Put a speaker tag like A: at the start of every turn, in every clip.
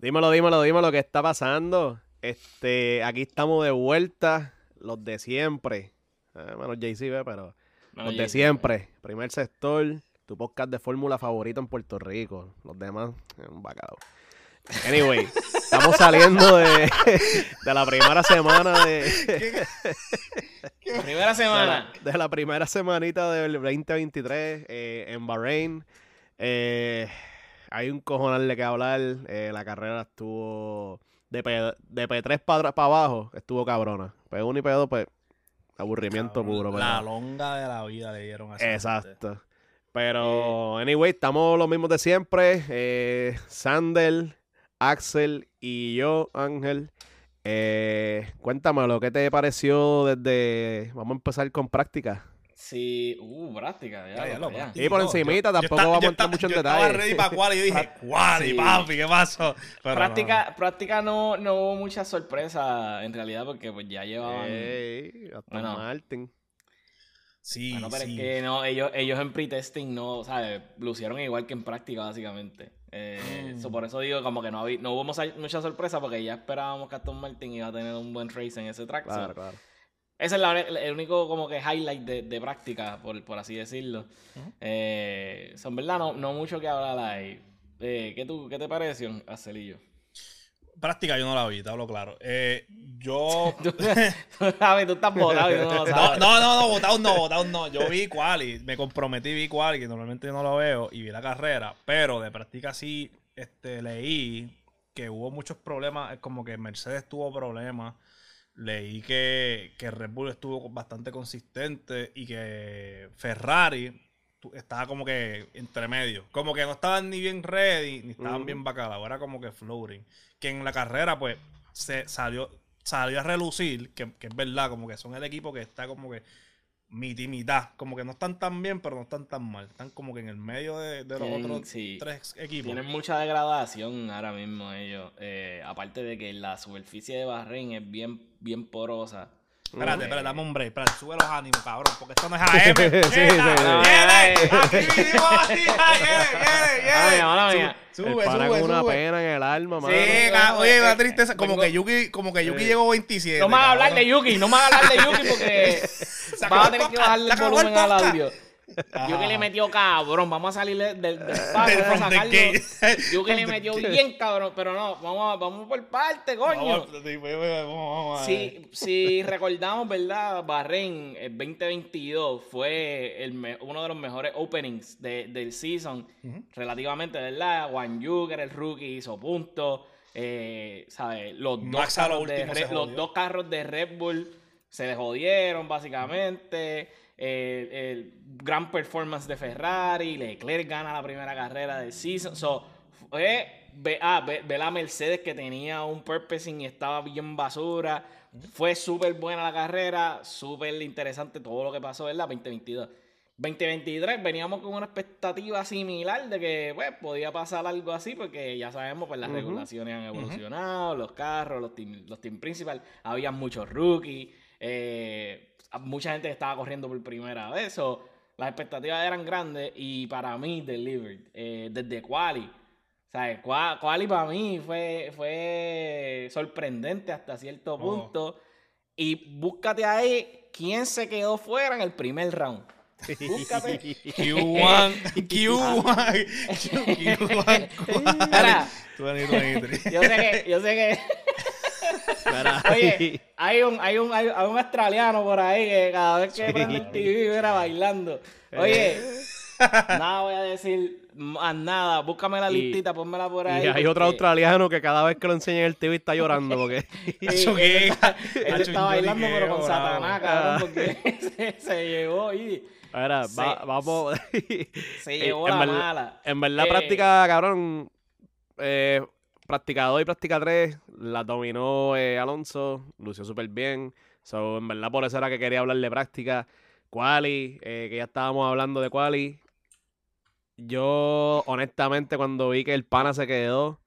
A: Dímelo, dímelo, dímelo, ¿qué está pasando? Este, aquí estamos de vuelta, los de siempre. Eh, menos Jay-Z, pero los de siempre. Primer sector, tu podcast de fórmula favorito en Puerto Rico. Los demás, eh, un bacalao. Anyway, estamos saliendo de, de la primera semana de.
B: primera semana.
A: De la, primera semanita del 2023 eh, en Bahrein. Eh, hay un cojonal de que hablar. Eh, la carrera estuvo de, P, de P3 para abajo, estuvo cabrona. P1 y P2, pues, aburrimiento puro.
C: La longa de la vida le dieron así.
A: Exacto. Pero, anyway, estamos los mismos de siempre. Eh, Sandel, Axel y yo, Ángel. Eh, cuéntame lo que te pareció desde. Vamos a empezar con práctica.
B: Sí, uh, práctica, ya.
A: Y por encimita, tampoco vamos a entrar mucho en detalle.
C: Estaba ready para cuál y yo dije, cuál y papi, ¿qué pasó?
B: práctica, no. práctica no, no hubo mucha sorpresa en realidad porque pues ya llevaban.
A: Ey, bueno, Martin.
B: Sí, bueno, pero es que no, ellos, ellos en pre-testing no, ¿sabes? Lucieron igual que en práctica, básicamente. Eh, mm. por eso digo, como que no, había, no hubo mucha sorpresa porque ya esperábamos que Aston Martin iba a tener un buen race en ese track.
A: Claro, claro.
B: Ese es el único como que highlight de, de práctica, por, por, así decirlo. eh, son verdad, no, no mucho que hablar ahí. Eh, ¿qué, tú, ¿Qué te pareció, Acelillo?
C: Práctica yo no la vi, te hablo claro. Eh, yo.
B: tú, tú estás botado y no lo
C: sabes. No, no, no, botado no, botado no. Yo vi quali, me comprometí, vi quali, que normalmente no lo veo, y vi la carrera, pero de práctica sí este, leí que hubo muchos problemas, como que Mercedes tuvo problemas leí que, que, Red Bull estuvo bastante consistente y que Ferrari estaba como que entre medio. Como que no estaban ni bien ready, ni estaban bien bacalaos. Era como que floating. Que en la carrera, pues, se salió, salió a relucir, que, que es verdad, como que son el equipo que está como que mitad, Como que no están tan bien, pero no están tan mal. Están como que en el medio de, los otros tres equipos.
B: Tienen mucha degradación ahora mismo ellos. Eh, aparte de que la superficie de Bahrein es bien, bien porosa.
C: Espérate, espérate, dame un break. Espérate, sube los ánimos, cabrón, porque esto no es AM. sí, sí, sí. ¡Viene! ¡Aquí vinimos así! ¡Viene, viene, viene!
A: Sube, sube, con una pena en el alma,
C: mano. Sí, oye, una tristeza. Como que Yuki, como que Yuki llegó 27.
B: No me hagas hablar de Yuki, no me hagas hablar de Yuki porque vas a tener que bajarle el volumen al audio. Yuki le metió cabrón, vamos a salir del, del, del vamos a sacarlo. Yuki le metió bien cabrón, pero no, vamos, vamos por parte, coño. Si, si recordamos, ¿verdad? Bahrein, el 2022 fue el uno de los mejores openings de, del season, relativamente, ¿verdad? Juan Yu, que era el rookie, hizo puntos. Eh, ¿sabes? Los, dos carros, de, los dos carros de Red Bull se le jodieron, básicamente el gran performance de Ferrari, Leclerc gana la primera carrera del season. So, ve, ah, ve, la Mercedes que tenía un purposing y estaba bien basura. Fue súper buena la carrera, súper interesante todo lo que pasó, ¿verdad? 2022. 2023 veníamos con una expectativa similar de que pues, podía pasar algo así, porque ya sabemos, pues las regulaciones han evolucionado, los carros, los team, los team principal, había muchos rookies. Eh, mucha gente estaba corriendo por primera vez. So, las expectativas eran grandes y para mí, delivered. Eh, desde Quali. O sea, Quali para mí fue, fue sorprendente hasta cierto oh. punto. Y búscate ahí quién se quedó fuera en el primer round. Búscate.
C: Q1, Q1,
B: Q1. Yo sé que, yo sé que Oye, hay un, hay, un, hay, un australiano por ahí que cada vez que prende el TV era bailando. Oye, eh. nada voy a decir más nada. Búscame la listita, pónmela por ahí.
A: Y hay otro australiano que cada vez que lo enseña en el TV está llorando porque.
B: él, está bailando, pero con Satanás, cabrón, porque se, se llevó y.
A: Ahora, vamos.
B: se llevó la mala.
A: En verdad, eh, práctica, cabrón. Eh, práctica 2 y práctica 3 la dominó eh, Alonso, lució súper bien. So, en verdad, por eso era que quería hablar de práctica. Quali, eh, que ya estábamos hablando de Quali. Yo, honestamente, cuando vi que el pana se quedó,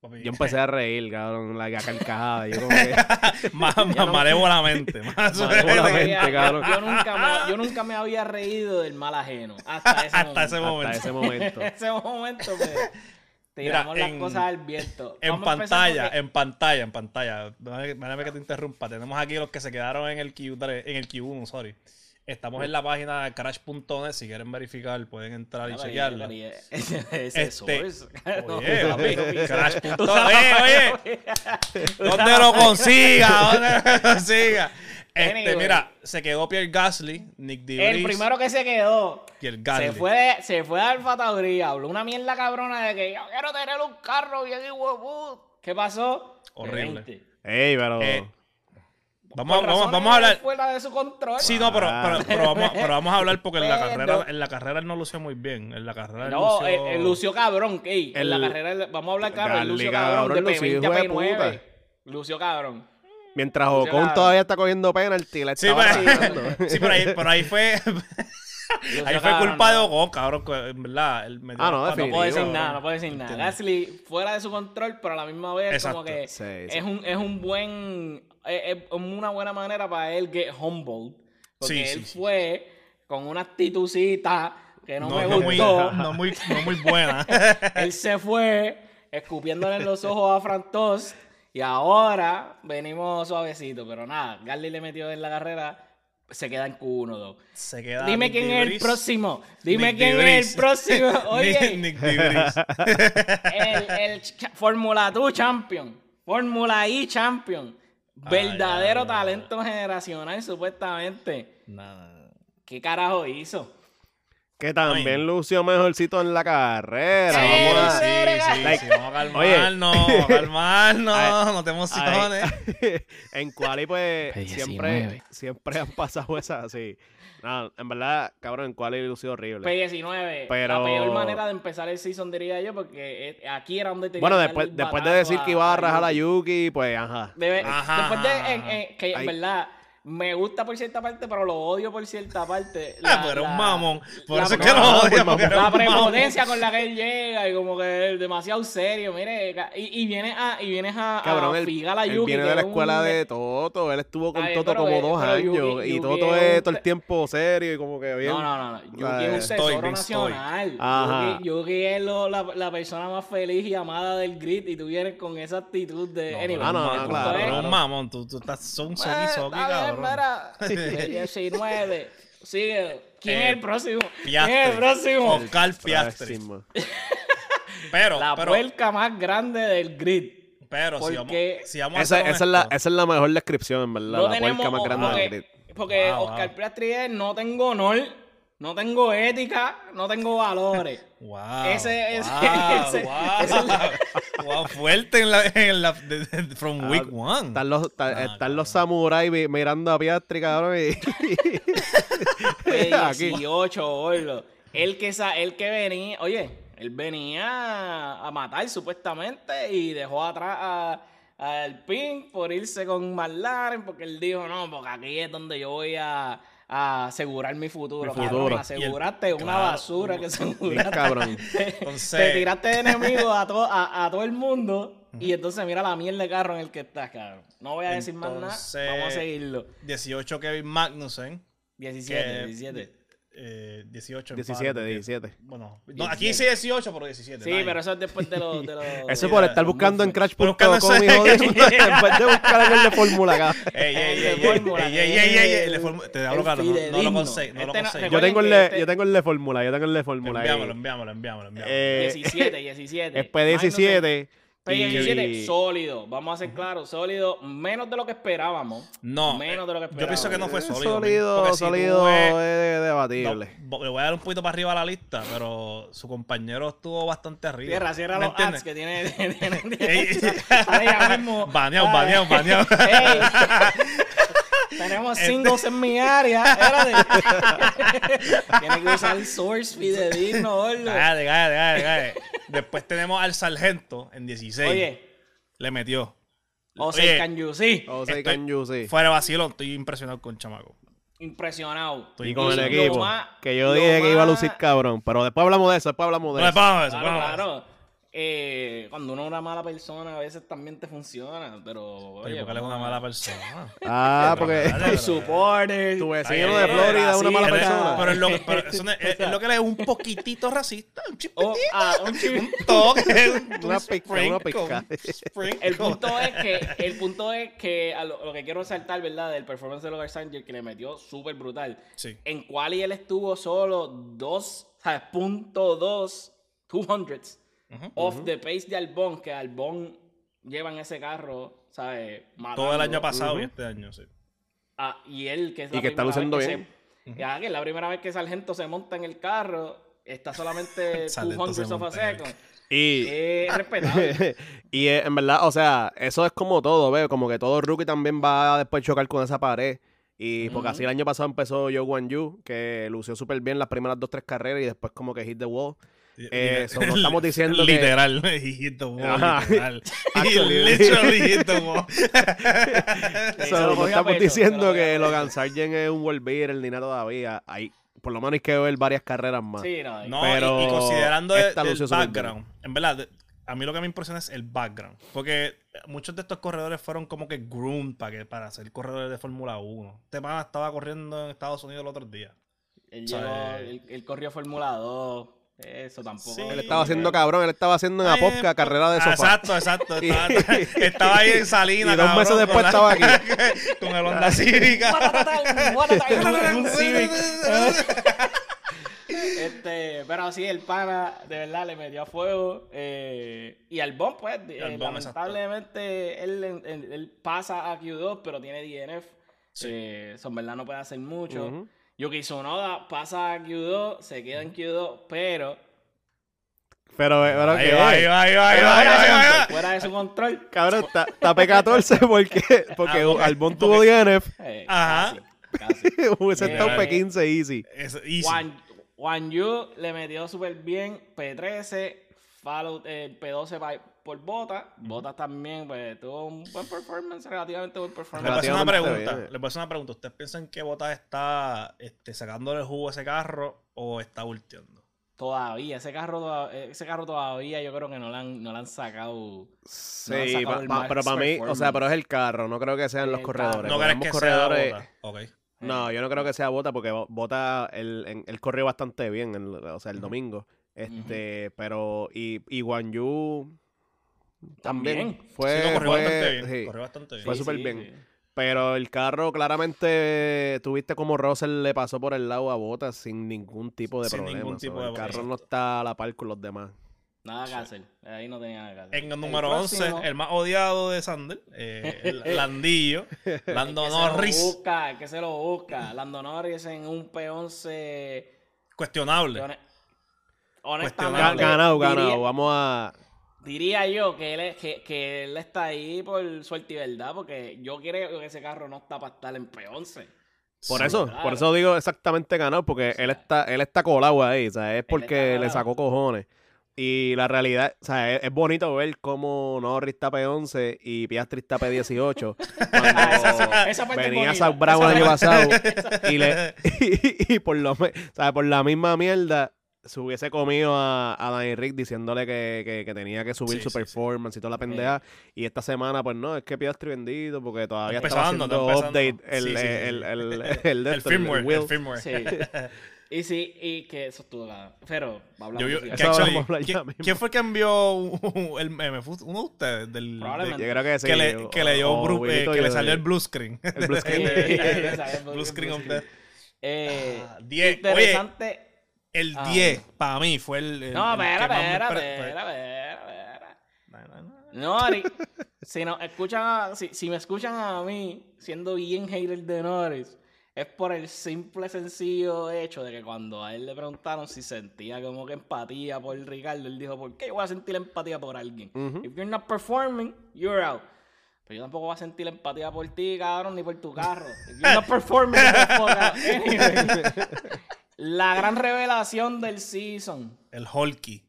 A: yo empecé a reír, cabrón, la carcajada. Yo como que...
C: más, más malévolamente. Más
A: malévolamente, cabrón.
B: Yo nunca, me, yo nunca me había reído del mal ajeno. Hasta ese
C: hasta
B: momento.
C: Ese momento.
A: Hasta ese momento.
B: ese momento, pues, Tiramos
C: Mira,
B: las
C: en-
B: cosas al viento.
C: En
B: Vamos a empezar
C: pantalla,
B: porque-
C: en pantalla, en pantalla. Déjame que te interrumpa. Tenemos aquí los que se quedaron en el Q3, en el Q1, sorry. Estamos en la página crash.net. Si quieren verificar, pueden entrar y
B: ese
C: Este, Oye, crash.net. Oye, oye. ¿Dónde lo consiga? ¿Dónde lo consiga? Este, mira, se quedó Pierre Gasly, Nick DeVries.
B: El primero que se quedó
C: Pierre Gasly.
B: se fue, se fue a Alfa Tauri, habló una mierda cabrona de que yo quiero tener un carro bien huevo. ¿Qué pasó?
C: Horrible.
A: Ey, pero.
C: Eh, Vamos, vamos, vamos a hablar.
B: Fuera de su control.
C: Sí, no, pero,
A: Ah.
C: pero, pero vamos, pero vamos a hablar porque en la carrera, en la carrera él no lució muy bien. En la carrera él
B: No,
C: lució...
B: el, el lució cabrón, ey, en la
A: El-
B: carrera, él- vamos a hablar claro, el
A: Garly,
B: lució
A: cabrón,
B: cabrón, de
A: lució
B: P20 a
A: hijo de
B: P9.
A: puta.
B: Lució cabrón.
A: Mientras Ocon
B: cabrón.
A: todavía está cogiendo penalti, le
C: Sí, pero, sí, pero ahí, pero ahí fue, ahí fue culpa de. Ocon, cabrón, en verdad. él metió
A: Ah, no.
B: No puedo decir nada, no puedo decir nada. Gasly fuera de su control, pero a la misma vez
C: Exacto.
B: como que
A: Sí,
B: es,
A: sí.
B: Un, es un buen, es, es una buena manera para él get humbled. Porque
C: Sí,
B: él
C: sí, sí.
B: fue con una actitucita que no,
C: No,
B: me
C: no muy,
B: gustó.
C: no, muy, no muy buena.
B: él se fue escupiéndole en los ojos a Frantos y ahora venimos suavecito. Pero nada, Gasly le metió en la carrera, se queda en Q1, 2.
C: Se queda
B: Dime
C: Nick
B: quién es el próximo. Dime
C: Nick
B: quién es el próximo. Oye,
C: Nick, Nick DeVries.
B: el, el Fórmula 2 Champion, Fórmula I Champion, verdadero talento generacional supuestamente.
C: Nada.
B: ¿Qué carajo hizo?
A: Que también
C: Ay.
A: lució mejorcito en la carrera.
B: Sí,
A: Vamos a...
C: Sí, sí,
A: Like-
C: sí, vamos a
A: Oye.
C: calmarnos, vamos a calmarnos,
A: Ay,
C: no te
A: Ay,
C: emociones.
A: en Quali, pues,
B: P19.
A: siempre, siempre han pasado esas así. Nada, en verdad, cabrón, en Quali lució horrible.
B: P19,
A: Pero-
B: la peor manera de empezar el season diría yo porque eh, aquí era donde tenía
A: bueno, después, después de decir que iba a rajar a
B: Yuki.
A: Pues, ajá.
B: Debe-
C: Ajá,
B: después de
C: ajá,
B: en- en- que en
A: Ay.
B: verdad me gusta por cierta parte, pero lo odio por cierta parte.
C: Ah, pero era un mamón. Por
B: la-
C: eso es
B: no,
C: que lo odio, porque
B: La
C: un
B: prepotencia con la que él llega y como que es demasiado serio, mire, y, y vienes a y vienes a,
A: Cabrón,
B: a
A: él, viene de la
B: es un-
A: escuela de Toto. Él estuvo con
B: Ay,
A: Toto como dos años.
B: Yuki-
A: y
B: Yuki
A: Toto
B: es
A: es
B: un
A: todo el tiempo serio y como que bien.
B: No, no, no, no. Yuki es un
C: estoy,
B: tesoro
C: estoy.
B: nacional.
A: Ajá.
B: Yuki, Yuki es lo- la, la persona más feliz y amada del grid y tú vienes con esa actitud de...
C: No,
B: anyway,
A: Ah, no,
C: un
A: no, claro,
C: un mamón, tú, tú estás soqui,
B: está bien,
C: cabrón.
B: Mira. 19. Sigue. ¿Quién
C: Eh,
B: es el próximo? ¿Quién
C: Piastri.
B: es el próximo?
C: Oscar Piastri.
A: Bravísimo.
C: Pero,
B: La
C: pero,
B: puerca más grande del grid.
C: pero si vamos, si vamos a
A: Esa,
C: ser
A: esa es la, esa es la mejor descripción, en verdad.
B: No
A: la
B: tenemos...
A: puerca más grande
B: porque
A: del grid.
B: porque
C: Wow,
B: Oscar
C: wow.
B: Piastri es no tengo honor, no tengo ética, no tengo valores.
C: Wow,
B: Ese- ese-
C: wow,
B: ese-
C: wow,
B: ese es la-
C: wow, fuerte en la, en la de- de- from week one.
A: Están los, ta-
C: Ah,
A: están los samuráis mirando a Piastri, cabrón. Y...
B: Fue
A: Aquí.
B: 18, gordo. El que, sa- el que venía, oye, él venía a matar supuestamente y dejó atrás a- al Pink por irse con McLaren porque él dijo, no, porque aquí es donde yo voy a, a asegurar mi futuro.
A: Mi
B: cabrón.
A: futuro.
B: Aseguraste una
C: claro,
B: basura que
A: Bien
B: aseguraste.
A: cabrón.
B: Te,
C: Entonces-
B: te tiraste de enemigo a, to- a, a todo el mundo y entonces mira la mierda de carro en el que estás, cabrón. No voy a decir más nada, vamos a seguirlo.
C: 18 Kevin Magnussen.
B: 17,
C: que-
B: 17.
C: Eh, 18 en
A: 17,
C: par,
A: 17.
C: Bueno, no, aquí dice 18, pero 17.
B: Sí, pero eso es después de los... De los
A: Eso
B: de
A: por estar buscando en crash.com, de en vez de buscar en el de Fórmula acá.
C: Ey, ey, ey,
B: de
C: ey,
B: fórmula,
C: ey, ey, ey, ey, ey, el de
B: el-
C: fórmula- Te hablo
B: el
C: claro, no- lo conseguí, no lo
B: Este
C: conseguí.
A: Yo tengo, el de,
B: este-
A: yo tengo el de Fórmula, yo tengo el de Fórmula. ahí.
C: Enviámoslo, enviámoslo, enviámoslo, enviámoslo.
A: Eh,
B: 17, 17.
A: Es P17.
B: P17, sólido. Vamos a ser claros, sólido. Menos de lo que esperábamos.
C: No,
B: Menos de lo que
C: yo pienso que no fue sólido.
A: Sólido,
C: si
A: sólido
C: ves-
A: es debatible.
C: le voy a dar un poquito para arriba a la lista, pero su compañero estuvo bastante arriba.
B: Cierra, cierra
C: ¿Me
B: los
C: entiendes?
B: ads que tiene. tiene-.
C: Baneado, baneado, baneado.
B: Tenemos
C: Este-
B: singles en mi área. Tiene que usar source fidedigno, gordo.
C: Cállate, cállate, cállate, cállate. Después tenemos al sargento en 16.
B: Oye,
C: Le metió.
B: José
C: Oye,
B: Can You See.
A: O sea, can you see.
C: Fuera de vacilón, estoy impresionado con el chamaco.
B: Impresionado.
C: Estoy
A: Y con el equipo.
B: más-
A: que yo dije que iba a lucir cabrón. Pero después hablamos de eso, después hablamos de
C: No
A: eso.
B: Claro,
C: vamos.
B: claro. Eh, cuando uno es una mala persona, a veces también te funciona, pero.
C: Oye,
B: Oye,
C: porque él es una mala persona.
A: Ah, porque
C: Dale,
B: Por supporters.
A: tu vecino de Florida es una mala persona.
C: Pero es lo, pero eso no es, es- es lo que él es un poquitito racista. Un chispitito.
B: Oh, ah, un
C: un toque. Un,
A: Una.
B: El punto es que, el punto es que a lo, lo que quiero resaltar, ¿verdad? Del performance de Logan Sanger que le metió súper brutal.
C: Sí.
B: En quali él estuvo solo 2, ¿sabes? Punto 2, 200
C: Ujú.
B: off the pace de Albon, que Albon lleva en ese carro, ¿sabes?
C: Todo el año
B: Matando.
C: pasado y este año, sí.
B: Ah, y él, que es
A: Y que está
B: vez
A: luciendo
B: que
A: bien.
B: Se, Ya, que es la primera vez que Sargento se monta en el carro, está solamente
C: Sargento se
B: 200 of a second.
A: Y,
B: Es respetable.
A: y eh, en verdad, o sea, eso es como todo, veo, como que todo rookie también va a después chocar con esa pared. Y porque así el año pasado empezó Joe Wan Yu, que lució súper bien las primeras dos, tres carreras y después como que hit the wall. Eh, so, no estamos diciendo que-
C: Literal,
A: Ajá.
C: literal. Literally
A: So, no estamos diciendo que
B: a
A: Logan. Sargent es un world beater ni nada todavía. Hay, por lo menos hay que ver varias carreras más.
B: Sí, no,
C: No,
A: Pero
C: y, y considerando el, el background, en verdad, de- a mí lo que me impresiona es el background. Porque muchos de estos corredores fueron como que groomed para, que, para ser corredores de Fórmula 1. Este man estaba corriendo en Estados Unidos el otro día.
B: Él,
C: O sea,
B: llegó,
C: eh,
B: él, él corrió Fórmula 2. Eso tampoco.
C: Sí.
A: Él estaba haciendo cabrón, él estaba haciendo en Aposca carrera de sofá.
C: Exacto, exacto. Estaba, estaba ahí en Salinas.
A: Y dos
C: cabrón,
A: meses después
C: la-
A: estaba aquí.
C: con el Honda
B: un Civic. Este, pero sí, el pana de verdad le metió a fuego. eh, y Albon, pues, eh,
C: Albon,
B: lamentablemente, él, él- él pasa a Q2, pero tiene DNF.
C: Sí.
B: Eh, eso en verdad no puede hacer mucho. Yuki Tsunoda pasa a Q2, se queda en Q2, pero
A: Pero, pero
C: Ahí
A: ¿qué?
C: va, ahí va, ahí va, ahí
B: pero
C: va,
B: fuera,
C: ahí
B: de
C: va, ahí
B: su
C: va.
B: control, fuera de su control.
A: Cabrón, está, está P14 porque, porque
C: Ah, porque-
A: Albon tuvo DNF.
B: Eh,
C: Ajá.
B: Casi, casi.
A: Hubiese
B: Eh,
A: estado P15 easy.
C: Es easy.
B: Juan, Juan Yu le metió súper bien. P13, follow, eh, P12 pa- por Bota. Bota también, pues tuvo un buen performance, relativamente buen
C: Le voy a
B: performance.
C: hacer una pregunta.
A: bien.
C: Le voy a hacer una pregunta. ¿Ustedes piensan que Bottas está este, sacándole el jugo a ese carro o está volteando?
B: Todavía, ese carro, toda- ese carro todavía yo creo que no le han, no le han sacado.
A: Sí,
B: No ha sacado
A: pa-
B: el
A: pa-
B: max
A: pero para mí, o sea,
B: performance.
A: pero es el carro, no creo que sean los corredores.
B: carro.
C: ¿No crees que
A: corredores-
C: sea Bottas? Ok.
A: No, yo no creo que sea Bota porque Bo- Bota, él, él corrió bastante bien, el- o sea, el domingo. Este, pero, y, y Guan Yu también, fue,
C: sí, no, corrió
A: fue-
C: bastante bien.
A: sí.
C: Corrió bastante bien.
A: Fue súper
B: sí,
A: bien.
B: sí.
A: Pero el carro, claramente, tuviste como Russell le pasó por el lado a Bota sin ningún tipo de
C: Sin
A: problema.
C: ningún tipo de
A: el carro no está a la par con los demás.
B: Nada que hacer. Ahí no tenía nada que hacer.
C: En el número
B: próximo,
C: 11, el más odiado de Sander, eh, el Landillo, Lando
B: que se lo busca, que se lo busca. Lando Norris en un P11.
C: Cuestionable.
B: Honestamente.
C: Cuestionable.
A: ganado,
B: diría-
A: ganado. Vamos a.
B: Diría yo que él, es- que, que él está ahí por suerte y verdad, porque yo creo que ese carro no está para estar en P11.
A: Por
C: Sí.
A: eso,
B: claro.
A: por eso digo exactamente ganado, porque él está, él está colado ahí, o sea, es porque le sacó cojones. Y la realidad, o sea, es, es bonito ver cómo Norris está P11 y Piastri está P18. Cuando
B: Ah, esa- esa parte
A: venía. Zach Brown el año pasado y, le, y, y por, lo, o sea, por la misma mierda se hubiese comido a, a Danny Rick diciéndole que, que- que tenía que subir
C: Sí,
A: su
C: sí, sí.
A: performance y toda la pendeja. Y esta semana, pues no, es que Piastri bendito porque todavía
C: Empezando,
A: haciendo
C: está
A: update
C: empezando.
A: el,
C: Sí, sí, sí,
A: el, el, el, el
C: firmware, el firmware.
B: Sí. Y sí, y que eso estuvo la... Pero, hablamos
C: Yo vi-
B: de
C: que actually,
A: vamos a hablar ya
C: ¿quién, fue que envió el meme? ¿Fue uno de ustedes? Del,
B: Probablemente.
A: Yo creo que sí.
C: que, le, que le dio bru- eh, que le salió el blue screen.
A: el blue screen.
C: Blue screen of
B: screen.
C: death.
B: Eh,
C: Ah, diez.
B: interesante.
C: El
B: Ah.
C: 10 para mí fue el, el-
B: No, espera, espera,
C: pre-
B: espera, espera, espera.
C: No, no, no.
B: No, Ari, si, no, escuchan a- si, si me escuchan a mí siendo bien hater de Norris, es por el simple sencillo hecho de que cuando a él le preguntaron si sentía como que empatía por Ricardo, él dijo, ¿por qué yo voy a sentir empatía por alguien?
A: Ujú.
B: If you're not performing, you're out. Pero yo tampoco voy a sentir empatía por ti, cabrón, ni por tu carro. If you're not performing, you're. Anyway. La gran revelación del season.
C: El Hulky.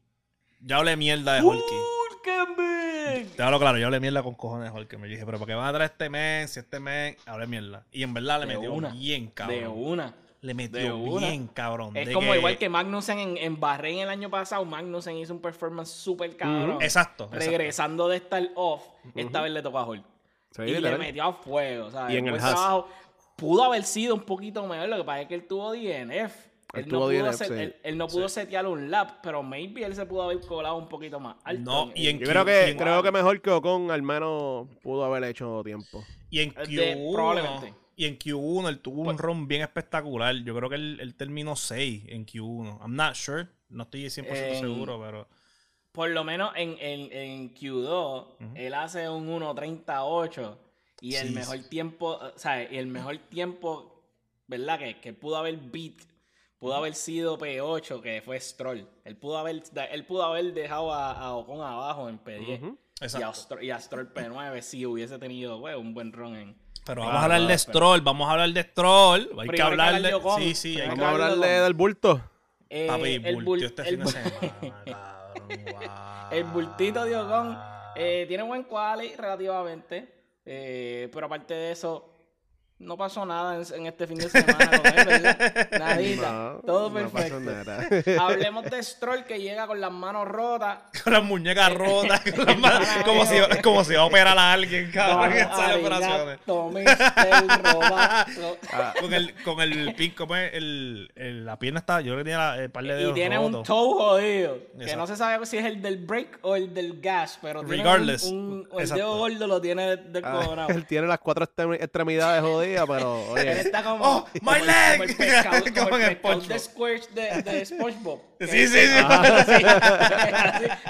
C: Ya hablé mierda de Hulky.
B: Hulkenberg.
C: Te hablo claro, yo hablé mierda con cojones de Hulky. Me dije, pero ¿por qué van a traer este men? Si este men. Hablé mierda. Y en verdad le
B: De
C: metió
B: una.
C: bien
B: De
C: cabrón.
B: una.
C: le
B: De
C: metió bien, cabrón.
B: Es
C: de
B: como
C: que-
B: igual que Magnussen en, en Bahrein el año pasado. Magnussen hizo un performance súper cabrón.
C: Exacto. exacto.
B: Regresando de estar off, esta vez le tocó a Hulk.
A: Sí,
B: y le metió a fuego. ¿sabes?
A: Y en el
B: Buen
A: Haas.
B: trabajo. Pudo haber sido un poquito mejor. Lo que pasa es que él tuvo DNF.
A: Él
B: no, pudo set- él, él no pudo setear un lap, pero maybe él se pudo haber colado un poquito más alto.
C: No, y en
A: Yo creo que, creo que mejor que Ocon al menos pudo haber hecho tiempo.
C: Y en
B: De-
C: Q1,
B: probablemente.
C: y en Q1 él tuvo
B: Pues
C: un run bien espectacular. Yo creo que él, él terminó 6 en Q1. I'm not sure. No estoy 100%
B: En-
C: seguro, pero...
B: Por lo menos en, en, en Q2, él hace un 1.38 y el
C: Sí,
B: mejor tiempo, o sea, y el mejor tiempo, ¿verdad? Que, que pudo haber beat, pudo haber sido P8, que fue Stroll. Él pudo haber, él pudo haber dejado a, a Ocon abajo en P10
A: Ujú.
B: y, a
C: Exacto.
B: Stroll, y a Stroll P9 si hubiese tenido pues, un buen run en...
C: Pero
B: Ah,
C: vamos a hablar de
B: pero-
C: Stroll, vamos a hablar de Stroll. Hay que
B: Primero hay que
C: hablar de...
B: Ocon.
C: Sí, sí, hay que
A: Vamos a
B: hablar
A: hablar
B: de
A: de-
B: Ocon.
A: del bulto.
B: Eh,
C: Papi,
B: el,
C: bultió
B: bul-
C: este
B: el
C: fin de semana, cabrón, wow.
B: El bultito de Ocon eh, tiene buen quali relativamente. eh, pero aparte de eso, no pasó nada en, en este fin de semana con él, ¿verdad? Nadita.
A: No,
B: todo
A: no pasó
B: perfecto.
A: nada.
B: Hablemos de Stroll que llega con las manos rotas.
C: Con las muñecas rotas, con las manos- como, si, como si iba a operar a alguien, cabrón, en de operaciones.
A: Ah,
C: Con el, con el pin, como es el, el- la pierna está, yo creo que tenía la- el par de dedos
B: Y tiene un toe jodido. Que
C: Exacto.
B: no se sabe si es el del break o el del gas. Pero tiene
C: Regardless.
B: un, un- el dedo gordo lo tiene descojonado.
A: ah, él tiene las cuatro extrem- extremidades jodidas, pero
B: Él está como,
C: ¡Oh,
B: como
C: my
B: el-
C: leg!
B: como el pescado,
C: Como
B: como el
C: en el
B: pescado de. Squirt de, de SpongeBob.
C: Sí, sí, sí.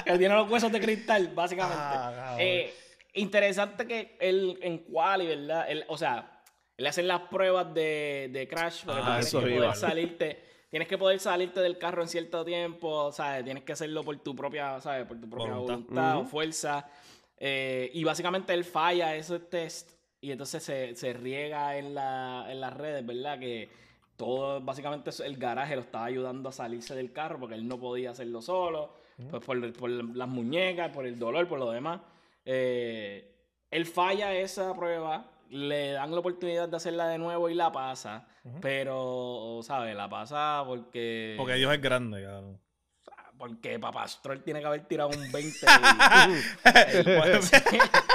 B: Que tiene los huesos de cristal, básicamente.
C: Ah.
B: Eh, interesante que él en quali, ¿verdad? Él, o sea, él hace las pruebas de, de crash, porque
C: Ah,
B: tienes
A: eso
B: que poder salirte. Tienes que poder salirte del carro en cierto tiempo, ¿sabes? Tienes que hacerlo por tu propia, ¿sabes? Por tu propia
C: Voluntad.
B: voluntad, o fuerza. Eh, y básicamente él falla esos test y entonces se, se riega en, la, en las redes, ¿verdad? Que todo, básicamente el garaje lo estaba ayudando a salirse del carro porque él no podía hacerlo solo, pues por, por las muñecas, por el dolor, por lo demás. Eh, él falla esa prueba, le dan la oportunidad de hacerla de nuevo y la pasa, pero, ¿sabes? La pasa porque...
C: Porque Dios es grande, cabrón.
B: Porque Papá Stroll tiene que haber tirado un 20. y-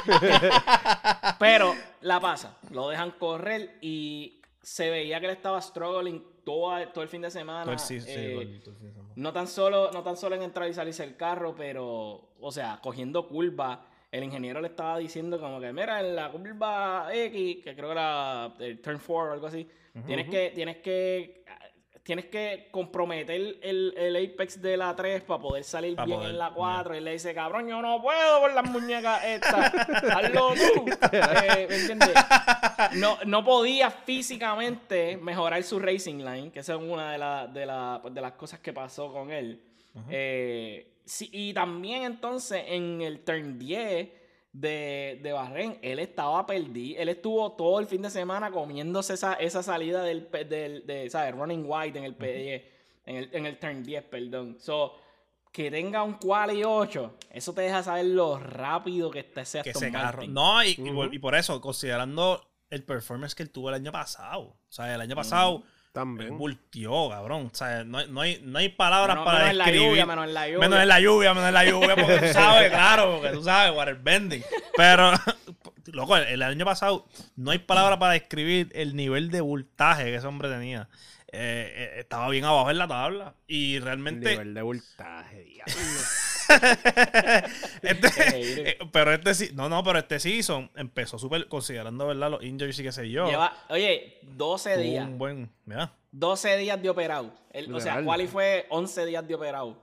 B: Pero la pasa. Lo dejan correr y se veía que él estaba struggling todo, todo el fin de semana.
C: El sí, sí,
B: eh,
C: todo el- todo el fin de semana.
B: no tan solo, no tan solo en entrar y salirse del carro, pero, o sea, cogiendo curvas. El ingeniero le estaba diciendo como que, mira, en la curva X, que creo que era el turn 4 o algo así, tienes que, tienes que, tienes que comprometer el, el apex de la 3 para poder salir
C: Pa'
B: bien
C: poder,
B: en la 4. Y él le dice, cabrón, yo no puedo con las muñecas estas. Hazlo tú. Eh, ¿Me entiendes? No, no podía físicamente mejorar su racing line, que esa es una de, la- de, la- pues, de las cosas que pasó con él. Eh, sí, y también entonces en el turn 10 de, de Bahrein, él estaba perdido. Él estuvo todo el fin de semana comiéndose esa, esa salida del, del de, ¿sabes? Running wide en el P10, en, el, en el turn 10, perdón. So, que tenga un quali 8, eso te deja saber lo rápido que está ese
C: que
B: Aston
C: ese carro.
B: Martin.
C: No, y, y por, y por eso, considerando el performance que él tuvo el año pasado. O sea, el año pasado
A: también.
C: bultió, cabrón. O sea, no hay, no hay, no hay palabras
B: Menos-
C: para
B: menos en la
C: describir.
B: lluvia, menos en la lluvia.
C: Menos en la lluvia, menos en la lluvia, porque tú sabes, claro, porque tú sabes, waterbending. Pero, loco, el, el año pasado no hay palabras para describir el nivel de voltaje que ese hombre tenía. Eh, eh, estaba bien abajo en la tabla. Y realmente.
A: Nivel de voltaje, diablo.
C: este- eh, pero este sí. No, no, pero este season empezó súper. Considerando, ¿verdad? Los injuries y qué sé yo.
B: Lleva, oye, 12
C: tuvo
B: días.
C: un buen. Mira.
B: 12 días de operado. El- o sea. Quali fue 11 días de operado.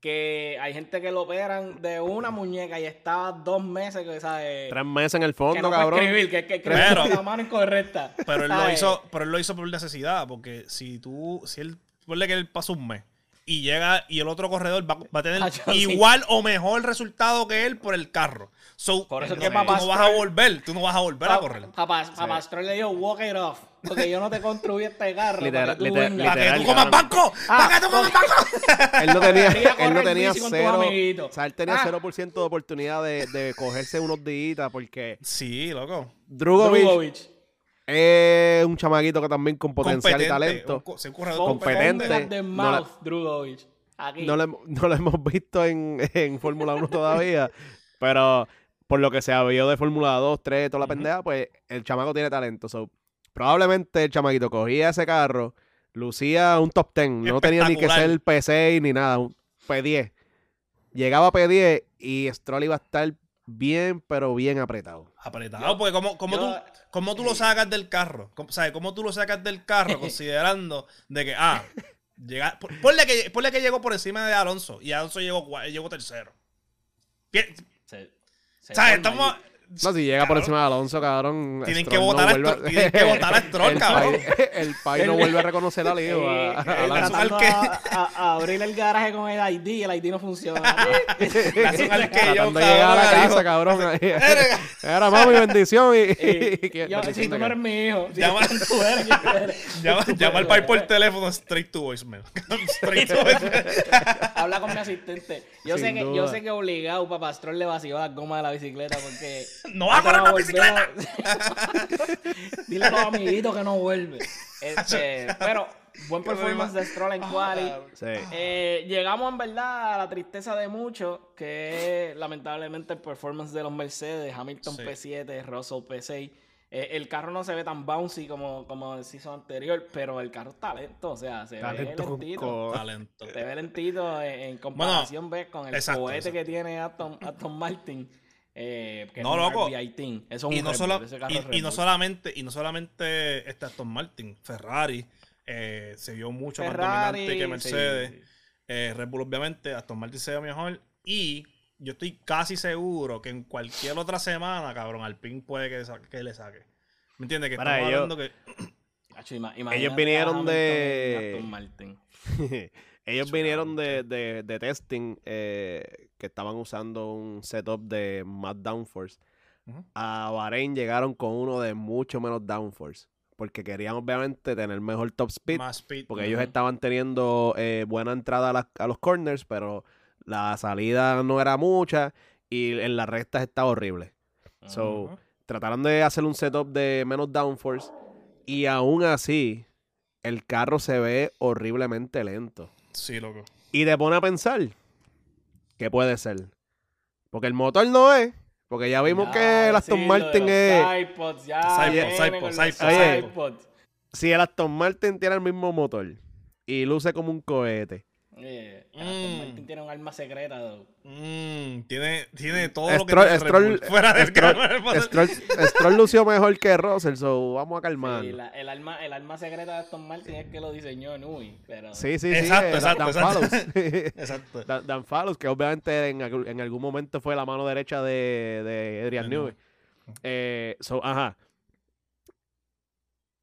B: Que hay gente que lo operan de una muñeca y está dos meses que, ¿sabes?
A: Tres meses en el
B: que
A: fondo,
B: puede
A: cabrón.
B: escribir, que, que, que
C: Pero-
B: la mano incorrecta.
C: Pero él lo hizo, pero él lo hizo por necesidad, porque si tú, si él, ponle que él pasa un mes y llega y el otro corredor va, va a tener
B: Ah, sí.
C: igual o mejor resultado que él por el carro. So,
B: Por eso
C: tú
B: que
C: no-
B: papá
C: tú no vas a volver, tú no vas a volver a correr.
B: Papá, papá Stroll le dijo, walk it off. Porque yo no te construí este carro.
A: Literal-
B: para que tú
A: literal-
B: vengas.
C: Para que
A: literal,
C: tú comas banco,
B: Ah,
C: para que tú comas banco.
A: Él no tenía, él no tenía cero. O sea, él tenía
B: Ah.
A: 0% de oportunidad de, de cogerse unos días porque
C: Sí, loco.
A: Drugovic,
B: Drugovic.
A: Es un chamaquito que también con potencial y talento.
C: un un
A: competente.
C: competente.
A: no.
B: Aquí.
A: Lo, hem- no lo hemos visto en, en Fórmula 1 todavía, pero por lo que se ha vio de Fórmula 2, 3, toda la
C: Ujú.
A: pendeja, pues el chamaco tiene talento. So, probablemente el chamaquito cogía ese carro, lucía un top 10, no tenía ni que ser P6 ni nada, un P10. Llegaba a P10 y Stroll iba a estar bien, pero bien apretado.
C: Apretado, porque como, como,
B: yo-
C: tú, como tú lo sacas del carro, ¿Cómo- ¿sabes? ¿Cómo tú lo sacas del carro considerando de que, ah, llega, por- ponle, que, ponle que llegó por encima de Alonso y Alonso llegó, llegó tercero. Pi-
B: Se- se
C: ¿Sabes? Estamos...
A: No, si llega por encima de Alonso, cabrón.
C: Tienen que votar a
A: vuelve
C: Stroll- tienen que votar a Stroll,
A: el
C: cabrón.
A: país- el país no vuelve a reconocer a Leo. a-
B: Eh,
A: a
B: eh, a, a- a abrir el garaje con el ID y el ID no funciona.
C: Razón al que yo,
A: a la casa,
C: dijo,
A: cabrón. Era mami, bendición. Y,
B: Eh,
A: y que-
B: yo, si tú no eres mi hijo, si
C: Llama-
B: tú eres.
C: Llama, al país por teléfono straight to voicemail. straight to voicemail.
B: Habla con mi asistente. Yo
A: Sin
B: sé que,
A: duda.
B: yo sé que obligado papá Stroll le vació las gomas de la bicicleta porque
C: No va a correr una bicicleta.
B: volver. Dile a los amiguitos que no vuelve. Este, pero buen performance de Stroll en quali.
A: Sí.
B: Eh, llegamos en verdad a la tristeza de muchos, que es lamentablemente el performance de los Mercedes, Hamilton
C: Sí.
B: P7, Russell P6. Eh, el carro no se ve tan bouncy como, como el season anterior, pero el carro está lento, o sea, se
A: Talento
B: ve lentito.
C: Talento.
B: Se ve lentito en, en comparación, ves, con el
C: exacto,
B: cohete
C: exacto.
B: que tiene Aston, Aston Martin. Eh, que
C: No,
B: es
C: loco.
B: Eso es
C: y
B: un
C: no, sola- y, no solamente y no solamente este Aston Martin Ferrari eh, se vio mucho más dominante que Mercedes
B: sí.
C: eh, Red Bull obviamente Aston Martin se ve mejor y yo estoy casi seguro que en cualquier otra semana cabrón Alpine puede que, sa- que le saque ¿me entiendes? que
A: Para
C: estamos
A: ellos-
C: hablando que
A: Ellos vinieron de-
B: Aston Martin.
A: Ellos vinieron de, de, de testing eh, que estaban usando un setup de más downforce. A Bahrein llegaron con uno de mucho menos downforce. Porque querían obviamente tener mejor top speed.
C: más speed
A: Porque ellos estaban teniendo eh, buena entrada a, los corners, pero la salida no era mucha y en las rectas estaba horrible. So, trataron de hacer un setup de menos downforce y aún así el carro se ve horriblemente lento.
C: sí loco
A: Y te pone a pensar, ¿qué puede ser? Porque el motor no es, porque ya vimos
B: Ya,
A: que el Aston
B: sí,
A: Martin
B: lo de
A: es...
B: iPods, ya.
A: Si el Aston Martin tiene el mismo motor y luce como un cohete,
B: Eh, el Aston
C: Mm.
B: Martin tiene un arma secreta.
C: Mm, tiene, tiene todo lo que
A: Stroll-
C: fuera del
A: Stroll-. Stroll, Stroll lució mejor que Russell, so vamos a calmar.
B: Sí, el, arma, el arma secreta de Aston Martin es que lo diseñó Nui, pero...
A: Sí, sí, sí.
C: Exacto,
A: eh,
C: exacto,
A: Dan
C: exacto.
A: Fallows.
C: Exacto.
A: Dan, Dan Fallows, que obviamente en, algún- en algún momento fue la mano derecha de, de Adrian Newey. Eh, so, ajá.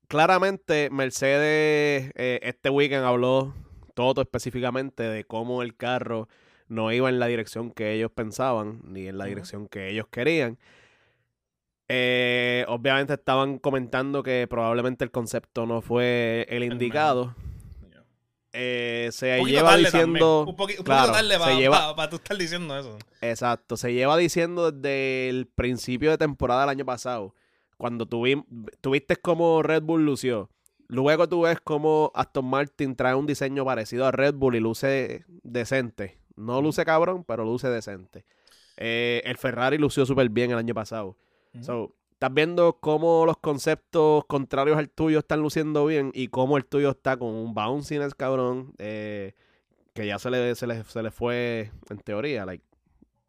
A: Claramente, Mercedes eh, este weekend habló todo específicamente de cómo el carro no iba en la dirección que ellos pensaban, ni en la dirección que ellos querían. Eh, obviamente estaban comentando que probablemente el concepto no fue el indicado. Eh, se
C: Un
A: lleva
C: tarde
A: diciendo.
C: también. Un, un
A: claro,
C: poquito tarde para
A: lleva,
C: tú estar diciendo eso.
A: Exacto, se lleva diciendo desde el principio de temporada del año pasado, cuando tuvi- tuviste como Red Bull lució. Luego tú ves como Aston Martin trae un diseño parecido a Red Bull y luce decente. No luce cabrón, pero luce decente. Eh, el Ferrari lució súper bien el año pasado. So, estás viendo cómo los conceptos contrarios al tuyo están luciendo bien y cómo el tuyo está con un bounciness cabrón eh, que ya se le, se, le, se le fue en teoría. Like,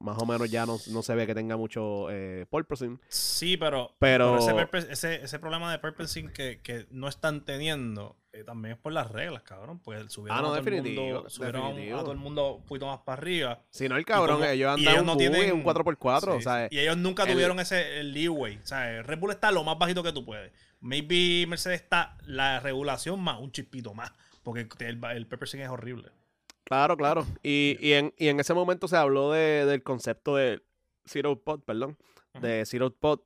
A: más o menos ya no, no se ve que tenga mucho eh, porpoising.
C: Sí, pero,
A: Pero-
C: ese, ese, ese problema de purposing que, que no están teniendo eh, también es por las reglas, cabrón. Pues subieron,
A: Ah, no,
C: a, todo el mundo, subieron a- todo el mundo un poquito más para arriba.
A: Si no, el cabrón,
C: como-
A: ellos
C: ellos
A: un
C: no
A: Buggy,
C: tienen-
A: un 4x4.
C: Sí,
A: o sea,
C: sí. Y ellos nunca
A: el-
C: tuvieron ese el leeway. O sea, Red Bull está lo más bajito que tú puedes. Maybe Mercedes está la regulación más un chispito más. Porque el, el purposing es horrible.
A: Claro, claro. Y, y, en, y en ese momento se habló de, del concepto de Zero Pod, perdón. De Zero Pod.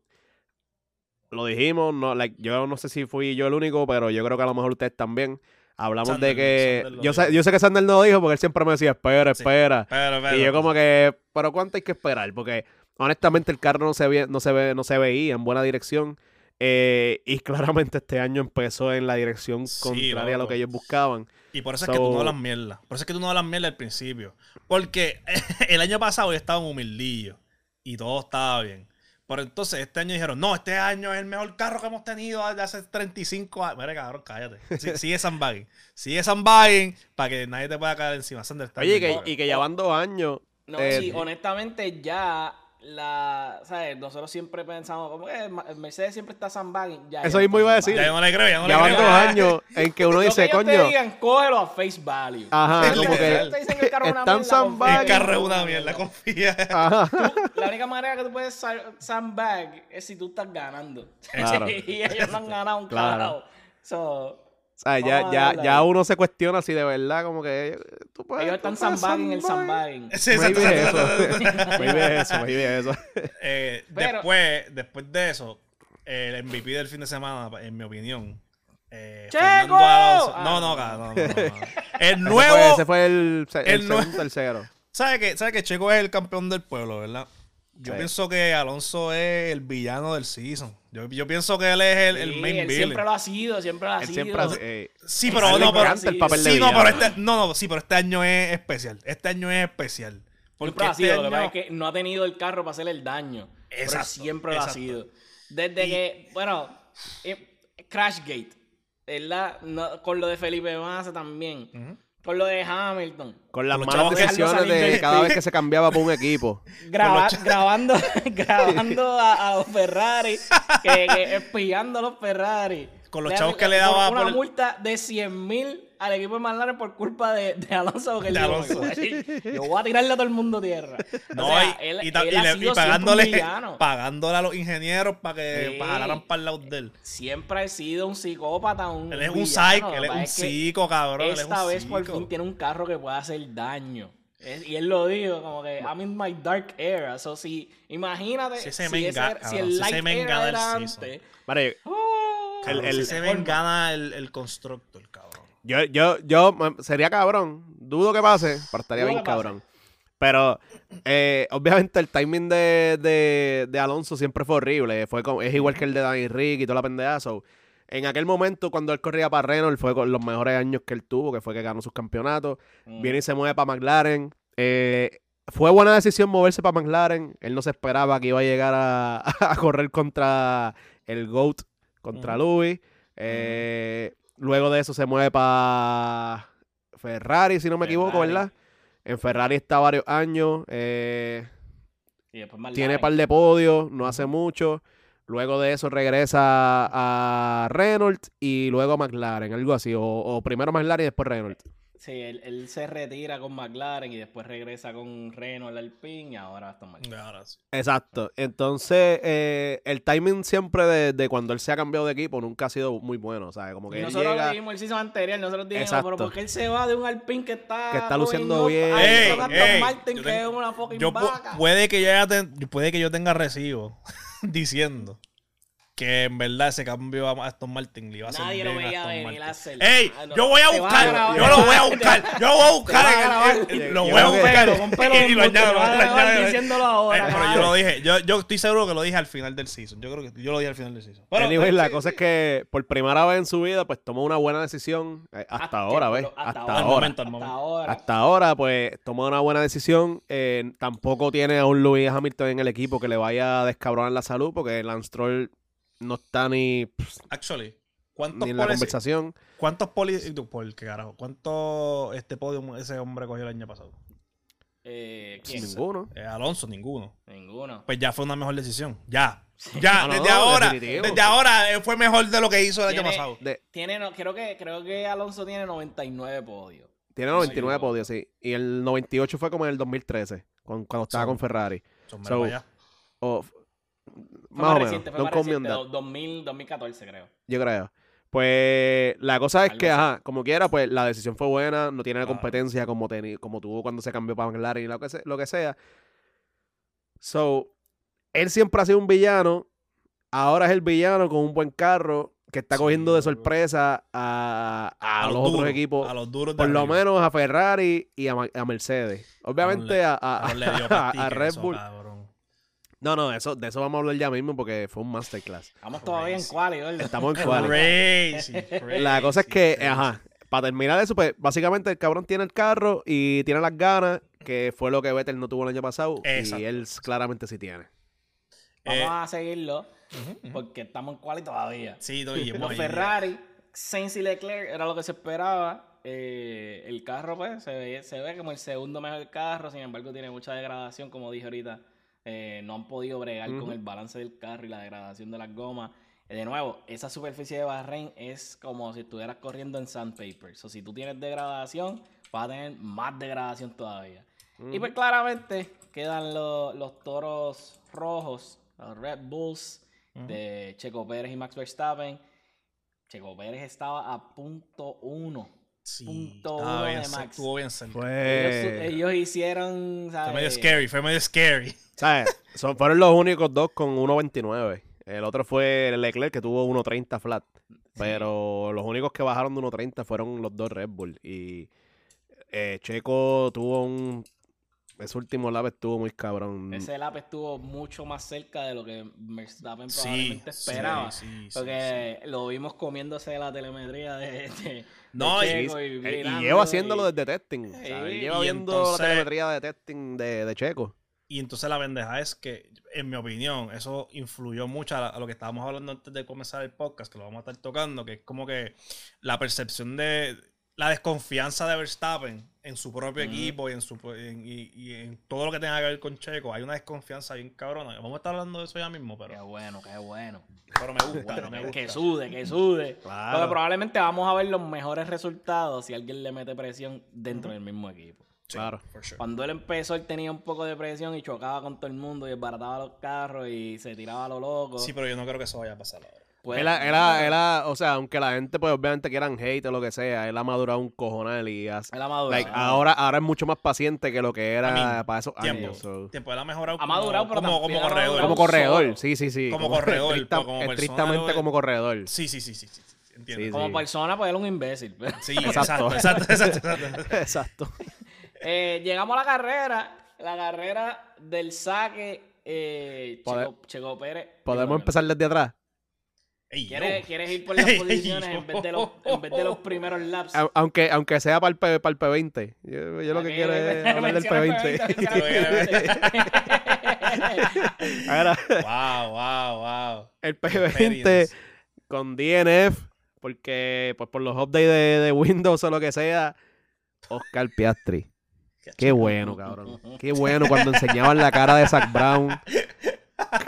A: Lo dijimos, no, like, yo no sé si fui yo el único, pero yo creo que a lo mejor ustedes también. Hablamos
C: Sander-
A: de que. Yo sé, yo sé que Sander no lo dijo porque él siempre me decía, espera,
C: Sí.
A: espera.
C: Pero, pero,
A: y yo como que, pero ¿cuánto hay que esperar? Porque honestamente el carro no se ve, no se ve, no se veía en buena dirección. Eh, y claramente este año empezó en la dirección
C: Sí,
A: contraria a lo que ellos buscaban.
C: Y por eso es que tú
A: So-
C: no hablas mierda. Por eso es que tú no hablas mierda al principio. Porque el año pasado yo estaba humildillo. Y todo estaba bien. Pero entonces este año dijeron, no, este año es el mejor carro que hemos tenido desde hace 35 años. Mira, cabrón, cállate. Sí- Sigue sandbagging. Sigue sandbagging para que nadie te pueda caer encima.
A: Oye, que, y que ya van dos años.
B: No,
A: eh,
B: sí, honestamente ya la, ¿sabes? Nosotros siempre pensamos, como que el Mercedes siempre está sandbagging. Ya,
A: Eso
B: ya
A: mismo
B: no
A: iba a decir.
C: Ya yo no le creo, ya no
A: Ya
C: le
A: van
C: creo.
A: dos años en que uno
B: Lo que
A: dice,
B: ellos te
A: coño.
B: digan, cógelo a face value.
A: Ajá,
C: como
B: te-
C: que
B: te dicen que el carro es una
A: están
B: mierda,
A: sandbagging.
C: El carro es una mierda, confía.
A: Ajá.
B: La única manera que tú puedes sa- sandbag es si tú estás ganando.
A: Claro.
B: y ellos no han ganado un
A: Claro.
B: carajo. So,
A: sea, ya, ya, ya uno se cuestiona si de verdad, como que eh, tú puedes.
B: ellos están
A: puedes
B: sandbagging el
A: sandbagging.
B: sandbagging.
C: Sí, exacto,
A: Maybe eso. Maybe eso.
C: Eh,
B: Pero-
C: después, después de eso, el MVP del fin de semana, en mi opinión. Eh,
B: ¡Checo!
C: Fernando Alonso-
B: Ah,
C: No,
B: no.
C: no, ca- no, no, no, no. El
A: Ese
C: nuevo.
A: fue, ese fue el, se- el
C: el
A: segundo tercero.
C: ¿Sabe que, ¿Sabe que Checo es el campeón del pueblo, verdad? Yo
A: Sí.
C: pienso que Alonso es el villano del season. Yo, yo pienso que él es el, el main
B: él
C: villain.
B: siempre lo ha sido, siempre lo ha
A: Él
B: sido.
A: siempre eh,
C: Sí, pero no, pero
B: encanta el
A: papel de
C: sí, no, pero este, no, no, sí, pero este año es especial. Este año es especial. Porque
B: Siempre ha
C: este
B: sido, lo que
C: año-
B: pasa es que no ha tenido el carro para hacerle el daño. pero
C: Exacto,
B: siempre lo ha sido. Desde
C: Y-
B: que, bueno, eh, Crashgate, ¿verdad? No, con lo de Felipe Massa también. Con lo de Hamilton.
A: con las malas decisiones de cada vez que se cambiaba por un equipo.
B: Graba- grabando grabando a, a los Ferrari, que, que espiando a los Ferrari.
C: Con los
B: Le-
C: chavos que le daba
B: Una
C: por
B: multa de 100 mil al equipo de McLaren por culpa de, de Alonso. porque él
C: De
B: dijo,
C: Alonso.
B: "Yo- Yo voy a tirarle a todo el mundo tierra.
C: No,
B: O sea,
C: y,
B: él-
C: y
B: él
C: y
B: ha
C: y
B: sido un
C: pagándole, pagándole a los ingenieros para que
B: Sí.
C: para jalaran para el lado de él.
B: Siempre ha sido un psicópata, un
C: Él es un
B: villano.
C: psych,
B: Lo
C: él es un psico, cabrón. él es
B: Esta vez por fin tiene un carro que puede hacer daño. Y él lo dijo, como que I'm in my dark era. So, si, imagínate
C: Si
B: si,
C: ese
B: ese si
C: cabrón,
B: el
C: si ese
B: light
C: men
B: era
C: el
B: era
C: season.
B: antes.
A: Vale,
B: ¡oh!
C: Cabrón,
A: el-
C: si
A: el-
C: ese gana el, el constructor, cabrón.
A: Yo, yo, yo, mm, sería cabrón. Dudo que pase, pero estaría
B: Dudo
A: bien cabrón. Pero, eh, obviamente, el timing de, de, de Alonso siempre fue horrible. Fue es igual que el de Danny Rick y toda la pendeja. so, en aquel momento, cuando él corría para Renault, fue con los mejores años que él tuvo, que fue que ganó sus campeonatos.
B: Mm.
A: Viene y se mueve para McLaren. Eh, fue buena decisión moverse para McLaren. Él no se esperaba que iba a llegar a, a correr contra el GOAT, contra
C: Ujú.
A: Louis. Eh, Luego de eso se mueve para Ferrari, si no me equivoco. ¿verdad? En Ferrari está varios años. eh,
B: Y
A: tiene par de podios, no hace mucho. Luego de eso regresa a Renault y luego a McLaren, algo así. O, o primero McLaren y después Renault.
B: Sí, él, él se retira con McLaren y después regresa con Renault Alpine y ahora está McLaren.
C: Ahora sí.
A: Exacto. Entonces, eh, el timing siempre de, de cuando él se ha cambiado de equipo nunca ha sido muy bueno. ¿sabes? Como que él
B: nosotros
A: llega.
B: lo dijimos el season anterior, nosotros dijimos,
A: Exacto.
B: pero ¿por qué él se va de un Alpine que está,
A: Que está luciendo bien.
B: a
C: Ey,
B: Aston
C: ey,
B: Martin,
C: yo
B: que
C: tengo-
B: es una fucking
C: Yo pu-
B: vaca?
C: puede que yo ten- puede que yo tenga recibo diciendo que en verdad ese cambio a Aston Martin le iba a hacer
B: Nadie lo veía
C: Aston
B: venir
C: Martin.
B: a hacer.
C: ¡Ey!
B: Ah, no,
C: yo voy a buscar, yo lo voy a buscar, yo lo voy a buscar. Lo voy a buscar. Y
B: de
C: lo añado,
B: diciéndolo ahora,
C: Eh, pero yo lo dije, yo, yo estoy seguro que lo dije al final del season. Yo creo que yo lo dije al final del season. Bueno,
A: Anyway,
C: eh,
A: la
C: sí,
A: cosa es que por primera vez en su vida, pues tomó una buena decisión. eh, hasta,
B: Hasta-
A: ahora, ¿ves?
B: hasta
A: Hasta,
B: ahora. Hasta ahora.
A: Hasta ahora, pues, tomó una buena decisión. Eh, tampoco tiene a un Lewis Hamilton en el equipo que le vaya a descabronar la salud, porque Lance Stroll no está ni, pff,
C: Actually, ¿cuántos
A: ni en la
C: polis-
A: conversación.
C: ¿Cuántos poli... tú, ¿Por qué carajo? ¿Cuántos este podio ese hombre cogió el año pasado?
B: Eh, ¿Quién?
A: Ninguno.
C: Eh, Alonso, ninguno.
B: Ninguno.
C: Pues ya fue una mejor decisión. Ya. Ya,
A: Ah, no,
C: desde
A: no,
C: ahora.
A: definitivo.
C: Desde ahora eh, fue mejor de lo que hizo el año pasado.
A: De-
B: Tiene, no, creo, que, creo que Alonso tiene 99 podios.
A: tiene
B: No sé
A: 99
B: yo.
A: podios, sí. Y el 98 fue como en el 2013, cuando, cuando estaba
C: So-
A: con Ferrari.
C: So, mira
A: So,
C: para
B: Fue
A: más o menos.
B: reciente, fue
A: Don't
B: más reciente,
A: that.
B: do- 2000, 2014 creo.
A: Yo creo. Pues la cosa es
B: Algo
A: que,
B: así.
A: ajá, como quiera, pues la decisión fue buena, no tiene la
C: Claro.
A: competencia como, teni- como tuvo cuando se cambió para McLaren y lo que, se- lo que sea. So, él siempre ha sido un villano, ahora es el villano con un buen carro que está
C: Sí,
A: cogiendo de sorpresa a, a los, otros
C: duros,
A: equipos,
C: A los duros de
A: por lo menos a Ferrari y a, Mercedes. Obviamente a, Red Bull. No, no, eso, de eso vamos a hablar ya mismo porque fue un masterclass.
B: Estamos todavía en quali, ¿verdad?
A: Estamos en cual.
C: Crazy,
A: La cosa es que,
C: crazy.
A: ajá, para terminar eso, pues básicamente el cabrón tiene el carro y tiene las ganas, que fue lo que Vettel no tuvo el año pasado,
C: Exacto.
A: y él claramente sí tiene.
B: Vamos
C: Eh,
B: a seguirlo porque estamos en quali todavía.
C: Sí, no, y
B: Los Ferrari, Sainz y Leclerc era lo que se esperaba. Eh, el carro, pues, se ve, se ve como el segundo mejor carro. Sin embargo, tiene mucha degradación, como dije ahorita. Eh, no han podido bregar con el balance del carro y la degradación de las gomas. Eh, de nuevo, esa superficie de Bahrein es como si estuvieras corriendo en sandpaper. O si tú tienes degradación, vas a tener más degradación todavía. Y pues claramente quedan lo- los toros rojos, los Red Bulls de Checo Pérez y Max Verstappen. Checo Pérez estaba a punto uno.
C: Sí,
B: punto uno
C: bien
B: de Max.
C: Estuvo bien.
B: Ellos,
A: Fue,
B: ellos hicieron,
C: Fue medio scary, fue medio scary.
A: ¿sabes? Son, fueron los únicos dos con 1.29. El otro fue Leclerc que tuvo 1.30 flat. Pero los únicos que bajaron de 1.30 fueron los dos Red Bull. Y eh, Checo tuvo un... Ese último lap estuvo muy cabrón.
B: Ese lap estuvo mucho más cerca de lo que Verstappen probablemente
C: sí,
B: esperaba.
C: sí, sí,
B: porque lo vimos comiéndose la telemetría de, de-
C: No,
B: de
C: y-
B: Checo y, mirando
A: y lleva haciéndolo
B: y-
A: desde testing.
B: Sí,
A: lleva
C: y
A: viendo
C: entonces-
A: la telemetría de testing de, de Checo.
C: Y entonces la bendeja es que, en mi opinión, eso influyó mucho a, la- a lo que estábamos hablando antes de comenzar el podcast, que lo vamos a estar tocando, que es como que la percepción de la desconfianza de Verstappen en su propio equipo y en, su, y, y- y en todo lo que tenga que ver con Checo. Hay una desconfianza bien cabrona. Vamos a estar hablando de eso ya mismo,
B: Qué
C: pero,
B: bueno, qué bueno.
C: pero me gusta,
B: Bueno,
C: me
B: que,
C: gusta.
B: que sude, que sude.
A: Claro.
B: Porque probablemente vamos a ver los mejores resultados si alguien le mete presión dentro del mismo equipo.
C: Sí,
A: Claro.
C: sure.
B: Cuando él empezó, él tenía un poco de presión y chocaba con todo el mundo y desbarataba los carros y se tiraba a lo loco.
C: Sí, pero yo no creo que eso vaya a pasar ahora.
B: Pues,
A: ha- él ha- o sea, aunque la gente, pues obviamente quieran hate o lo que sea, él ha madurado un cojonal y hace-
B: él ha madurado.
A: like, ahora, ahora es mucho más paciente que lo que era
C: I mean,
A: para esos
C: Tiempo.
A: años. so.
C: Tiempo, él ha mejorado
B: Ha madurado,
C: como,
B: pero
C: como, corredor.
A: Como corredor, sí, sí, sí.
C: Como corredor,
A: estricta-
C: como persona,
A: estrictamente
C: lo-
A: como corredor.
C: Sí, sí, sí, sí, sí, sí,
B: Como
A: sí.
B: persona, pues él es un imbécil. pero-
C: Sí,
A: Exacto.
C: exacto, exacto, exacto, exacto.
B: Eh, llegamos a la carrera. La carrera del saque. Eh, Checo Pérez.
A: Podemos empezar desde atrás.
C: Ey,
B: ¿Quieres, quieres ir por las
C: Ey,
B: posiciones en vez, de los, en vez de los primeros laps?
A: Au- Aunque, aunque sea para el, P, para el P20. Yo, yo lo que quiero es hablar del
B: P20,
A: P20. Ahora,
C: Wow, wow, wow.
A: el P20
C: Experience.
A: con DNF, porque pues por los updates de, de Windows o lo que sea, Oscar Piastri. Qué bueno, cabrón. Qué bueno cuando enseñaban la cara de Zach Brown.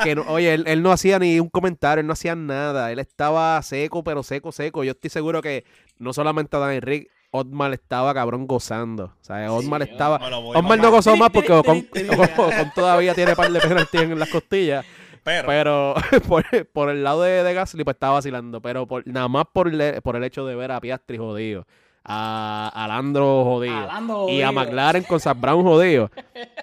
A: Que no- oye, él, él no hacía ni un comentario, él no hacía nada. Él estaba seco, pero seco, seco. Yo estoy seguro que no solamente Danny Rick, Otmar estaba cabrón gozando. O sea, Otmar
B: Sí,
A: estaba. Otmar no gozó más porque Ocon, todavía tiene par de penaltis en las costillas.
C: Pero,
A: Pero por, por el lado de, de Gasly, pues estaba vacilando. Pero por, nada más por el, por el hecho de ver a Piastri jodido, a, a Landro jodido,
B: A Lando
A: y a
B: jodido.
A: McLaren con Zach Brown jodido.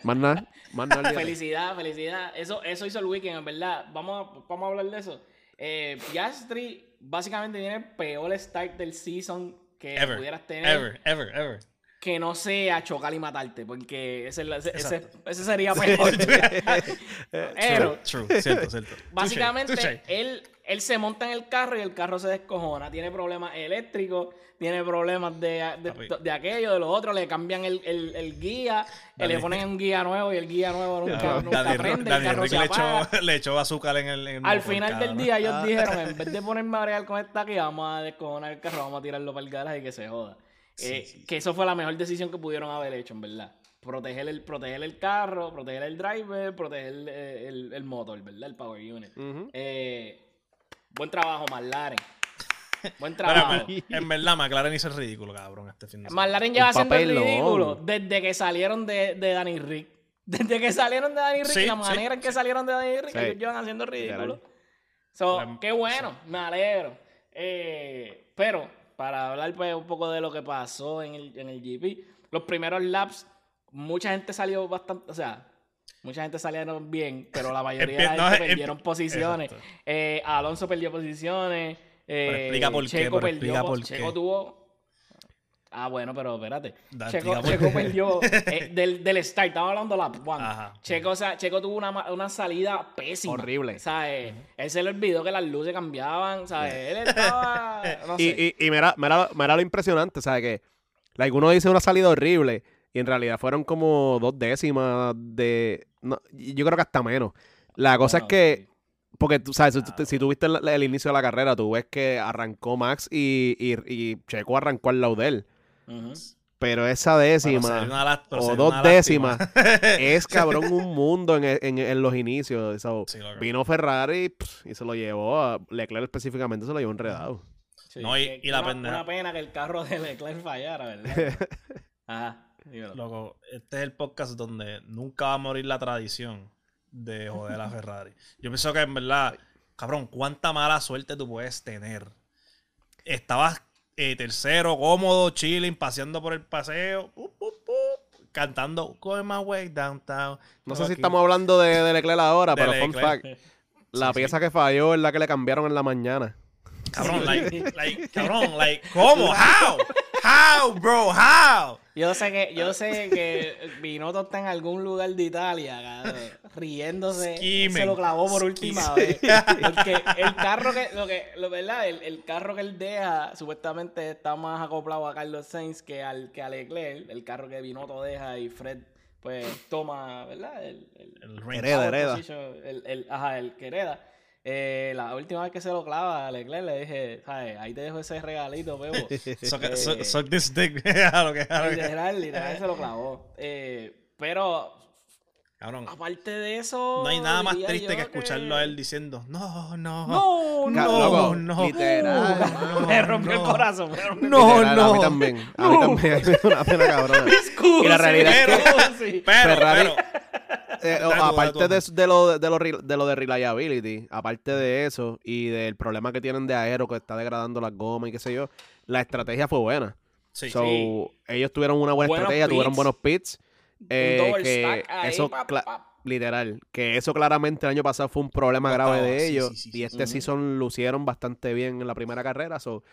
A: Más nada.
B: Felicidad, felicidad. Eso, eso hizo el weekend, en verdad. Vamos a, vamos a hablar de eso. Eh, Piastri básicamente tiene el peor start del season que
C: ever,
B: pudieras tener.
C: ever, ever, ever.
B: Que no sea chocar y matarte, porque ese, ese, ese, sería mejor. Pero,
C: True, true, cierto, cierto.
B: Básicamente,
C: Touché, touché.
B: él, él se monta en el carro y el carro se descojona. Tiene problemas eléctricos, tiene problemas de, de, de aquello, de lo otro. Le cambian el, el, el guía, eh, le ponen un guía nuevo y el guía nuevo nunca,
C: Dani-
B: nunca
C: Dani-
B: prende. El carro
C: Rick
B: se
C: le
B: apaga.
C: echó, le echó azúcar en el. en
B: Al final del día ellos
A: Ah.
B: dijeron, en vez de ponerme a bregar con esta aquí, vamos a descojonar el carro, vamos a tirarlo para el garaje y que se joda.
C: Sí,
B: Eh,
C: sí,
B: Que eso fue la mejor decisión que pudieron haber hecho, en verdad. Proteger el, proteger el carro, proteger el driver, proteger el, el- el motor, ¿verdad? El power unit. Eh, buen trabajo, McLaren. Buen trabajo.
C: en- en verdad, McLaren hizo el ridículo, cabrón, este fin de semana.
B: McLaren lleva haciendo el ridículo desde que salieron de, de Danny Rick. Desde que salieron de Danny Rick,
C: Sí,
B: la
C: sí,
B: manera en que salieron de Danny Rick,
A: Sí.
B: ellos llevan haciendo el ridículo. So,
C: La-
B: qué bueno, me alegro. Eh, pero, para hablar pues, un poco de lo que pasó en el, en el GP, los primeros laps, mucha gente salió bastante, o sea, mucha gente salieron bien, pero la mayoría de la
C: no,
B: gente
C: em-
B: perdieron posiciones. Eh, Alonso perdió posiciones. eh,
C: Pero explica por qué,
B: Checo
C: pero
B: perdió
C: explica por
B: Checo
C: qué.
B: tuvo Ah, bueno, pero espérate.
C: Da-
B: Checo, perdió eh, del, del start, estamos hablando de la one.
C: Ajá.
B: Checo, o sea, Checo tuvo una, una salida pésima.
A: Horrible.
B: ¿Sabes? Él se le olvidó que las luces cambiaban, ¿sabes? Él estaba, no sé.
A: Y, y, y mira, mira, mira lo impresionante, ¿sabes? Que like, uno dice una salida horrible y en realidad fueron como dos décimas de... no, yo creo que hasta menos. La cosa
B: Bueno,
A: es que... Porque tú sabes, si, tú- si tú viste el, el inicio de la carrera, tú ves que arrancó Max y, y, y Checo arrancó al lado de él.
B: sí. Ujú.
A: Pero esa décima o dos décimas es cabrón un mundo en, en- en los inicios. So,
C: Sí,
A: vino Ferrari pff, y se lo llevó a Leclerc específicamente, se lo llevó enredado.
B: Sí,
C: No, y- y la
B: una,
C: pendeja-
B: una pena que el carro de Leclerc fallara, ¿verdad? Ajá.
C: Loco, este es el podcast donde nunca va a morir la tradición de joder a Ferrari. Yo pienso que en verdad, cabrón, cuánta mala suerte tú puedes tener. Estabas eh, tercero, cómodo, chilling, paseando por el paseo, pu, pu, cantando Going My Way Downtown.
A: No sé si estamos hablando de, de Leclerc ahora,
C: De
A: pero fun fact, la
C: Sí,
A: pieza que falló es la que le cambiaron en la mañana.
C: Cabrón, like, like, cabrón, like, ¿cómo? How? How, bro? How?
B: Yo sé que, yo sé que Binotto está en algún lugar de Italia, cabrón, riéndose. Se lo clavó por última vez. Porque el carro que, lo que, lo verdad, el, el carro que él deja, supuestamente está más acoplado a Carlos Sainz que al que a Leclerc, el carro que Binotto deja y Fred pues toma, ¿verdad? El, el,
C: El.
A: Hereda,
B: power
A: hereda.
B: position, el, el- ajá, el que hereda. Eh, la última vez que se lo clava a Leclerc le dije, ¿sabes? Ahí te dejo ese regalito, bebo.
C: Suck,
B: Eh,
C: suck- this dick.
B: Literal, literal se lo clavó. Eh, pero
C: Cabrón,
B: aparte de eso.
C: no hay nada más triste que escucharlo a él diciendo, no, no,
B: No, no.
A: loco,
C: no.
A: literal.
C: no,
B: me rompió el
C: no.
B: corazón. Me rompió
C: No,
A: Literal, A mí
C: no.
A: también. A mí también. A mí da una pena Y la realidad es
C: que-. Pero, pero,
A: Eh, aparte de, de lo, de, lo, de lo de reliability, aparte de eso y del problema que tienen de aero que está degradando las gomas y qué sé yo, la estrategia fue buena.
C: sí,
A: So,
B: Sí.
A: ellos tuvieron una buena
B: Buenos
A: estrategia, tuvieron buenos pits. eh, que
B: ahí,
A: eso,
B: pap,
A: cla-
B: pap.
A: literal, que eso claramente el año pasado fue un problema grave de
C: sí,
A: ellos. y este season lucieron bastante bien en la primera carrera. So,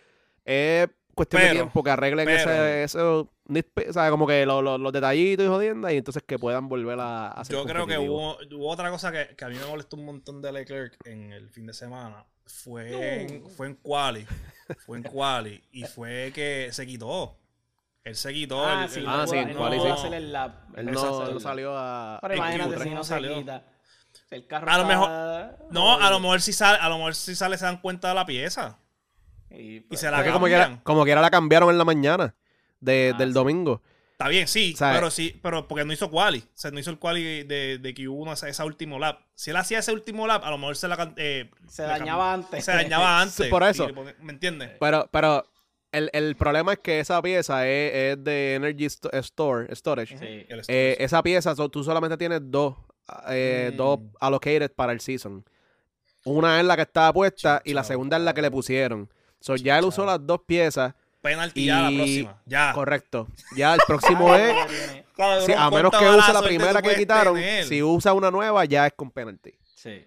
A: es cuestión de tiempo que arreglen
C: pero-
A: ese, eso, o sea, como que lo- lo- los detallitos y jodiendas, y entonces que puedan volver a, ser
C: Yo creo que hubo, hubo otra cosa que, que a mí me molestó un montón de Leclerc en el fin de semana. Fue, en, fue en Quali. Fue en Quali. Y fue que se quitó. Él se quitó.
B: Ah,
C: el-
B: sí,
C: el-
B: no
A: Ah,
B: pudo-
A: sí, en
B: no
A: quali,
B: pudo
A: sí.
B: hacer el lap.
A: Él
B: No
A: no, él
B: hacer
A: no
B: el
A: salió a...
B: Pero imagínate
C: Q3
B: si
C: no
B: no se
C: salió.
B: quita. El carro
C: A lo
B: está-
C: No, a lo mejor si sale, a lo mejor si sale se dan cuenta de la pieza.
B: Y,
C: Y
B: pues,
C: se la
A: Porque como
C: cambian.
A: quiera, como quiera la cambiaron en la mañana de-
B: Ah,
A: del
B: sí.
A: domingo.
C: Está bien, sí,
A: O sea,
C: pero sí, pero porque no hizo quali. O sea, no hizo el quali de, de Q1 esa, esa último lap. Si él hacía ese último lap, a lo mejor se la eh,
B: Se dañaba antes.
C: Se dañaba antes.
A: por eso.
C: ¿Me entiendes?
A: Pero, pero el, el problema es que esa pieza es, es de Energy sto- Store, Storage.
B: Sí.
C: El
A: Eh, esa pieza, so- tú solamente tienes dos, eh,
C: Mm.
A: dos allocated para el season. Una es la que estaba puesta y la segunda es la que le pusieron. So, ya él usó las dos piezas.
C: Penalti ya la
A: y-
C: próxima. Ya.
A: Correcto. Ya el próximo es.
C: Cabrón,
A: sí, a menos
C: ¿cuánta
A: que use la
C: suerte
A: primera que quitaron,
C: tener?
A: si usa una nueva, ya es con penalty.
B: Sí.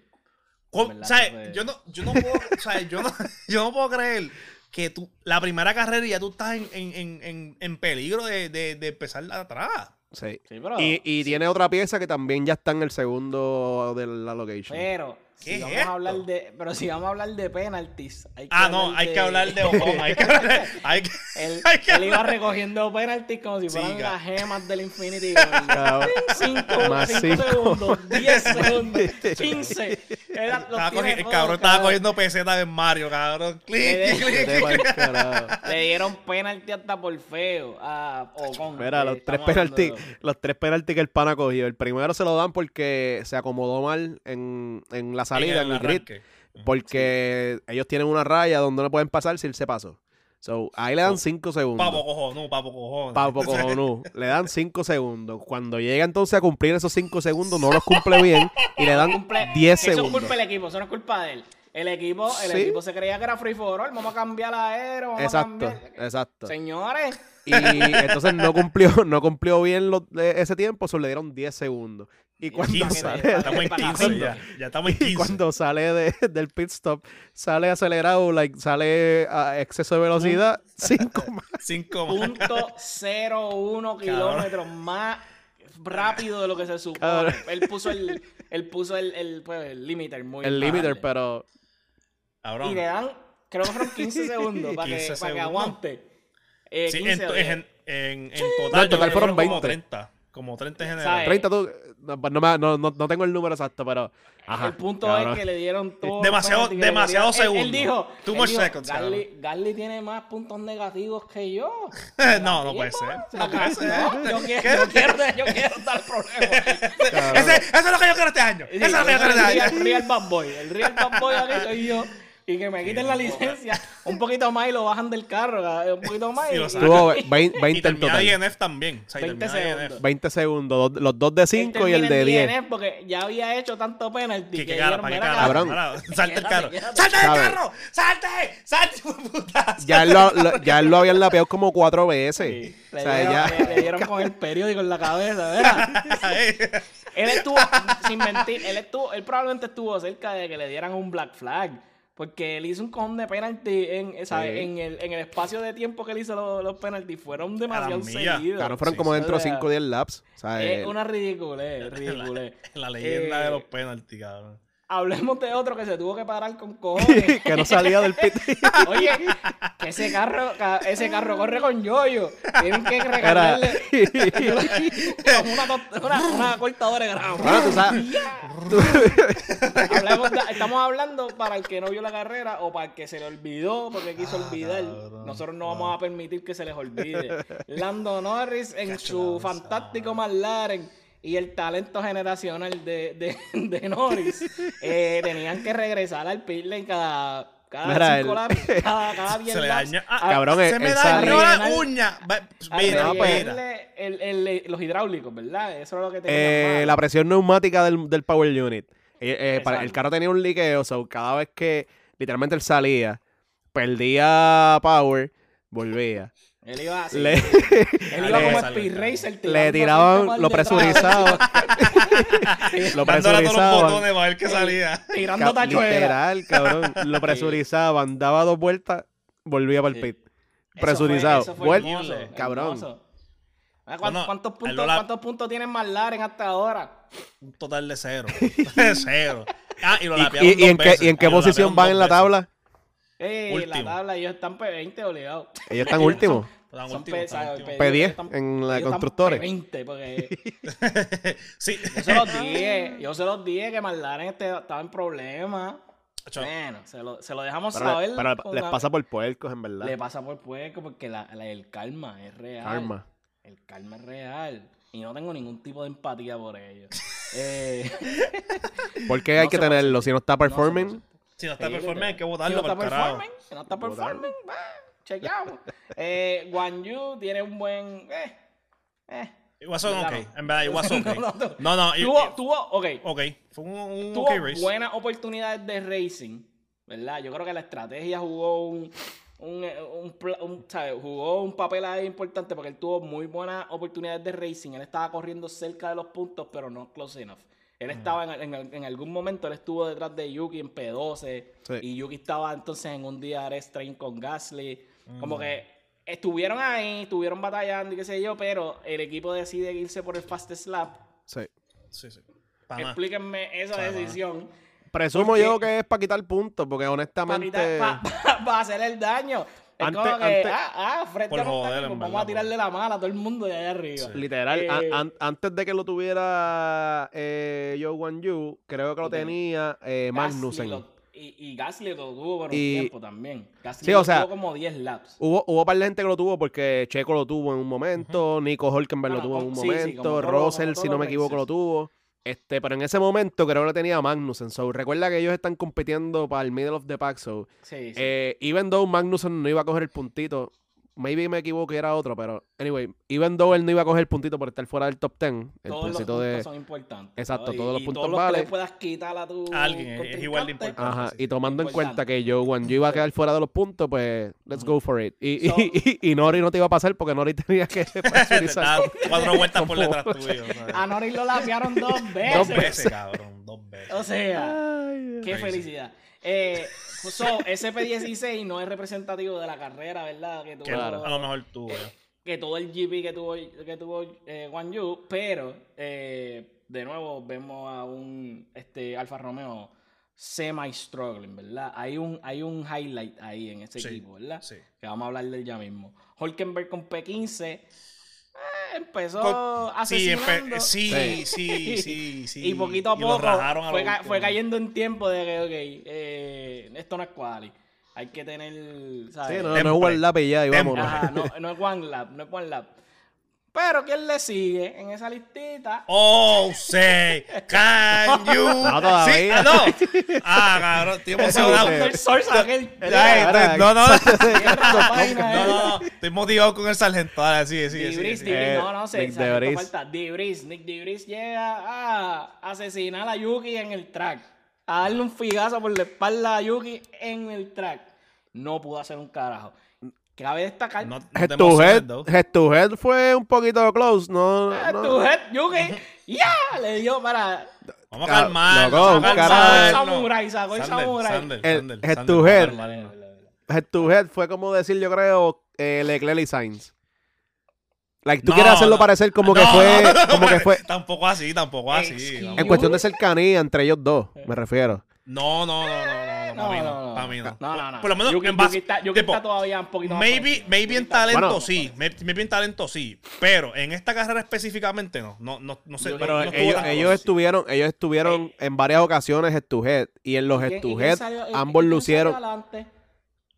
C: O sea, yo no, yo no puedo, o sea, yo no, yo no puedo creer que tú, la primera carrera ya tú estás en, en, en, en, en peligro de, de, de empezar de atrás.
A: Sí.
B: Sí, pero.
A: Y, y tiene otra pieza que también ya está en el segundo de la location.
B: Pero.
C: ¿Qué
B: Si
C: es
B: vamos a hablar de, pero si vamos a hablar de penalties. Hay que
C: Ah, no, hay que hablar de Obama. Hay que hablar, hay que,
B: Él,
C: hay que
B: él iba recogiendo penalties como si fueran las gemas del Infinity. Gold.
A: Cabrón.
B: 5
A: Más cinco.
B: segundos, 10 segundos, 15. Era, los
C: Estaba
B: tiene
C: cogi- el
B: todos,
C: cabrón estaba cogiendo pesetas en Mario, cabrón. Clic,
B: Eh,
C: clic,
A: Vete
C: clic.
A: pa'l carajo.
B: Le dieron penalti hasta por feo a Ocon.
A: Mira, los tres
B: hablando
A: penaltis,
B: de-
A: los tres penaltis que el pana cogió. El primero se lo dan porque se acomodó mal en, en la salida, en el, grid.
C: arranque.
A: Porque ellos tienen una raya donde no pueden pasar si él se pasó. So, ahí le dan
C: Oh,
A: 5 segundos.
C: Papo cojonú, papo cojonú.
A: Papo cojonú. Le dan 5 segundos. Cuando llega entonces a cumplir esos 5 segundos, no los cumple bien y le dan
B: Cumple-
A: 10
B: Eso es
A: segundos.
B: culpa del equipo, eso no es culpa de él. El equipo, el
A: Sí.
B: equipo se creía que era free for all, vamos a cambiar la aero, vamos
A: Exacto,
B: a cambiar.
A: exacto.
B: Señores,
A: Y entonces no cumplió, no cumplió bien lo- de ese tiempo, solo le dieron 10 segundos. Y cuando
C: 15.
A: sale,
C: Estamos en
B: Para
C: 15 ya. Ya estamos en
A: y
C: 15.
A: cuando sale de- del pit stop, sale acelerado, like, sale a exceso de velocidad, 5 más.
C: 5 más.
B: punto cero uno kilómetros más rápido de lo que se supone.
A: Cabrón.
B: Él puso el, él puso el, el, pues, el limiter muy
A: El limiter, pero
C: Cabrón.
B: Y le dan, creo que fueron 15 segundos para,
C: 15
B: que, para que aguante. Eh,
C: Sí,
B: 15
C: en,
B: o
C: to-
B: 10.
C: en, en, en
A: No,
C: total,
A: fueron
C: como
A: 20.
C: 30. Como 30 en general.
B: ¿Sabes?
A: 30 tú, no, no, me- no, no- no tengo el número exacto, pero... Ajá,
B: el punto
A: cabrón.
B: es que le dieron todo.
C: Demasiado- demasiado
B: querían. Él- dijo,
C: Too
B: él
C: much
B: dijo,
C: seconds,
B: Garly, Garly tiene más puntos negativos que yo.
C: no, no puede ser. No puede
B: Acá,
C: ser.
B: no, yo quiero, yo quiero, yo quiero dar problema.
C: Ese, eso es lo que yo quiero este año. Eso es lo que yo quiero
B: el
C: este
B: real,
C: año.
B: real bad boy. El real bad boy aquí soy yo. Y que me quiten la licencia un poquito más y lo bajan del carro. Un poquito más.
C: Y
B: Y,
C: lo sacan.
A: Tuvo 20, 20
C: Y
A: total.
C: INF también. O sea, y
B: 20
C: termina INF.
B: segundos.
A: 20 segundos, dos- los dos de 5 y el de 10.
B: DNF porque ya había hecho tanto penalti.
C: ¿Qué,
B: que
C: qué cara? ¿Para qué
B: "Mira,
C: cara?
A: Cabrón.
C: Salte el carro. ¡Salte del
A: ¿Sabes?
C: carro! ¡Salte! ¡Salte, puta!
A: Ya él lo, lo- ya él lo habían lapeado como cuatro veces.
B: Sí.
A: O
B: Le,
A: sea,
B: dieron,
A: ya...
B: le- le dieron con el periódico en la cabeza, ¿verdad? Él estuvo, sin mentir, él estuvo, él probablemente estuvo cerca de que le dieran un black flag. Porque él hizo un cojón de penalti en, ¿sabes?
A: Sí.
B: en, el, en el espacio de tiempo que él hizo los, los penaltis. Fueron demasiado seguidos.
A: Claro, fueron
C: Sí,
A: como dentro de
B: O sea,
A: 5 o 10 laps. O sea,
B: Es una ridiculez, ridiculez.
C: La leyenda
B: Eh,
C: de los penaltis, cabrón.
B: Hablemos de otro que se tuvo que parar con cojones.
A: que no salía del pit.
B: Oye, que ese carro, ca- ese carro corre con yoyo. Tienen que
A: Era...
B: recargarle una, una, una cortadora de grama.
A: bueno, tú sabes...
B: De- estamos hablando para el que no vio la carrera o para el que se le olvidó porque quiso olvidar.
C: cabrón.
B: Nosotros no vamos a permitir que se les olvide. Lando Norris en su fantástico McLaren y el talento generacional de, de, de Norris eh, tenían que regresar al pit lane cada, cada
A: Mira,
B: cinco
A: el-
B: laps, cada, cada diez
C: Se le
B: laps,
C: dañó.
B: a-
C: Ah,
A: Cabrón,
C: se me dañó la uña. Va-
B: a
C: Mira,
B: rellenarle el- el- los hidráulicos, ¿verdad? Eso es lo que tenía
A: Eh, la presión neumática del, del Power Unit. Eh, eh, para- el carro tenía un liqueo, so cada vez que literalmente él salía, perdía power, volvía.
B: Él iba así.
A: Le,
B: Él iba
A: le-
B: como
C: salió.
B: Speed Racer.
A: le tiraban, lo presurizaban. lo
C: Dándole a todos los
A: presurizaban.
C: botones para ver qué salía.
B: Tirando tachuelas.
A: Literal, cabrón. Lo presurizaban, daba dos vueltas, volvía para el pit. Presurizado.
B: fue- eso fue
A: Vuel-
B: hermoso,
A: cabrón.
B: Ah, ¿cuán-
C: Bueno,
B: ¿Cuántos,
C: el
B: puntos, ¿Cuántos puntos tiene McLaren hasta ahora?
C: Un total de cero. cero. Ah, y lo
A: ¿Y, y- en qué,
C: veces.
A: ¿Y en qué posición van en la
C: veces.
A: tabla?
B: Ey, la tabla, ellos están P20 obligados.
A: Ellos están últimos.
C: Están
B: Son. P-
A: P10
B: están-
A: en la
B: ellos están
A: constructores.
B: P20 porque
C: Sí.
B: yo se los dije, yo se los dije que McLaren este- estaba en problemas. Bueno, se lo, se lo dejamos
A: Pero,
B: saber.
A: pero
B: con
A: les pasa por puercos, en verdad.
B: Le pasa por puerco porque la- la- el karma es real.
A: Karma.
B: El karma es real. Y no tengo ningún tipo de empatía por ellos. eh,
A: ¿Por qué hay
B: No
A: que tenerlo? Si no está
B: no
A: performing,
B: puede.
C: Si no está
B: Sí,
C: performance, hay que
B: Si
C: votarlo
B: no
C: para
B: está
C: el carajo.
B: performing, si no está performing, va, chequeamos. eh, Guan Yu tiene un buen. Eh, eh.
C: It was okay. En verdad, it was okay.
B: No, no, no.
C: No, no. it-
B: Tuvo,
C: it-
B: tuvo, ok,
C: Ok. Fue un, un
B: tuvo
C: okay race.
B: buenas oportunidades de racing, ¿verdad? Yo creo que la estrategia jugó un, un, un, pla- un- ¿sabes? jugó un papel ahí importante porque él tuvo muy buenas oportunidades de racing. Él estaba corriendo cerca de los puntos, pero no close enough. Él estaba en, en- en algún momento, él estuvo detrás de Yuki en P12
A: Sí.
B: y Yuki estaba entonces en un DRS train con Gasly. Como que estuvieron ahí, estuvieron batallando y qué sé yo, pero el equipo decide irse por el fastest lap.
A: sí.
C: Sí, sí. Pa'.
B: Explíquenme esa decisión.
A: Presumo yo que es para quitar puntos, porque
B: Para
A: honestamente.
B: hacer el daño. Es
A: Antes-
B: como que,
A: antes-
B: ah, ah, Fred ya no está pues vamos
C: verdad,
B: a tirarle la mala a todo el mundo de allá arriba.
A: Literal,
B: Eh,
A: an- antes de que lo tuviera eh, Joe Wan Yu, creo que lo
B: Lo ten-
A: tenía eh, Magnussen.
B: lo- y, y Gasly lo tuvo por un
A: Y-
B: tiempo también. Gasly
A: Sí,
B: lo
A: o sea,
B: tuvo como 10 laps.
A: Hubo, hubo par de gente que lo tuvo porque Checo lo tuvo en un momento, Nico Hulkenberg lo tuvo en un
B: sí, sí,
A: momento,
B: todo-
A: Russell, si no me equivoco, lo tuvo. Este, pero en ese momento creo que lo tenía Magnussen. So, recuerda que ellos están compitiendo para el middle of the pack. So,
B: Sí, sí.
A: eh, even though Magnussen no iba a coger el puntito, maybe me equivoco y era otro, pero anyway, even though él no iba a coger puntito por estar fuera del top 10, el
B: Todos los
A: puntito de...
B: son importantes.
A: Exacto,
B: ¿no?
A: todos los
B: Y-
A: puntos
B: todos los que
A: valen.
B: le puedas quitar a tu
C: A alguien, es- es igual de importante.
A: Ajá,
C: sí.
A: y tomando en cuenta que yo, Juan, yo iba a quedar fuera de los puntos, pues, let's go for it. Y,
B: So-
A: y, y, y Nori no te iba a pasar porque Nori tenía que
C: cuatro vueltas por detrás tuyo.
B: A Norris lo lapearon dos veces.
C: Dos veces, cabrón. Dos veces.
B: O sea,
A: Ay,
B: qué
C: Crazy.
B: felicidad. Eh, so, SP16 no es representativo de la carrera, ¿verdad? Que tuvo,
C: Que a lo mejor tú, eh.
B: que todo el GP que tuvo, que tuvo eh, Guan Yu, pero eh, de nuevo vemos a un este, Alfa Romeo semi-struggling, ¿verdad? Hay un, hay un highlight ahí en ese
C: Sí,
B: equipo, ¿verdad?
C: sí.
B: Que vamos a hablar de él ya mismo. Hulkenberg con P15 eh, empezó
C: Con- Sí,
B: asesinando.
C: empe- sí, sí, sí, sí.
B: Y poquito a poco
C: a
B: fue, ca- fue cayendo en tiempo de que, ok, eh, esto no es quali. Hay que tener, ¿sabes?
A: Sí, no,
C: Temple.
A: no es one lap y ya, y vámonos.
B: Ajá, no, no es one lap, no es one lap. Pero ¿quién le sigue en esa listita?
C: Oh, say, can you?
A: No, todavía.
C: Sí, ah, no. Ah, cabrón, estoy emocionado.
A: Sí.
B: El
A: Ahora,
C: no, no, no.
B: Eh.
C: no, no. Estoy motivado con el sargento. Sigue, sigue, sigue.
B: Dibris. Dibris, no, no sé.
A: Nick
B: sargento
A: Debris.
B: falta. Dibris, Nick Dibris llega a asesinar a Yuki en el track. A darle un figazo por la espalda a Yuki en el track. No pudo hacer un carajo. Cabe destacar.
C: No, no
A: Head to head, head to head fue un poquito close, no,
B: Eh,
A: no.
B: tu head, Yuki, ¡ya! Le dio para.
C: Vamos a
A: Ca-
C: calmar.
A: loco,
C: vamos a calmar.
B: Samurai, sacó el samurai.
C: Sander,
A: El
C: Sander,
A: head
C: Sander,
A: to head. Head to head fue como decir, yo creo, eh, Leclerc y Sainz. Like, tú
C: No,
A: quieres hacerlo
C: no.
A: parecer como que
C: No,
A: fue,
C: no, no,
A: como que fue,
C: Tampoco así, tampoco así.
B: Excuse-
A: en cuestión de cercanía entre ellos dos, me refiero.
C: No, no, no, no, no, no,
B: No,
C: para mí
B: no,
C: no,
B: no.
C: para mí no.
B: No, no, no.
C: Por lo menos
B: Yuki,
C: en base-
B: Yuki está, Yuki
C: tipo,
B: está todavía un poquito más
C: Maybe, maybe en talento
A: Bueno.
C: sí, may- maybe en talento sí, pero en esta carrera específicamente no, no, no, no sé.
B: Yuki-
A: Pero
C: no
A: ellos, ellos estuvieron, ellos estuvieron en varias ocasiones head to head. Y en los
B: ¿Y
A: head to head, ambos lucieron.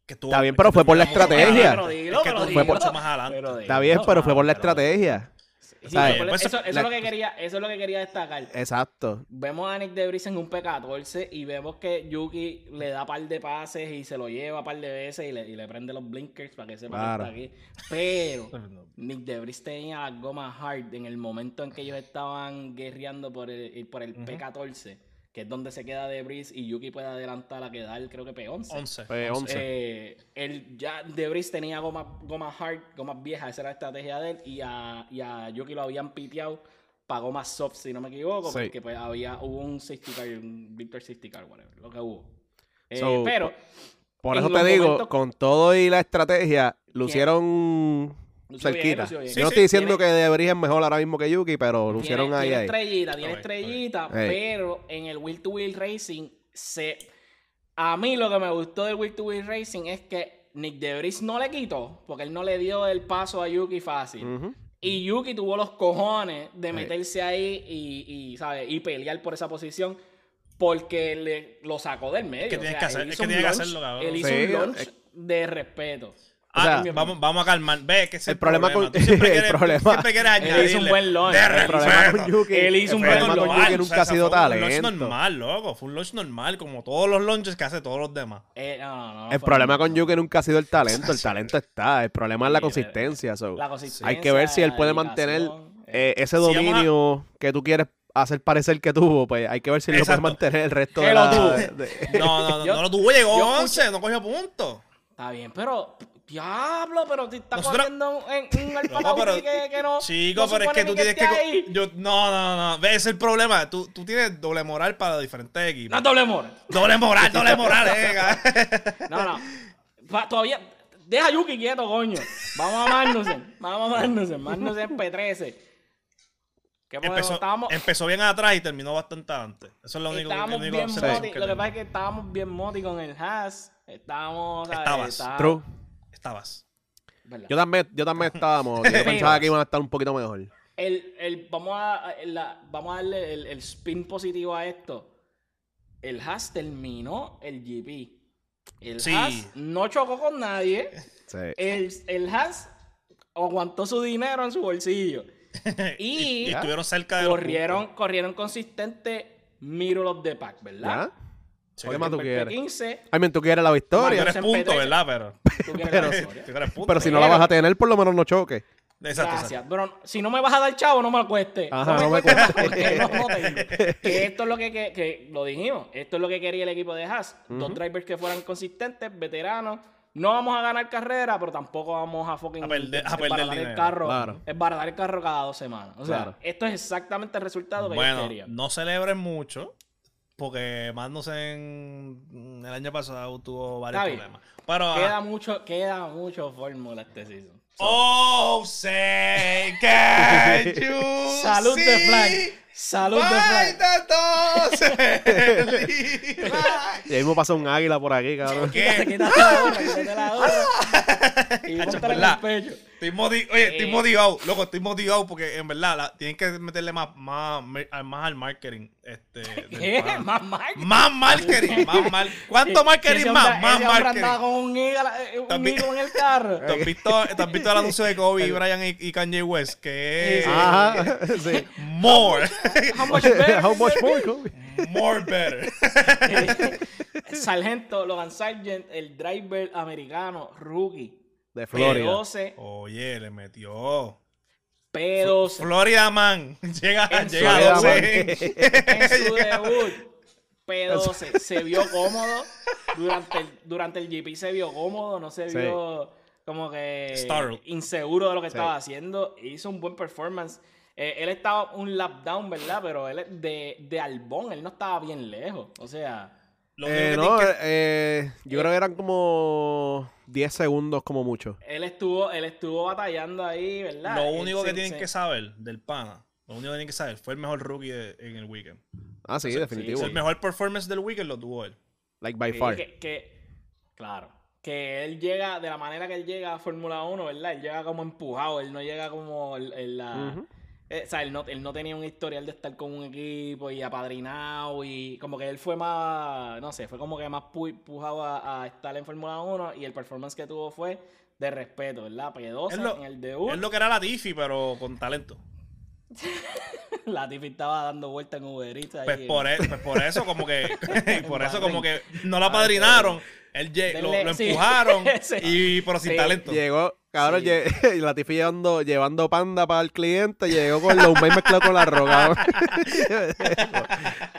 C: Que estuvo-
A: Está bien, pero fue por la estrategia.
C: tú
A: Está bien, pero fue por la estrategia.
B: Sí,
A: ¿sabes?
B: por-
C: Pues
B: eso, eso
A: la-
B: es lo que quería, eso es lo que quería destacar.
A: Exacto.
B: Vemos a Nick Debris en un P14 y vemos que Yuki le da par de pases y se lo lleva par de veces y le, y le prende los blinkers para que sepa
A: Claro.
B: que está aquí. Pero Nick Debris tenía las gomas hard en el momento en que ellos estaban guerreando por el, por el P14, que es donde se queda Debris y Yuki puede adelantar a quedar creo que P11.
C: 11.
A: Fue 11.
B: Eh, él ya Debris tenía gomas gomas hard, gomas viejas, esa era la estrategia de él, y a, y a Yuki lo habían piteado para gomas soft, si no me equivoco,
A: Sí.
B: porque pues había, hubo un safety car, un Victor safety car, whatever, lo que hubo. Eh,
A: So,
B: pero
A: Por eso te digo,
B: momentos-
A: con todo y la estrategia, lucieron
B: bien,
A: cerquita. Yo
C: Sí,
A: no
C: sí,
A: estoy diciendo
B: tiene-
A: que Debris es mejor ahora mismo que Yuki, pero lucieron
B: tiene,
A: ahí,
B: tiene
A: ahí.
B: estrellita, tiene
C: Ok,
B: estrellita, pero en el Wheel to Wheel Racing se a mí lo que me gustó del Wheel to Wheel Racing es que Nick Debris no le quitó, porque él no le dio el paso a Yuki fácil. Y Yuki tuvo los cojones de meterse ahí y, y, ¿sabes? y pelear por esa posición porque le, lo sacó del medio.
C: que
B: O
C: tienes
B: sea,
C: que hacer-
B: él
C: es que
B: un
C: tienes que hacerlo, cabrón.
B: Él hizo
A: Sí,
B: un launch
A: es-
B: de respeto.
A: O sea,
C: Ah, vamos, vamos a calmar. Ve que ese
A: el problema con-
C: Tú siempre
A: el
C: quieres, tú
A: problema-
C: siempre quieres
B: Él hizo
C: añadirle
B: un buen launch. El
A: El problema con Yuki,
B: Él hizo un
A: el
B: buen
A: problema con
B: launch.
A: Yuki nunca ha sido
C: fue un launch
A: talento.
C: normal, loco. Fue un launch normal, como todos los launches que hace todos los demás.
B: Eh, no, no,
A: El problema con Yuki nunca ha sido el talento, el talento está, el problema es la consistencia. so.
B: la consistencia,
A: Hay que ver si él puede mantener
B: dedicación,
A: eh, ese
C: vamos a-
A: dominio que tú quieres hacer parecer que tuvo, pues hay que ver si él lo puede
C: Exacto.
A: mantener el resto de
B: lo
A: la...
B: tuvo.
A: de- de-
C: No, no, no,
B: Yo-
C: no lo tuvo, llegó
B: yo
C: 11, no cogió puntos.
B: Está bien, pero diablo, pero si está
C: Nosotros-
B: corriendo en
C: Loco, pero-
B: Tauri que, que no.
C: Chico,
B: no
C: pero es que tú tienes que. Yo, no, no, no. Ves, ese es el problema. Tú, tú tienes doble moral para los diferentes
B: No
C: equipos.
B: es doble moral.
C: Doble moral, doble moral, eh.
B: No, no. Pa- todavía. Deja a Yuki quieto, coño. Vamos a Magnussen. Vamos a Magnussen. Magnussen P13. ¿Qué podemos?
C: empezó,
B: estábamos
C: empezó bien atrás y terminó bastante antes. Eso es lo único,
B: estábamos
C: el único
B: bien moti.
C: que
B: Lo que pasa es que estábamos bien moti con el Haas. Estábamos.
C: Estabas.
B: Estábamos-
A: True.
C: Estabas.
B: ¿verdad?
A: Yo también, yo también estábamos, yo pensaba que iban a estar un poquito mejor.
B: El, el, vamos, a, la- vamos a darle el, el spin positivo a esto. El Haas terminó el GP. El
C: Sí.
B: Haas no chocó con nadie.
A: Sí.
B: El, el Haas aguantó su dinero en su bolsillo.
C: y,
B: Y,
C: estuvieron cerca de los
B: corrieron, corrieron consistente middle of the pack, ¿verdad?
A: ¿Ya?
C: Sí.
A: ¿Qué más tú quieres?
B: 15,
A: Ay, men, tú quieres la
C: Tú
A: victoria.
B: Mayor-
C: eres punto, ¿verdad? Pero.
B: tú quieres
A: Pero-
B: la
C: Tú
B: victoria.
C: eres punto.
A: Pero si no la vas a tener, por lo menos no choques.
C: Exacto,
B: Gracias.
C: exacto.
B: Pero si no me vas a dar chavo, no me lo cueste.
A: Ajá, no me
B: porque no. Que esto es lo que, que, que lo dijimos. Esto es lo que quería el equipo de Haas. Dos drivers que fueran consistentes, veteranos. No vamos a ganar carrera, pero tampoco vamos a fucking
C: A perder- a perder
B: el
C: dinero.
B: carro.
A: Claro.
B: esbaratar el carro cada dos semanas. O sea,
A: Claro.
B: esto es exactamente el resultado que yo
C: Bueno,
B: quería.
C: no celebren mucho. Porque en el año pasado tuvo varios
B: Está bien.
C: problemas. Pero. ah,
B: Queda mucho, queda mucho fórmula este season.
C: Oh, say can you
B: Salud de flag. Salud de flag.
A: Y ahí mismo pasa un águila por aquí, cabrón.
C: ¿Qué?
B: Quítate la gorra, quítate la gorra. y póntela en
C: ¿verdad?
B: el pecho.
C: Estoy modi- Oye, estoy motivado, loco, estoy motivado porque en verdad la- tienen que meterle más, más, más al marketing. Este.
B: Más marketing.
C: Más marketing, más mar- ¿Cuánto
B: Que-
C: marketing más?
B: hombre-
C: Más marketing.
B: andaba con un eagle, un
C: También-
B: eagle en el carro.
C: ¿Te has visto, te has visto el anuncio de Kobe, Bryant y, y Kanye West? Que es.
A: Ajá, sí.
C: more,
B: How much better?
A: How much more, Kobe?
C: more better.
B: Sargento, Logan Sargent, el driver americano, rookie.
A: De Florida.
B: P12,
C: Oye, le metió.
B: P12.
C: Florida Man. Llega,
B: En
C: llega a
A: Florida
C: 12.
B: en su debut. P12 se vio cómodo durante el, durante el GP se vio cómodo, no se
A: Sí.
B: vio como que
C: Startled.
B: inseguro de lo que
A: Sí.
B: estaba haciendo. Hizo un buen performance. Eh, él estaba un lap down, ¿verdad? Pero él es de, de Albón, él no estaba bien lejos. O sea,
C: Lo
A: Eh,
C: que
A: no,
C: que-
A: eh, yo creo que eran como 10 segundos como mucho.
B: él estuvo, él estuvo batallando ahí, ¿verdad?
C: Lo único que tienen que saber del pana, lo único que tienen que saber fue el mejor rookie de- en el weekend.
A: Ah, sí, definitivo.
B: sí.
C: El mejor performance del weekend lo tuvo él.
A: Like by
B: Sí,
A: far.
B: que, que- claro, que él llega, de la manera que él llega a Fórmula 1, ¿verdad? Él llega como empujado, él no llega como en, la... eh, o sea, él no, él no tenía un historial de estar con un equipo y apadrinado y como que él fue más, no sé, fue como que más pu- empujado a, a estar en Fórmula 1 y el performance que tuvo fue de respeto, ¿verdad? P12
C: Es lo-
B: en el debut,
C: Es lo que era la Tiffy, pero con talento.
B: la Tiffy estaba dando vueltas en Uber Eats ahí
C: Pues por, e- pues por eso como que por eso como que no lo
B: Ah,
C: apadrinaron, él lo, empujaron
B: Sí.
C: y pero sin
B: Sí.
C: talento.
A: Llegó, cabrón,
B: Sí.
A: lle- y la tifi llevando, llevando panda para el cliente, llegó con los mails mezclado con la roca.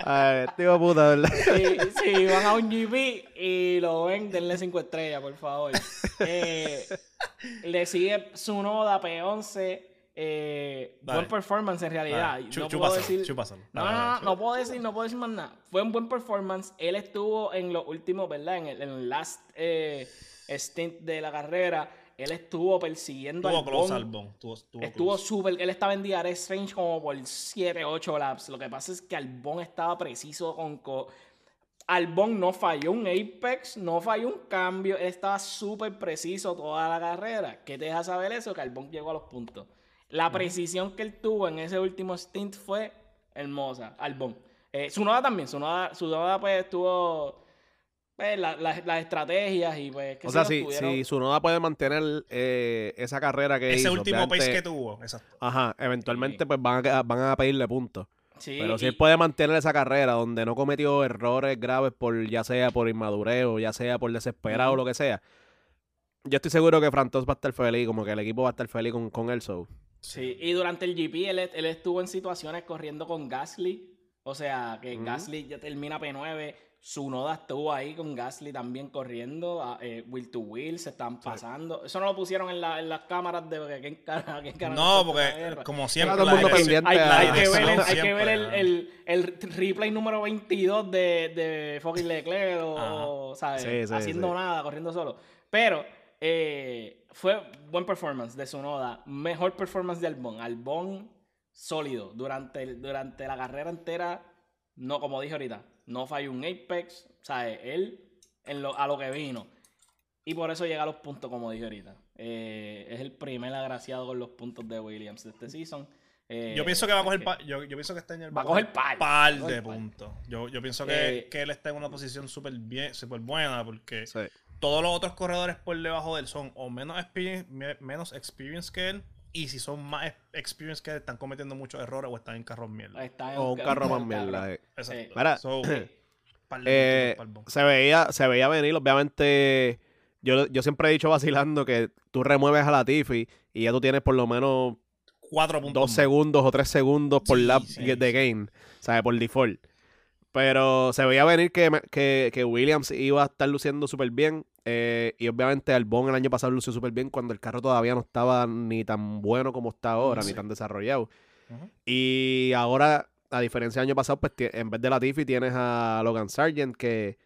A: Ay, tío de puta, ¿verdad?
B: Si, si van a un GP y lo ven, denle 5 estrellas, por favor. Eh, le sigue Sunoda P11. Eh, buen performance en realidad. No puedo decir. No, no, no, puedo decir, no puedo decir más nada. Fue un buen performance. Él estuvo en los últimos, ¿verdad? En el, en el last eh, stint de la carrera. Él estuvo persiguiendo
C: Tuvo
B: al
C: close
B: Bond.
C: al Bon, tuvo, tuvo
B: Estuvo
C: close.
B: súper. Él estaba en DRS range como por 7, 8 laps. Lo que pasa es que Albon estaba preciso con. co- Albon no falló un apex, no falló un cambio. Él estaba súper preciso toda la carrera. ¿Qué te deja saber eso? Que Albon llegó a los puntos. La precisión que él tuvo en ese último stint fue hermosa. Albon. Eh, Sunoda también. Sunoda, Sunoda pues estuvo. Pues, la- la- las estrategias y pues. qué
A: O sea, si, si Sunoda puede mantener eh, esa carrera que
C: Ese
A: hizo,
C: último pace
A: obviamente,
C: que tuvo, exacto.
A: Ajá, eventualmente pues van a, van a pedirle puntos.
B: Sí,
A: Pero si
B: y-
A: él puede mantener esa carrera donde no cometió errores graves por ya sea por inmadurez o ya sea por desesperado o lo que sea, yo estoy seguro que Frantos va a estar feliz, como que el equipo va a estar feliz con, con él. So.
B: Sí, y durante el GP él, él estuvo en situaciones corriendo con Gasly. O sea, que. Gasly ya termina P9. Sunoda estuvo ahí con Gasly también corriendo. eh, wheel to wheel, se están pasando. Eso no lo pusieron en, la- en las cámaras de que quién cara,
C: No, porque como siempre la dirección-
B: Hay, que ver, el,
C: dirección
B: hay que ver el,
C: siempre,
B: el, el replay número 22 de, de fucking Leclerc o, ¿sabes?
A: Sí, sí,
B: haciendo
A: sí.
B: nada, corriendo solo. Pero eh, fue buen performance de Sunoda. Mejor performance de Albon. Albon sólido. Durante, el- durante la carrera entera, no como dije ahorita, no falló un Apex. ¿Sabes? Él en lo- a lo que vino. Y por eso llega a los puntos, como dije ahorita. Eh, es el primer agraciado con los puntos de Williams de este season. Eh,
C: Yo pienso que va a coger
B: que-
C: pa- yo, yo pienso que este año él
B: Va a coger par.
C: De puntos. Yo, yo pienso que,
B: Eh,
C: que él está en una posición súper bien, súper buena porque
A: Sí.
C: todos los otros corredores por debajo de él son o menos experience, menos experience que él y si son más ex- experience que están cometiendo muchos errores o están en carros mierda.
B: Está en
A: O un carro más mierda. eh.
C: Exacto.
A: Mira,
C: So,
A: Eh, se veía, se veía venir, obviamente. Yo, yo siempre he dicho vacilando que tú remueves a la Tiffy y ya tú tienes por lo menos
C: Cuatro puntos.
A: dos
C: más.
A: segundos o tres segundos por
C: Sí,
A: lap
C: sí,
A: de
C: sí.
A: game, ¿sabes? Por default. Pero se veía venir que, que, que Williams iba a estar luciendo súper bien. Eh, y obviamente Albon el año pasado lució súper bien cuando el carro todavía no estaba ni tan bueno como está ahora,
C: Sí.
A: ni tan desarrollado. Y ahora, a diferencia del año pasado, pues en vez de Latifi tienes a Logan Sargent, que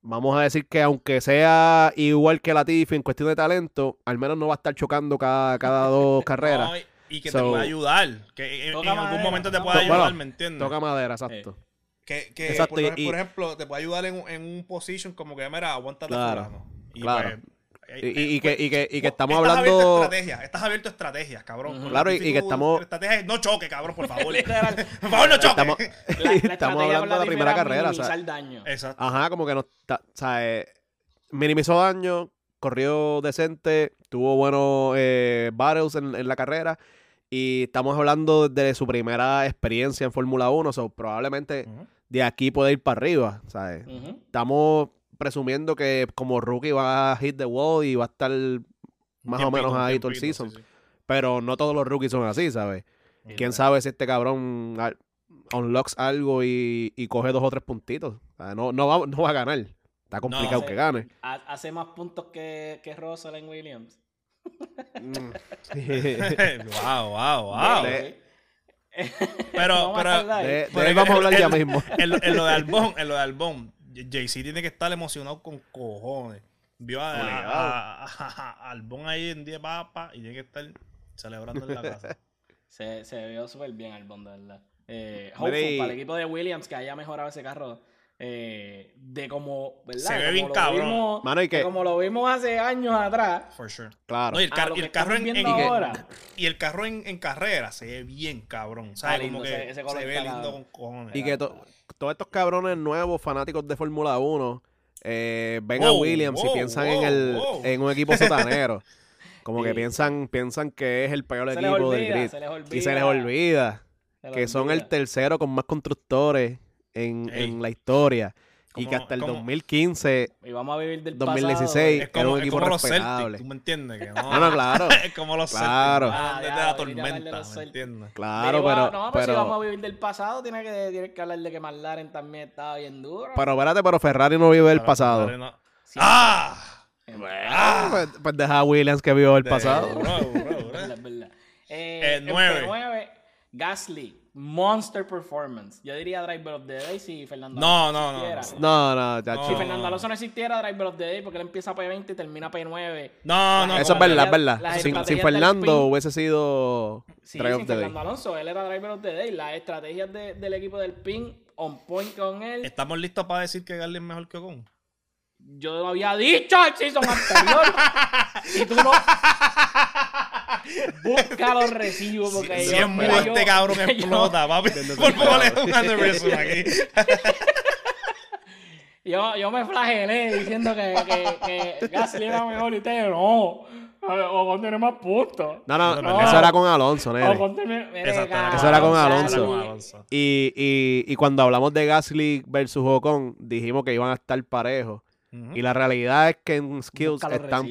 A: vamos a decir que aunque sea igual que Latifi en cuestión de talento, al menos no va a estar chocando cada, cada dos carreras.
C: No, y- que te
A: So-
C: puede ayudar. Que en, algún
B: madera,
C: momento te
A: Bueno,
C: ayudar, ¿me entiendes?
A: Toca madera, exacto.
C: Que, que
A: Exacto,
C: por,
A: y-
C: ej-
A: y-
C: por ejemplo, te puede ayudar en, en un position como que, mira, aguántate
A: Claro,
C: fulano. Y
A: claro.
C: pues,
A: Y,
C: eh,
A: y- y
C: pues,
A: que, y, que, y que
C: pues,
A: estamos
C: estás abierto a
A: hablando...
C: estrategias, estás abierto a estrategias, cabrón.
A: Claro, y- y que estamos-
C: estrategias- no choque, cabrón, por favor. Por favor, no choque.
A: Estamos,
B: La- la
A: estamos hablando de la primera
B: era
A: carrera. o sea,
B: minimizar daño.
C: Exacto.
A: Ajá, como que no está, o sea, eh, minimizó daño, corrió decente, tuvo buenos eh, battles en, en la carrera y estamos hablando de su primera experiencia en Fórmula 1, so, probablemente
C: Ujú.
A: de aquí puede ir para arriba, ¿sabes? Estamos presumiendo que como rookie va a hit the wall y va a estar más o menos ahí todo el season,
C: sí, sí.
A: pero no todos los rookies son así, ¿sabes? ¿Quién sabe si este cabrón unlocks algo y, y coge dos o tres puntitos? O sea, no, no, va, no va a ganar. Está complicado
B: hace-
A: que gane.
B: Ha- Hace más puntos que, que Russell en Williams.
A: Mm.
C: wow, wow, wow.
A: De-
C: Pero, pero.
A: De, de
C: Pero
A: él vamos a hablar
C: el-
A: ya
C: el-
A: mismo.
C: en, en lo de Albón, en lo de Albón, Jay-Z tiene que estar emocionado con cojones. Vio a, a- a- a- a Albón ahí en 10 papas y tiene que estar celebrando en la casa.
B: Se, se vio súper bien Albon, de verdad. Eh, hopeful para el equipo de Williams que haya mejorado ese carro eh, de como, ¿verdad?
C: Se ve
B: Como
C: bien
B: lo
C: cabrón.
B: vimos-
A: Mano, y que-
B: de como lo vimos hace años atrás.
C: For sure.
A: Claro.
C: No, y el, car- y carro en, y que-
B: ahora.
C: y el carro en, en carrera se ve bien cabrón. ¿sabes?
B: lindo,
C: Como que
B: ese- ese color
C: se ve
B: está
C: lindo
B: cabrón.
C: con cojones.
A: Y que to- todos estos cabrones nuevos, fanáticos de Fórmula 1, eh, ven a
C: Wow,
A: Williams y
C: wow,
A: piensan
C: wow,
A: en, el,
C: wow.
A: en un equipo sotanero. Como que
B: Sí.
A: piensan, piensan que es el peor
B: Se les
A: equipo del
B: olvida,
A: grid.
B: se les olvida.
A: Y se les olvida
B: Se les
A: que son el
B: olvida.
A: tercero con más constructores en, en la historia. y que hasta el
C: como-
A: 2015
B: Y vamos a vivir del
A: 2016.
C: Es
A: era
C: como,
A: un
C: es
A: equipo
C: como los. Celtics, ¿tú me entiendes? Que no,
A: No, no, claro.
C: es como los
A: Claro.
C: Celtics.
B: Ah,
C: la tormenta, ¿me entiendes?
A: Claro,
B: Digo,
A: pero,
B: No, pero, si
A: pero,
B: vamos a vivir del pasado, tiene que, tiene que hablar de que McLaren también estaba bien duro.
A: pero espérate, pero Ferrari no vive el
C: Claro,
A: pasado.
C: claro, no.
B: Sí.
C: ¡Ah!
A: Ah, pues, pues deja a Williams que vive el
C: De-
A: pasado.
C: bro, bro, bro.
B: Es verdad, es verdad. Eh,
C: Eh,
B: en
C: nueve.
B: P9, Gasly, Monster Performance. Yo diría Driver of the Day si Fernando
C: No,
B: Alonso
C: no, no,
B: existiera.
A: No, no,
C: No.
B: Si. Fernando Alonso no existiera, Driver of the Day, porque él empieza P20 y termina P9.
C: No, no,
A: Eso es verdad, es verdad. Sin, Fernando hubiese sido
B: Sí,
A: Drive
B: sin
A: of the Day.
B: Fernando Alonso, él era Driver of the Day. Las estrategias de- del equipo del PIN on point con él.
C: ¿Estamos listos para decir que Gasly es mejor que Ocon?
B: Yo lo había dicho el season anterior. y tú no. Busca los recibos porque
C: Si
B: yo,
C: es mudo
B: yo-
C: este cabrón
B: yo-
C: explota, papi. Por favor, es un anniversary aquí.
B: Yo, yo me flagelé diciendo que, que, que Gasly era mejor y usted no. Ocon tiene más puntos.
A: No, no,
C: No,
A: eso era con Alonso, nene.
B: Ocon tiene- mire, cabrón,
A: Eso era con. Alonso.
C: Era con Alonso.
A: Y, y, y cuando hablamos de Gasly versus Ocon, dijimos que iban a estar parejos. Y la realidad es que en skills están...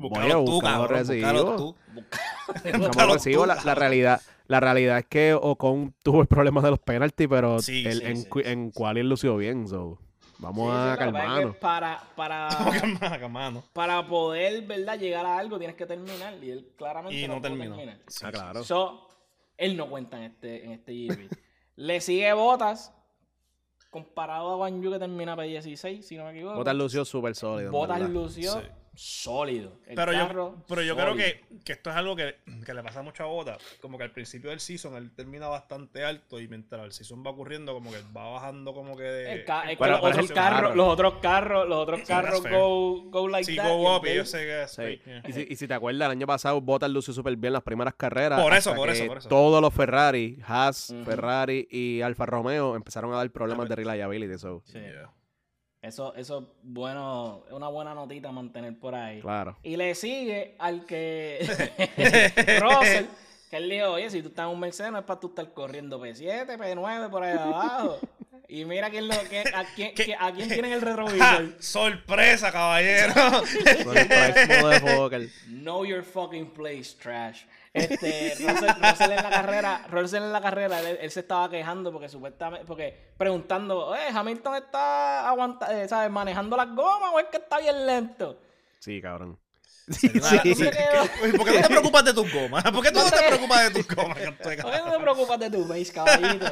C: Búscalo
A: Bueno,
C: tú, cabrón.
A: Recibos.
C: tú. Búscalo
A: recibo,
C: tú,
A: la, realidad la realidad es que Ocon tuvo el problema de los penaltis, pero
C: Sí,
A: él-
C: sí,
A: en,
C: sí,
A: cu-
C: sí.
A: en quali él lució bien. So. Vamos a calmarnos.
B: Para, para, para poder ¿verdad? llegar a algo tienes que terminar. Y él claramente
C: Y no terminó. Sí,
A: Ah, claro.
B: So, él no cuenta en este, en este GP. Le sigue Botas. Comparado a Juan Yu que termina P16, si no me equivoco.
A: Botas lució súper sólido.
B: Botas lució
C: Sí.
B: Sólido. El
C: Pero yo,
B: carro,
C: pero yo creo que, que esto es algo que, que le pasa mucho a Bota. Como que al principio del season él termina bastante alto y mientras el season va ocurriendo, como que va bajando como que de.
B: El
A: Bueno,
B: los, otros
A: carro.
B: los otros carros, los otros carros go, go like
C: Sí,
B: that. y
C: go
B: el
C: up y
B: de
C: yo
B: él-
C: sé que es
A: Sí.
C: fake, yeah.
A: Y, si, y si te acuerdas, el año pasado Bottas lució súper bien las primeras carreras.
C: Por eso, por eso, por eso.
A: Todos los Ferrari, Haas,
B: Ujú.
A: Ferrari y Alfa Romeo empezaron a dar problemas
C: Ah,
A: de reliability. So,
B: Sí.
C: Yeah.
B: Eso, eso bueno, es una buena notita mantener por ahí.
A: claro.
B: Y le sigue al que Russell, que él dijo, oye, si tú estás en un Mercedes no es para tú estar corriendo P7, P9 por ahí abajo. Y mira quién lo, que, a, quién, a quién tienen el
C: ¡Ja!
B: retrovisor.
C: ¡Sorpresa, caballero!
A: Motherfucker.
B: Know your fucking place, trash. Este, Russell, Russell en la carrera, Russell en la carrera, él, él se estaba quejando porque supuestamente, porque preguntando, eh, Hamilton está aguanta, eh, ¿sabes? manejando las gomas o es que está bien lento.
A: Sí, cabrón.
B: Sí.
C: sí, ¿qué- ¿Por qué no te preocupas de tus gomas? ¿Por qué tú no te preocupas de tus gomas?
B: ¿Por qué no te preocupas de tu face, caballito?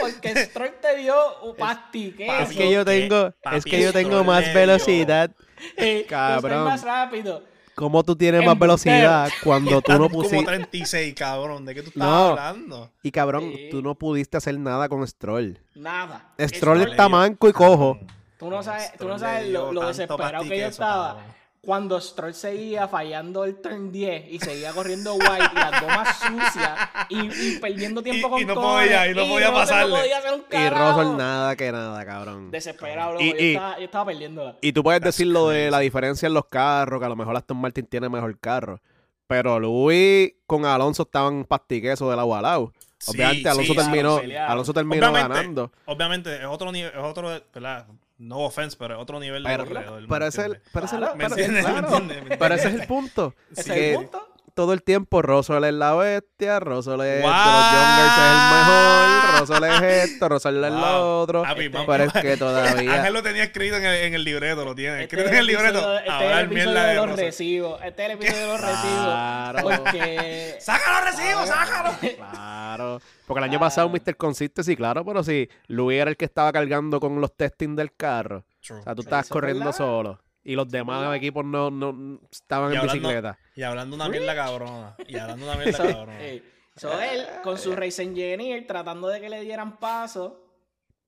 B: Porque Stroll te dio un pastique.
C: Papi,
A: Es que yo tengo, es que yo tengo más velocidad.
B: Eh,
A: Cabrón.
B: más rápido.
A: ¿Cómo tú tienes más velocidad cuando tú no
C: como
A: pusiste...
C: 36, cabrón. ¿De qué tú estás
A: No.
C: hablando?
A: Y cabrón,
B: Sí.
A: tú no pudiste hacer nada con Stroll.
B: Nada.
A: Stroll
C: Stroll
A: está manco y cojo.
B: Tú no sabes, tú no sabes lo, desesperado que yo estaba.
C: cabrón.
B: Cuando Stroll seguía fallando el turn 10 y seguía corriendo white y las gomas sucias y, y perdiendo tiempo
C: Y-
B: con
C: y no podía, y no podía pasarle.
B: No podía hacer un
A: Y. Russell nada que nada, cabrón.
B: Desesperado, loco.
A: Y-
B: yo,
A: y-
B: estaba, yo estaba perdiéndola.
A: Y tú puedes decir lo de la diferencia en los carros, que a lo mejor Aston Martin tiene mejor carro. Pero Luis con Alonso estaban pastiquesos del agua al lado.
C: Sí,
A: Obviamente Alonso
C: sí,
A: terminó. Alonso terminó
C: Obviamente,
A: ganando.
C: Obviamente, es otro nivel, es otro, ¿verdad? No offense, pero es otro nivel de
A: Pero,
C: corredor, ¿me
A: pero ese es el,
C: entiendes?
A: pero ese es el-
C: ¿Me
A: pero- claro.
C: entiendes? ¿Me entiendes?
A: Pero ese es el punto.
B: ¿Ese es el punto?
A: Todo el tiempo Russell es la bestia, Russell es de los
C: Wow.
A: Youngers es el mejor, Russell es esto, Russell es
C: Wow.
A: lo otro. Pero es que todavía...
C: Ángel lo tenía escrito en el, en el libreto, lo tiene.
B: Este
C: Escrito
B: es
C: en el libreto.
B: este es el episodio
C: mierda
B: de
C: de
B: los recibos. Este es el episodio de los
A: Claro.
B: recibos. Porque...
C: ¡Saca los recibos, sácalo!
A: Claro. Porque el año pasado Mr. Consistency, claro, pero si Luis era el que estaba cargando con los testing del carro.
C: True.
A: O sea, tú
B: Sí,
A: estabas corriendo
B: verdad.
A: solo. Y los demás equipos no, no estaban
C: Y
A: en
C: hablando-
A: bicicleta.
C: Y hablando una mierda cabrona. Y hablando una mierda cabrona.
B: eh, so él, con su Race Engineer, tratando de que le dieran paso,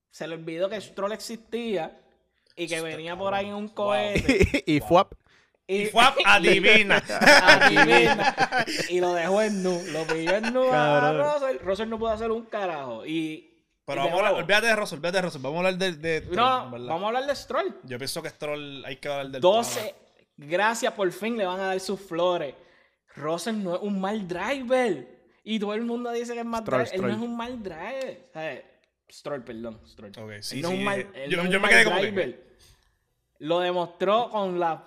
B: se le olvidó que Stroll existía y que venía por ahí en un cohete.
A: y fue
C: Y fue a- adivina.
B: adivina, y lo dejó en nu. Lo pilló en nu a
A: Cabrón.
B: Russell. Russell no pudo hacer un carajo. Y.
C: Pero vamos a hablar, olvídate de Russell, olvídate de Russell. Vamos a hablar de. de Stroll,
B: No,
C: ¿verdad?
B: vamos a hablar de Stroll.
C: Yo pienso que Stroll hay que hablar del
B: 12. Gracias, por fin le van a dar sus flores. Russell no es un mal driver. Y todo el mundo dice que es mal
A: Stroll,
B: driver. Él no es
A: Stroll.
B: un mal driver. ¿Sabes? Stroll, perdón. Stroll.
C: Ok, sí,
B: Él no es
C: sí,
B: un mal-
C: eh, yo-
B: no es
C: yo
B: un
C: me
B: mal
C: quedé como que-
B: driver. Lo demostró con la,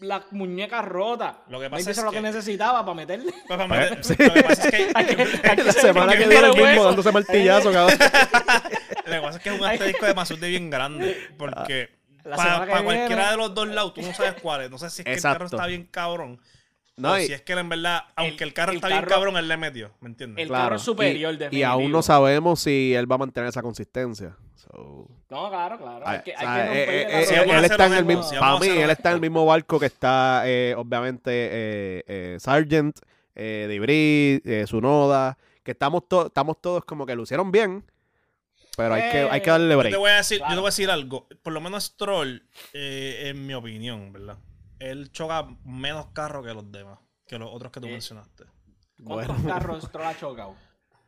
B: la muñeca rota.
C: Lo que pasa
B: eso
C: es
B: lo que
C: que-
B: necesitaba para meterle.
C: Pues, para meter-
A: Sí.
C: Lo que pasa es que.
A: La semana que viene el mismo dándose martillazo, cabrón.
C: Lo que pasa es que es un asterisco de de bien grande. Porque
B: La
C: para, cualquiera de los dos lados, tú no sabes cuál es. No sé si es que el carro está bien cabrón.
A: No,
C: o
A: y-
C: si es que él en verdad, aunque el, carro
B: el
C: está bien cabrón, él le metió. ¿Me entiendes?
B: El
A: claro.
B: carro superior,
A: y, y aún no sabemos si él va a mantener esa consistencia. So,
B: No, claro, claro. Hay que,
A: él está en el mismo, para mí, él está en el mismo barco que está, eh, obviamente, eh, eh, Sargent, eh, Debris, eh, Sunoda, que estamos, to- estamos todos como que lucieron bien, pero hay, que, hay que darle
C: Yo te
A: break.
C: voy a decir, yo te voy a decir algo. Por lo menos Stroll, eh, en mi opinión, ¿verdad? Él choca menos carro que los demás, que los otros que tú
B: Eh,
C: mencionaste.
B: ¿Cuántos
A: Bueno.
B: carros Stroll ha chocado?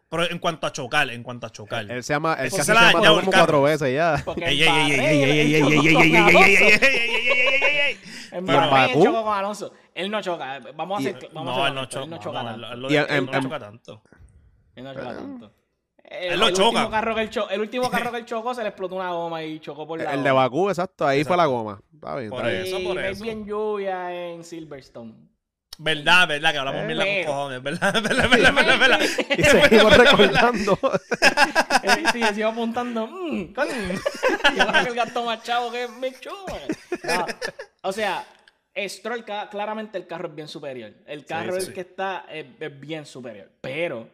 C: Pero en cuanto a chocar, en cuanto a chocar.
A: Él se llama, él
C: se ha dañado
A: como cuatro veces ya.
C: Ey,
B: en
C: ey, ey, ey, ey, ey, ey, ey,
B: con
C: ey, ey,
B: Alonso.
C: ey, ey, ey, ey, ey, ey, ey, ey.
B: En
A: ¿Y en
B: Bahrein chocó con Alonso. Él no choca. Vamos a hacer.
C: No, él no choca.
B: Él no choca tanto.
C: él no choca tanto.
B: El,
C: Él lo
B: el
C: choca.
B: Último carro que él cho- el último carro que él chocó se le explotó una goma y chocó por la
A: El de
B: goma.
A: Bakú, exacto, ahí fue la goma. Está bien,
C: Por
A: está bien.
C: eso,
B: Y
C: por eso.
B: lluvia en Silverstone.
C: Verdad, verdad, que hablamos
A: Eh,
C: mierda con cojones. Verdad, verdad, verdad, verdad, verdad.
A: Y seguimos recordando.
B: Él sí, apuntando. Mmm, coño. Yo creo que el gasto más chavo que me chupa. No, O sea, Stroll, claramente el carro es bien superior. El carro
C: sí,
B: el que está es, es bien superior. Pero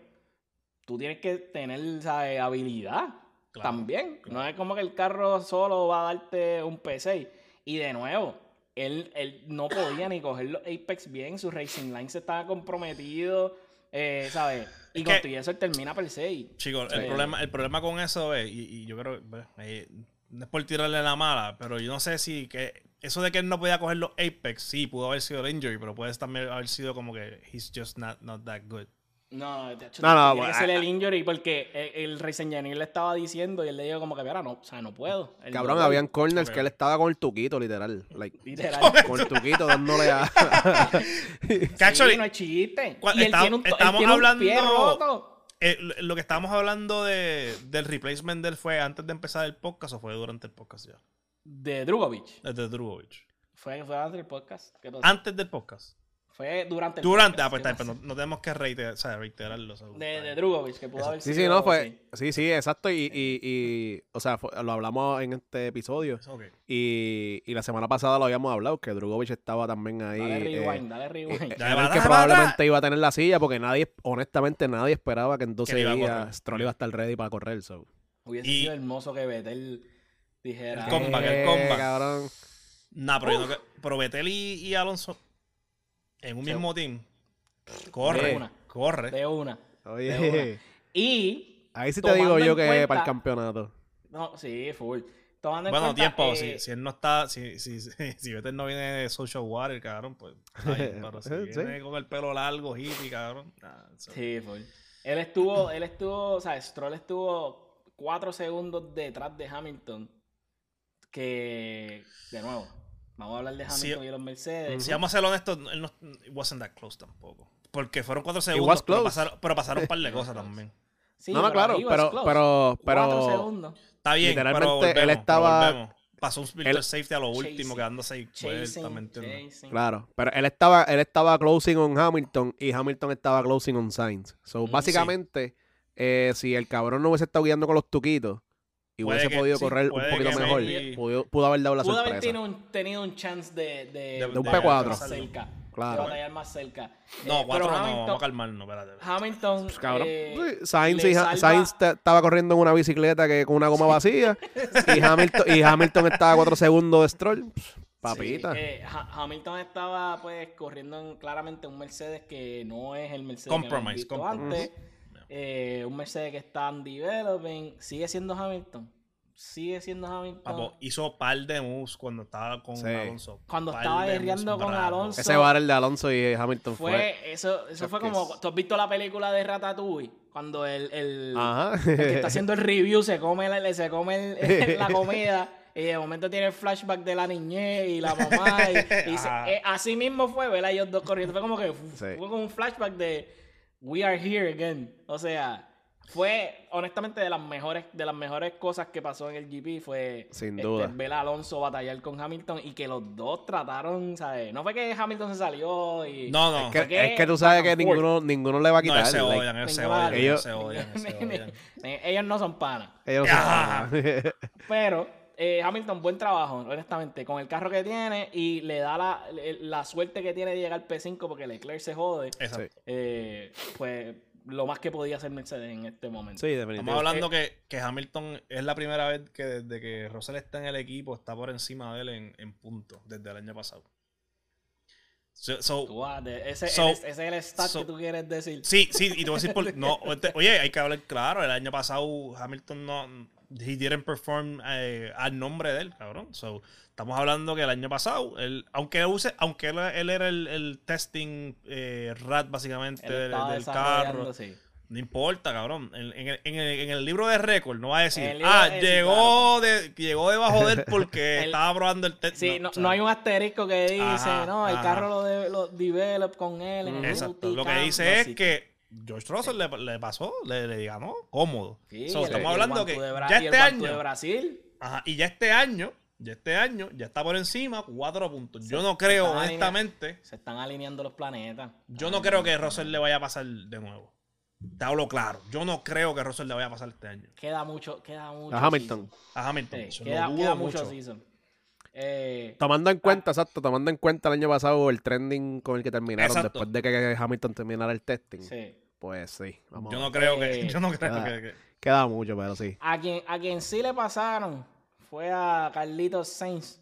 B: tú tienes que tener ¿sabes? habilidad
C: Claro,
B: también. No es como que el carro solo va a darte un P6. Y de nuevo, él, él no podía ni coger los Apex bien. Su Racing Line se estaba comprometido. eh, ¿Sabes? Y con eso él termina P6.
C: Chicos, el,
B: Sí.
C: problema, el problema con eso es, y, y yo creo, eh, no es por tirarle la mala, pero yo no sé si que eso de que él no podía coger los Apex, sí, pudo haber sido el injury, pero puede también haber sido como que he's just not, not that good.
B: No, de hecho,
A: No, no,
B: tiene que
A: bueno,
B: ser
A: ah,
B: el injury porque el, el Engineer le estaba diciendo y él le dijo como que, mira, no, o sea, no puedo. Él
A: Cabrón,
B: no-
A: habían corners que él estaba con el tuquito, literal. Like,
B: Literal.
A: con el tuquito dándole a.
C: Que
B: Sí,
C: actually,
B: no es chiste. Y él
C: estamos-
B: tiene un, él
C: estamos
B: tiene un pie
C: hablando-
B: roto.
C: eh, lo que estábamos hablando de, del replacement del fue antes de empezar el podcast o fue durante el podcast ya.
B: De Drugovic.
C: Desde Drugovich.
B: Fue, fue antes del podcast.
C: Antes del podcast.
B: Fue durante el
C: Durante, ah, pues
B: ¿Qué
C: está, pero
B: pasó?
C: no, no tenemos que reiterar, o sea, reiterarlo. o sea,
B: De, de. Drugovic, que pudo haber
A: Sí,
B: sido.
A: sí, no, fue.
B: sí.
A: Sí, sí, exacto. Y, y, y o sea, fue- lo hablamos en este episodio. Y, y la semana pasada lo habíamos hablado, que Drugovich estaba también ahí.
B: Dale
A: eh,
B: rewind, dale rewind.
A: eh,
C: Dale
A: era
C: para
A: el que probablemente iba a tener la silla porque nadie, honestamente, nadie esperaba que en 12
C: iba a
A: días. Stroll iba a estar ready para correr. So.
B: Hubiese
C: Y-
B: sido hermoso que Vettel dijera.
C: El comeback, el
A: Eh,
C: comeback.
A: cabrón.
C: Nah, pero, yo no que- pero Vettel y, y Alonso en un mismo team. Corre,
B: una.
C: corre.
B: De una. De
A: Oye,
B: Y.
A: ahí sí te digo yo que
B: cuenta-
A: para el campeonato.
B: No, sí, full. Tomando en
C: Bueno,
B: cuenta,
C: tiempo,
B: eh,
C: si, si él no está, si, si, si, si Vettel no viene de Social Water, cabrón, pues. bien, pero si
A: Sí.
C: viene con el pelo largo, hippie, cabrón. nah, so-
B: Sí, full. Él estuvo, él estuvo, o sea, Stroll estuvo cuatro segundos detrás de Hamilton. Que, de nuevo, vamos a hablar de
C: Sí.
B: Hamilton y los Mercedes.
C: Si vamos a ser honestos, él no it wasn't that close tampoco. Porque fueron cuatro segundos, pero pasaron, pero pasaron un par de cosas también.
B: Sí,
A: no, no,
B: pero
A: claro, pero,
B: close.
A: pero,
B: Cuatro
A: pero,
B: segundos.
C: Está bien, pero
A: Literalmente,
C: volvemos,
A: él
C: pero
A: estaba-
C: volvemos. Pasó un
A: él-
C: safety a lo último,
B: Chasing,
C: quedándose ahí vuelta,
B: Chasing,
C: ¿me entiendes?
B: chasing.
A: claro, pero él estaba, él estaba closing on Hamilton y Hamilton estaba closing on Sainz. So,
B: Mm,
A: básicamente, eh, si el cabrón no hubiese estado guiando con los tuquitos y hubiese
C: que-
A: podido
C: sí,
A: correr un poquito mejor,
C: maybe-
A: pudo, pudo haber dado la
B: Pudo haber
A: sorpresa.
B: tenido un, tenido un chance de, de,
C: De-
A: de un
B: batallar
A: P4.
B: más cerca.
A: Claro.
B: De batallar más cerca.
C: No,
B: Eh,
C: cuatro
B: pero
C: no,
B: Hamilton-
C: vamos a calmarnos, espérate.
B: Hamilton.
A: Pues, cabrón.
B: eh,
A: Sí, Sainz, y Ha- Sainz estaba corriendo en una bicicleta que con una goma vacía y, Hamilton, y Hamilton estaba a cuatro segundos de Stroll. Pff, Papita.
B: Sí, eh, Ha- Hamilton estaba pues corriendo en, claramente un Mercedes que no es el Mercedes
C: Compromise,
B: que hemos visto
C: compromise.
B: antes. Eh, un Mercedes que está en developing. Sigue siendo Hamilton. Sigue siendo Hamilton.
C: Papo, hizo par de moves cuando estaba con
A: Sí.
C: Alonso.
B: Cuando
C: Par
B: estaba guerreando con. Alonso.
A: Ese bar el de Alonso y Hamilton fue.
B: Fue, eso, eso fue como,
A: es-
B: ¿tú has visto la película de Ratatouille? Cuando el, el, que está haciendo el review se come la, se come el- la comida y de momento tiene el flashback de la niñez y la mamá y, y se-
C: Ajá.
B: eh, así mismo fue ver a ellos dos corriendo fue como que
A: Sí.
B: fue como un flashback de we are here again o sea fue honestamente de las mejores de las mejores cosas que pasó en el GP fue
A: Sin
B: este,
A: duda.
B: ver a Alonso batallar con Hamilton y que los dos trataron ¿sabes? no fue que Hamilton se salió y
C: No, no.
A: Es que,
B: Fue que
A: es que tú sabes que ninguno, ninguno le va a
C: No,
A: quitar.
C: ellos se odian, se odian,
A: ellos-
C: ellos se odian, ellos se odian.
B: ellos no son panas
A: ellos no
C: Ah.
A: saben.
B: Pero eh, Hamilton, buen trabajo, honestamente, con el carro que tiene y le da la, la suerte que tiene de llegar al P5 porque Leclerc se jode. Eh, pues lo más que podía hacer Mercedes en este momento.
A: Sí, definitivamente.
C: Estamos hablando que, que Hamilton es la primera vez que desde que Russell está en el equipo está por encima de él en, en puntos desde el año pasado. So-
B: Tú vas ese,
C: So-
B: el- ese es el stat
C: so-
B: que tú quieres decir.
C: sí, sí, y te voy a decir por no, este- oye, hay que hablar claro, el año pasado Hamilton no he didn't perform eh, al nombre de él, cabrón. So, estamos hablando que el año pasado, él, aunque use, aunque él, él era el, el testing eh, rat básicamente del, del carro,
B: sí.
C: No importa, cabrón. En, en el, en el- en el libro de récord no va a decir, ah,
B: de-
C: llegó, de, llegó debajo de él porque
B: El-
C: estaba probando el test.
B: Sí, no, no hay un asterisco que dice,
C: Ajá,
B: no, el
C: ajá.
B: carro lo, de, lo develop con él en el
C: Exacto.
B: UT
C: Lo que
B: camp",
C: dice es que George Russell le, le pasó, le, le ganó cómodo.
B: Sí,
C: So,
B: el-
C: estamos hablando que ya este
B: guantu de
C: año,
B: Brasil
C: ajá, y ya este año, ya este año, ya está por encima cuatro puntos. Yo no creo, honestamente,
B: se están alineando los planetas.
C: yo no creo que Russell le vaya a pasar de nuevo. Te hablo claro. Yo no creo que Russell le vaya a pasar este año.
B: Queda mucho, queda mucho.
A: A Hamilton.
C: A Hamilton.
B: Sí, queda, queda
C: mucho.
B: mucho season. Eh,
A: Tomando en cuenta, exacto, tomando en cuenta el año pasado el trending con el que terminaron
C: Exacto.
A: después de que Hamilton terminara el testing.
B: sí.
A: Pues sí, vamos.
C: Yo no creo que.
B: Eh,
C: Yo no creo
A: ah.
C: que- que
A: Queda mucho, pero sí.
B: A quien, a quien sí le pasaron fue a Carlitos Sainz.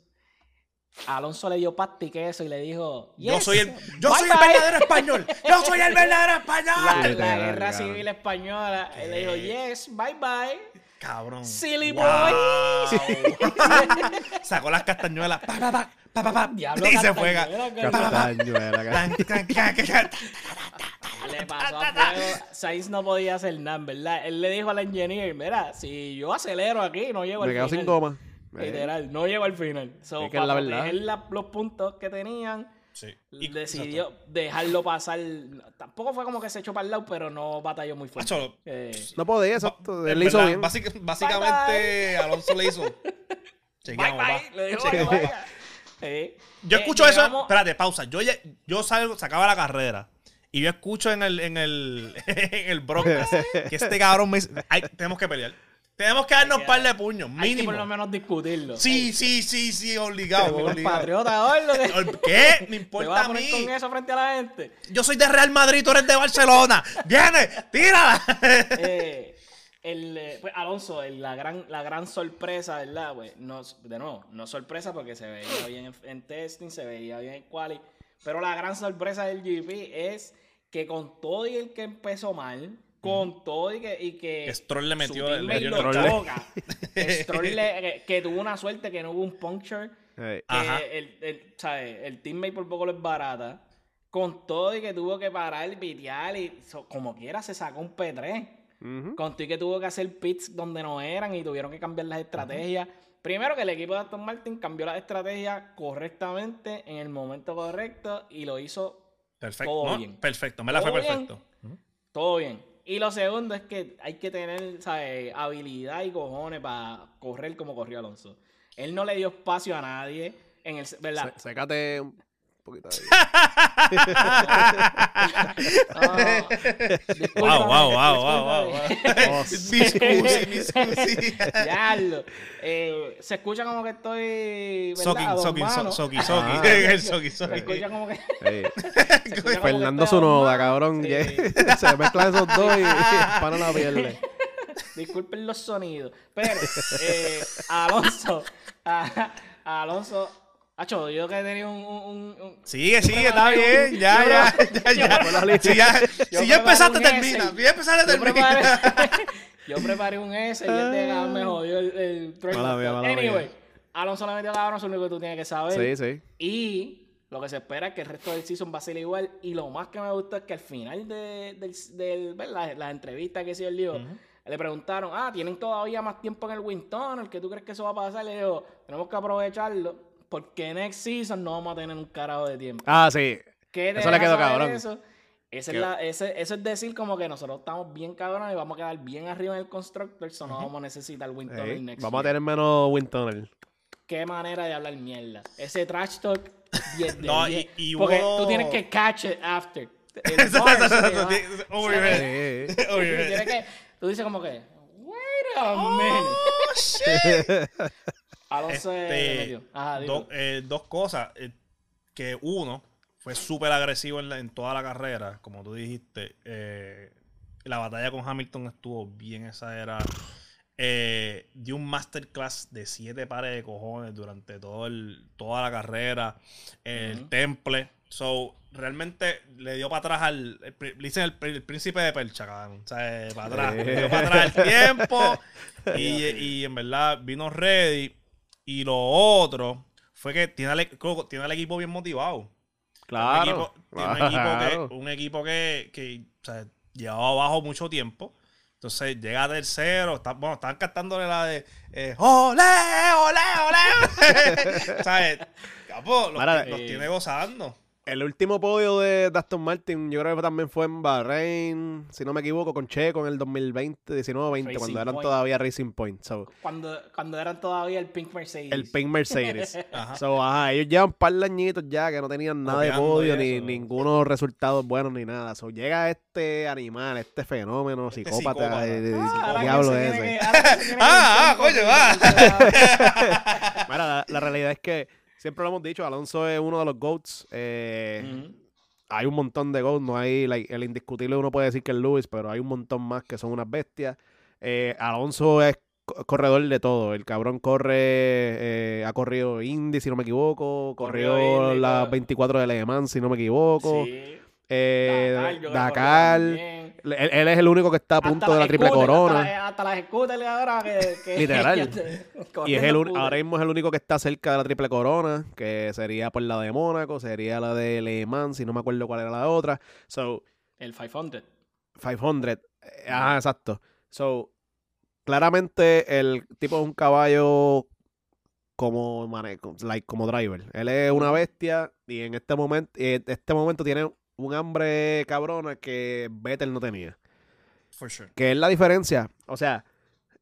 B: Alonso le dio pasti queso y le dijo:
C: Yo
B: "Yes,
C: soy el, yo soy el
B: bye".
C: verdadero español. Yo soy el verdadero español.
B: La, guerra civil española. Él le dijo:
C: ¿Qué?
B: Yes, bye bye.
C: Cabrón.
B: Silly
C: Wow. Sacó las castañuelas. Pa, pa, pa, pa, pa, pa,
B: Diablo,
C: y se fue.
B: castañuela. Le pasó a fuego. Sainz no podía hacer nada, ¿verdad? Él le dijo al engineer, mira, si yo acelero aquí, no llego al
A: Me quedo
B: final.
A: sin goma.
B: Literal, no llego al final. So,
A: Es que es la
B: para
A: verdad.
B: proteger la- los puntos que tenían,
C: Sí. Y-
B: decidió dejarlo pasar. Tampoco fue como que se echó para el lado, pero no batalló muy fuerte. Eh,
A: No podía, exacto.
C: En
A: Él lo hizo
C: verdad,
A: bien.
C: básica- básicamente, Alonso le hizo. Chequeamos,
B: bye,
C: va.
B: le dijo,
C: Chequeamos.
B: vaya. Eh,
C: Yo
B: eh,
C: escucho eso.
B: llegamos-
C: Espérate, pausa. Yo, ya- yo salgo, sacaba la carrera. Y yo escucho en el, en el, en el broadcast que este cabrón me dice, "Ay, tenemos que pelear. Tenemos que darnos un par de puños,
B: Hay que por lo
C: mínimo.
B: menos discutirlo.
C: Sí, sí, sí, sí, obligado,
B: patriota, que-
C: ¿Qué? Me
B: ¿Te
C: importa
B: vas a
C: mí.
B: con eso frente a la gente?
C: Yo soy de Real Madrid, tú eres de Barcelona. ¡Viene! ¡Tírala!
B: Eh, el, eh, pues, Alonso, el- la, gran, la gran sorpresa, ¿verdad? Pues, no, de nuevo, no sorpresa porque se veía bien en, en testing, se veía bien en quali. Pero la gran sorpresa del GP es que con todo y el que empezó mal, con todo y que. Y que
C: Stroll le metió- el
B: choca. Stroll le- que, que tuvo una suerte que no hubo un puncture. Que el, el, ¿sabes? el teammate por poco lo es barata. Con todo y que tuvo que parar, pitear y so- como quiera se sacó un P3.
A: ujú.
B: Con todo y que tuvo que hacer pits donde no eran y tuvieron que cambiar las estrategias. Primero que el equipo de Aston Martin cambió las estrategias correctamente en el momento correcto y lo hizo
C: Perfecto.
B: Todo
C: ¿no?
B: bien.
C: Perfecto, me la fue
B: bien.
C: perfecto.
B: todo bien. Y lo segundo es que hay que tener ¿sabes? habilidad y cojones para correr como corrió Alonso. Él no le dio espacio a nadie. En el, ¿verdad?
A: Sécate poquito
C: Wow, wow, wow, wow, wow.
B: discúlpame.
A: Oh.
B: Eh, se escucha como que estoy. ¿verdad?
C: Soki,
B: A dos
C: soki,
B: manos.
C: so- soki, soki.
A: Ah.
C: El soki,
B: Se escucha como que. Escucha
A: Fernando cabrón.
B: Sí.
A: que se mezclan esos dos y para la pierde.
B: Disculpen los sonidos. Pero, eh, Alonso. A, a Alonso. Acho, yo que tenía un. un, un-
C: Sigue, sigue, está bien. Ya, ya, ya, ya. Si ya, si ya empezaste, termina. Si ya empezaste,
B: Yo preparé,
C: termina.
B: yo preparé un S y este cabrón me jodió el, el
A: mala
B: Anyway,
A: mía.
B: Alonso le metió cabrón, eso es lo único que tú tienes que saber.
A: Sí, sí.
B: Y lo que se espera es que el resto del season va a ser igual. Y lo más que me gusta es que al final de, del, del- ver las, las entrevistas que hizo el lío, le preguntaron, ah, tienen todavía más tiempo en el Wind Tunnel, ¿qué tú crees que eso va a pasar? Le digo, tenemos que aprovecharlo porque next season no vamos a tener un carajo de tiempo.
A: Ah, sí.
B: ¿Qué te
A: Eso le quedó cabrón.
B: Eso? Es
C: Que-
B: la- ese- eso es decir como que nosotros estamos bien cabrones y vamos a quedar bien arriba en el Constructor, so no vamos a necesitar Wind Tunnel
A: Ey,
B: next
A: vamos a tener menos Wind Tunnel.
B: Qué manera de hablar mierda. Ese trash talk 10 de
C: No,
B: 10.
C: y- y
B: Porque tú tienes que catch it after. Tú dices como que, wait a minute.
C: Oh, shit. Este,
B: metió. Ajá, dilo.
C: do- eh, dos cosas. eh, que uno, fue súper agresivo en, la- en toda la carrera, como tú dijiste. eh, la batalla con Hamilton estuvo bien exagerada. Eh, dio un masterclass de siete pares de cojones durante todo el, toda la carrera. El temple. So, realmente le dio para atrás al. Le dicen el, el príncipe de Percha, cabrón. O sea, para atrás. Le dio para atrás el tiempo. y, y en verdad vino ready. Y lo otro fue que tiene al, e- tiene al equipo bien motivado.
A: Claro.
C: Un equipo, tiene un equipo
A: claro.
C: que, un equipo que, que, o sea, llevaba abajo mucho tiempo. Entonces llega a tercero. Está, bueno, estaban cantándole la de eh, ¡Ole, ole, ole! ¿Sabes? Capo, los,
A: Mira,
C: los
B: eh,
C: tiene gozando.
A: El último podio de de Aston Martin, yo creo que también fue en Bahrein, si no me equivoco, con Checo en el 2020, 19-20,
B: Racing
A: cuando eran
B: Point.
A: todavía Racing Point. So,
B: Cuando, cuando eran todavía el Pink Mercedes.
A: el Pink Mercedes.
C: Ajá.
A: So, ajá, ellos llevan un par de añitos ya que no tenían nada de podio, ni ningunos resultados buenos, ni nada. So, llega este animal, este fenómeno, psicópata,
C: psicópata.
A: eh, de-
B: Ah, ahora que
A: diablo
B: se
A: ese.
B: que-
C: Ah, ah, coño,
B: poquito,
A: Mira, la, la realidad es que siempre lo hemos dicho, Alonso es uno de los GOATs. eh, hay un montón de GOATs, no hay like, el indiscutible uno puede decir que es Lewis, pero hay un montón más que son unas bestias. Eh, Alonso es co- corredor de todo. El cabrón corre, eh, ha corrido Indy, si no me equivoco, corrió, las
B: claro.
A: 24 de Le Mans, si no me equivoco.
B: Sí.
A: Eh,
B: Dakar,
A: Dakar. Él, él es el único que está a
B: Hasta
A: punto de la triple corona.
B: Hasta, hasta las scooters ahora que, que-
A: Literal. Y es el ahora mismo es el único que está cerca de la triple corona, que sería por la de Mónaco, sería la de Le Mans, si no me acuerdo cuál era la otra. So,
B: El 500.
A: 500. eh, Ajá, exacto. So, claramente el tipo es un caballo como, like, como driver. Él es una bestia y en este momento, este momento tiene un hambre cabrona que Vettel no tenía.
C: For sure.
A: Que es la diferencia. O sea,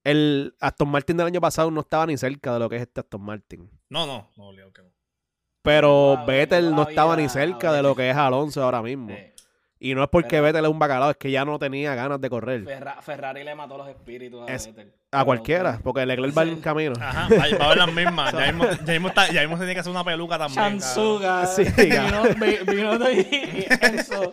A: el Aston Martin del año pasado no estaba ni cerca de lo que es este Aston Martin.
C: No, no, no, obligado que no.
A: Pero Vettel no estaba ni cerca de lo que es Alonso ahora mismo.
B: Eh,
A: Y no es porque Vettel es un bacalao, es que ya no tenía ganas de correr.
B: Ferra- Ferrari le mató los espíritus a
A: Es-
B: Vettel.
A: A cualquiera, porque Leclerc va en camino.
C: Ajá, va a ver las mismas. Ya mismo, ya mismo, está- ya mismo se tiene que hacer una peluca también.
B: Chansuga.
A: Sí,
B: vino, vi- vino de Enzo.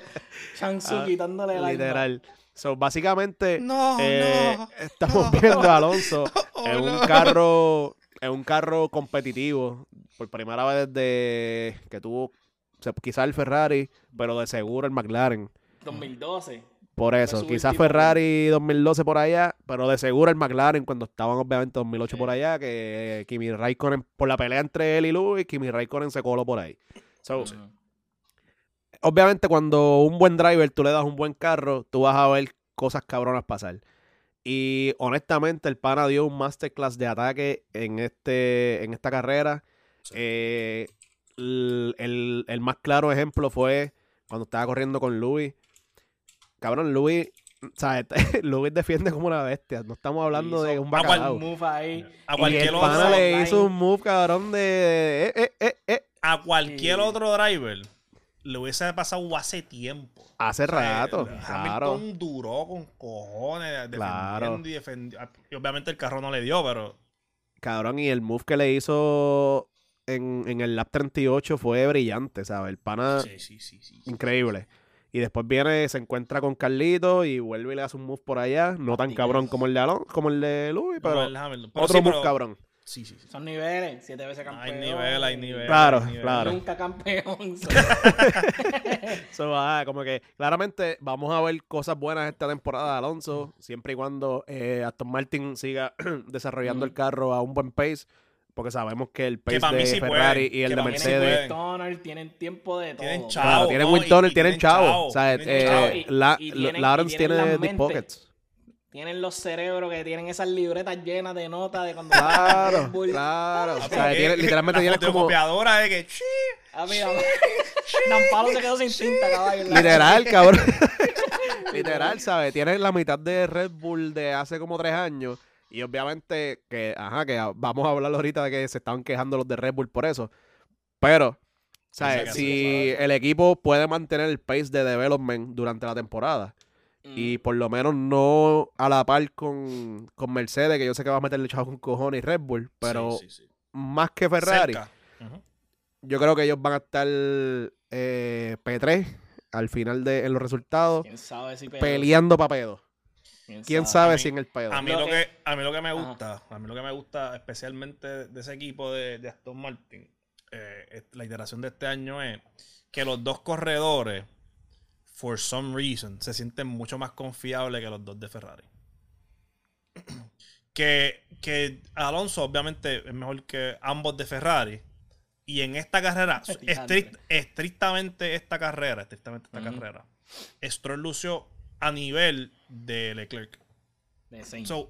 B: Chansu
A: Ah,
B: quitándole alma.
A: Literal. So, básicamente,
C: No,
A: eh,
C: no.
A: estamos viendo a Alonso
C: Oh,
A: en un
C: no.
A: carro, en un carro competitivo, por primera vez desde que tuvo se- quizás el Ferrari, pero de seguro el McLaren.
B: 2012.
A: Por eso, quizás Ferrari 2012 por allá, pero de seguro el McLaren cuando estaban obviamente 2008
B: Sí.
A: por allá, que Kimi Raikkonen, por la pelea entre él y Lewis, Kimi Raikkonen se coló por ahí. So, obviamente cuando un buen driver tú le das un buen carro, tú vas a ver cosas cabronas pasar. Y honestamente el pana dio un masterclass de ataque en este en esta carrera.
C: Sí.
A: Eh, el, el- el más claro ejemplo fue cuando estaba corriendo con Louis. Cabrón, Louis, ¿sabes? Louis defiende como una bestia. No estamos hablando de un
C: a
A: bacalao.
B: Move ahí.
C: A
A: Y
C: cualquier
A: el
C: otro,
A: pana le
B: online.
A: hizo un move, cabrón, de... eh, eh, eh, eh.
C: a cualquier
B: Sí.
C: otro driver le hubiese pasado hace tiempo.
A: Hace
C: O sea,
A: rato,
C: eh,
A: claro.
C: Hamilton duró con cojones defendiendo
A: Claro.
C: y defendiendo. Y obviamente el carro no le dio, pero
A: Cabrón, y el move que le hizo en, en el lap 38 fue brillante, ¿sabes? El pana,
C: sí, sí, sí, sí.
A: increíble. Y después viene, se encuentra con Carlito y vuelve y le hace un move por allá. No tan cabrón como el de Alon, como el de Louis, pero otro
C: sí,
A: move
C: pero-
A: cabrón.
C: Sí, sí, sí.
B: Son niveles. Siete veces campeón.
C: Hay nivel, hay nivel.
A: Claro,
C: hay nivel.
A: claro.
B: Nunca campeón.
A: So, ah, como que claramente vamos a ver cosas buenas esta temporada de Alonso, siempre y cuando eh, Aston Martin siga desarrollando
B: Mm.
A: el carro a un buen pace, porque sabemos que el pace
C: mí
A: de
C: sí
A: Ferrari
C: pueden,
A: y el
C: que
A: de
C: para mí sí
A: Mercedes...
B: Tunnel, tienen tiempo de todo.
C: Tienen chavo.
A: Claro, tienen
C: no, y
A: tienen
C: tienen
A: chavo.
C: chavo,
A: O sea,
C: tienen
A: eh, la,
B: y tienen-
A: Lawrence
B: tienen
A: tiene deep pockets.
B: Tienen los cerebros que tienen esas libretas llenas de notas de cuando
A: Claro, claro. O
C: Ah,
A: sea,
C: porque
A: tiene- literalmente
C: la
A: tienes como...
C: fotocopiadora de que "Chi".
B: Ah, Nampalo se quedó sin tinta, caballo.
A: Literal, cabrón. Literal, ¿sabes? Tienes la mitad de Red Bull de hace como tres años. Y obviamente que, ajá, que vamos a hablar ahorita de que se estaban quejando los de Red Bull por eso. Pero, ¿sabes? Si el equipo puede mantener el pace de development durante la temporada
B: Mm.
A: y por lo menos no a la par con, con Mercedes, que yo sé que va a meterle chavo con cojones y Red Bull, pero
C: Sí, sí, sí.
A: más que Ferrari, yo creo que ellos van a estar eh, P3 al final de en los resultados,
B: ¿Quién sabe si pedo?
A: peleando ¿Quién sabe
C: mí-
A: si en el pedo?
C: A mí
B: Lo que-
C: a mí lo que me
B: Ajá.
C: gusta, a mí lo que me gusta especialmente de ese equipo de, de Aston Martin, eh, la iteración de este año es que los dos corredores, for some reason, se sienten mucho más confiables que los dos de Ferrari. Que, que Alonso obviamente es mejor que ambos de Ferrari. Y en esta carrera, estrict- estrictamente esta carrera, estrictamente esta carrera, Stroll lució a nivel de Leclerc.
B: De Sainz.
C: So,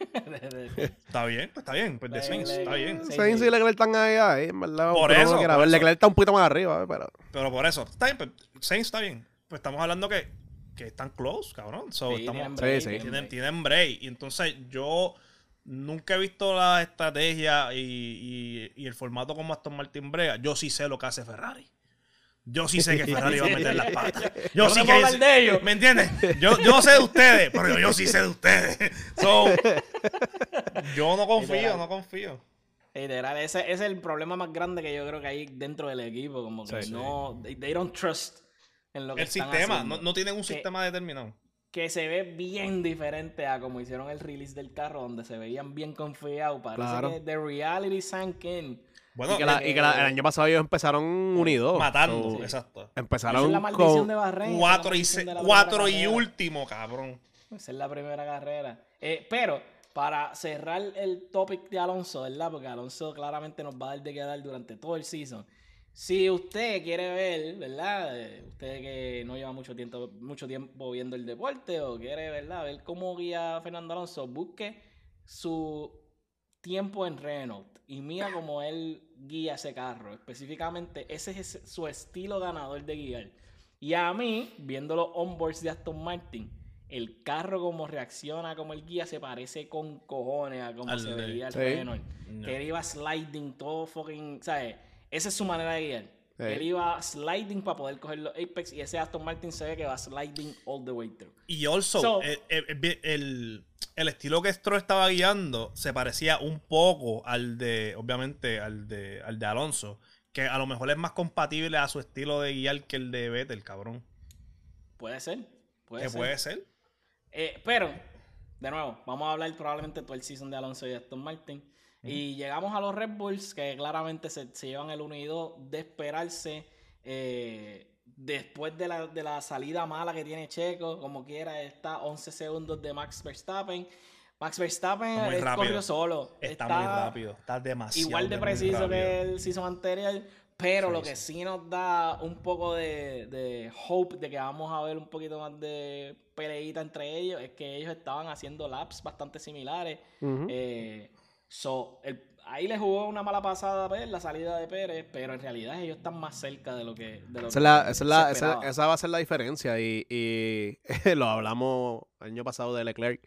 C: Está bien, pues está bien, pues de Sainz, está bien.
B: Sí,
A: Sainz
B: sí.
A: y Leclerc están ahí, ahí, en verdad.
C: Por eso, por eso.
A: Leclerc está un poquito más arriba, eh, pero...
C: Pero por eso, está bien, pues Sainz está bien. Pues estamos hablando que, que están close, cabrón. So,
B: Sí,
C: estamos,
B: tienen
A: Sí,
B: break,
A: sí.
B: tienen
C: tienen, tienen break. Y entonces yo nunca he visto la estrategia y, y- y el formato como Aston Martin brega. Yo sí sé lo que hace Ferrari. Yo sí sé que Ferrari va a meter las patas. Yo sí que
B: de ellos.
C: ¿Me entiendes? Yo, yo sé de ustedes, pero yo, yo sí sé de ustedes. So, yo no confío,
B: Literal.
C: no confío.
B: Literal, ese, ese es el problema más grande que yo creo que hay dentro del equipo. Como que
A: Sí.
B: no. They, they don't trust en lo que
C: El
B: están
C: sistema,
B: haciendo.
C: no, no tienen un
B: Que-
C: sistema determinado.
B: que se ve bien diferente a como hicieron el release del carro, donde se veían bien confiados. Parece
A: Claro.
B: que The Reality sank in.
C: Bueno,
A: y que, la- y que la- el año pasado ellos empezaron unidos.
C: matando,
A: So,
C: exacto.
B: Esa es
A: Empezaron
B: la
A: con...
B: de Bahrein. esa es la
C: Cuatro y, se- cuatro y último, cabrón.
B: Esa es la primera carrera. Eh, pero, para cerrar el topic de Alonso, ¿verdad? Porque Alonso claramente nos va a dar de qué dar durante todo el season. Si usted quiere ver, ¿verdad? Eh, Usted que no lleva mucho tiempo, mucho tiempo viendo el deporte o quiere, ¿verdad? Ver cómo guía Fernando Alonso, busque su tiempo en Renault. y mira cómo él guía ese carro. Específicamente, ese es su estilo ganador de guiar. Y a mí, viendo los onboards de Aston Martin, el carro como reacciona, como el guía, se parece con cojones a como se veía el
A: sí.
B: Renault. Que él iba sliding todo fucking, ¿sabes? Esa es su manera de guiar. Él iba sliding para poder coger los Apex y ese Aston Martin se ve que va sliding all the way through.
C: Y also,
B: So-
C: eh, eh, el, el estilo que Stroll estaba guiando se parecía un poco al de, obviamente, al de, al de Alonso. Que a lo mejor es más compatible a su estilo de guiar que el de Vettel, cabrón.
B: Puede ser. Puede
C: que
B: ser.
C: puede ser.
B: Eh, pero, de nuevo, vamos a hablar probablemente todo el season de Alonso y de Aston Martin. Y llegamos a los Red Bulls, que claramente se, se llevan el 1 y 2 de esperarse. eh, después de la, de la salida mala que tiene Checo, como quiera, está 11 segundos de Max Verstappen. Max Verstappen
C: Está
B: corrió solo.
C: Está, muy rápido. Está demasiado.
B: igual de preciso que el season anterior, pero
C: Sí,
B: lo que sí nos da un poco de, de hope de que vamos a ver un poquito más de peleita entre ellos es que ellos estaban haciendo laps bastante similares. Eh, so, el- ahí le jugó una mala pasada a Pérez, la salida de Pérez, pero en realidad ellos están más cerca de lo que, de lo
A: Esa,
B: que
A: es la- esa es
B: se
A: la- esa- va a ser la diferencia y, y lo hablamos el año pasado de Leclerc.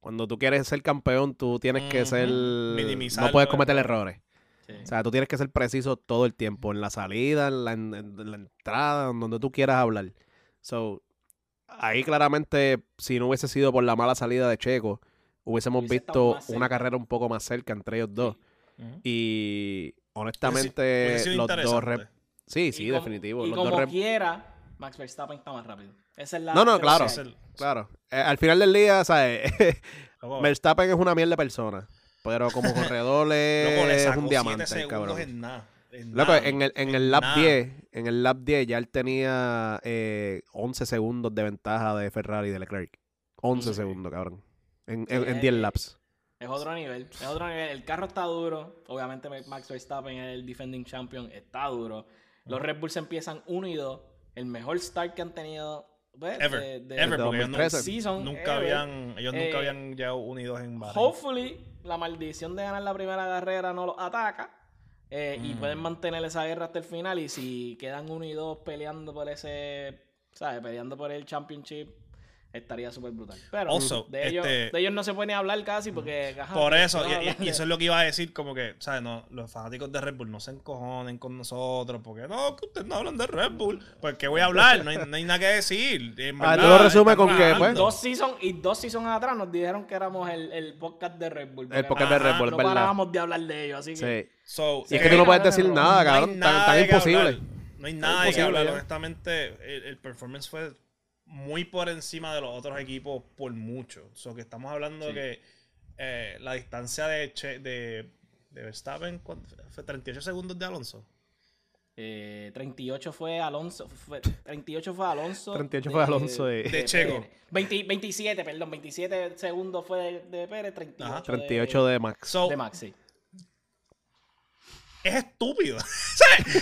A: Cuando tú quieres ser campeón, tú tienes que ser...
C: Minimizar
A: No puedes cometer
C: errores.
A: errores.
B: Sí.
A: O sea, tú tienes que ser preciso todo el tiempo, en la salida, en la, en- en la entrada, en donde tú quieras hablar. So, ahí claramente, si no hubiese sido por la mala salida de Checo, hubiésemos
B: Hubiese
A: visto una carrera un poco más cerca entre ellos dos. Y honestamente, los dos... Sí, sí,
B: Y como-
A: definitivo.
B: Y
A: los
B: como
A: dos
B: quiera, Max Verstappen está más rápido. Esa es la
A: No, no, claro.
C: el-
A: Claro. Eh, al final del día, ¿sabes? Verstappen es una mierda de persona. Pero como corredor es un diamante, cabrón.
C: en nada. en
A: Loco,
C: nada,
A: en el, en
C: en
A: el lap
C: nada.
A: 10, en el lap 10 ya él tenía eh, 11 segundos de ventaja de Ferrari y de Leclerc. 11
B: Sí.
A: segundos, cabrón. En,
B: Sí,
A: en, en
B: es
A: 10
B: que-
A: laps.
B: Es otro nivel, es otro nivel. El carro está duro. Obviamente Max Verstappen es el defending champion, está duro. Los Red Bulls empiezan 1 y 2. El mejor start que han tenido.
C: Ever,
B: de, de-
C: ever,
A: de
C: porque ellos,
A: 2013.
B: season
C: nunca
B: ever.
C: habían, ellos
B: Eh,
C: nunca habían llegado unidos en Bahrein.
B: Hopefully, la maldición de ganar la primera carrera no los ataca. eh, Y
C: Mm.
B: pueden mantener esa guerra hasta el final. Y si quedan 1 y 2 peleando por ese. ¿Sabes? Peleando por el championship. Estaría súper brutal. Pero
C: Also,
B: de, ellos,
C: este-
B: de ellos no se puede ni hablar casi porque. ajá,
C: Por eso, y, eso es lo que iba a decir, como que, ¿sabes? No, los fanáticos de Red Bull no se encojonen con nosotros, porque no, que ustedes no hablan de Red Bull. Pues, ¿qué voy a hablar? No hay, no hay nada que decir.
A: Ah, tú lo resumes con que, pues,
B: Dos seasons y dos seasons atrás nos dijeron que éramos el, el podcast de Red Bull.
A: El podcast de Red Bull,
B: no
A: verdad.
B: parábamos de hablar de ellos, así que.
A: Sí.
C: So,
A: Y es
C: eh,
A: que tú no puedes decir nada,
C: no hay
A: cabrón. Tan,
C: nada
A: tan imposible.
C: hablar. No hay nada de
A: imposible,
C: hablar.
A: ya.
C: Honestamente, el, el performance fue muy por encima de los otros equipos por mucho. So que estamos hablando
B: Sí.
C: que eh, la distancia de, Che- de, de Verstappen ¿cuánto fue? fue 38 segundos de Alonso.
B: Eh, 38 fue Alonso. Fue, 38 fue Alonso.
A: 38 fue Alonso de-
C: De Checo.
B: Pérez. 20 27, perdón. 27 segundos fue de, de Pérez. 38,
C: Ajá.
A: 38 de Max.
C: So,
B: de Maxi.
C: Es estúpido.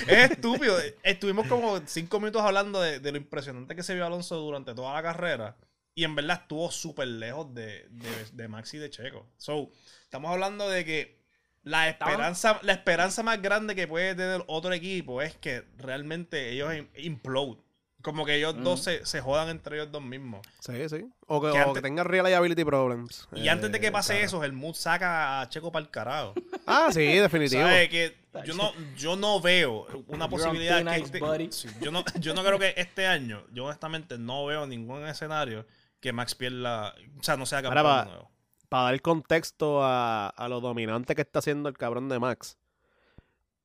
C: Es estúpido. Estuvimos como cinco minutos hablando de, de lo impresionante que se vio Alonso durante toda la carrera. Y en verdad estuvo súper lejos de, de, de Max y de Checo. So, estamos hablando de que la esperanza, la esperanza más grande que puede tener otro equipo es que realmente ellos im- implode. Como que ellos dos se, se jodan entre ellos dos mismos.
A: Sí, sí. O que,
C: Que
A: o
C: antes-
A: que tenga reliability problems.
C: Y
A: eh,
C: antes de que pase
A: claro.
C: eso, el mood saca a Checo para el carajo.
A: Ah, sí, definitivo.
C: ¿Sabes? Que yo no, yo no veo una posibilidad que este- sí, yo, no, yo no creo que este año, yo honestamente no veo ningún escenario que Max pierda, o sea, no sea campeón
A: Ahora
C: de nuevo.
A: Para dar contexto a, a lo dominante que está haciendo el cabrón de Max.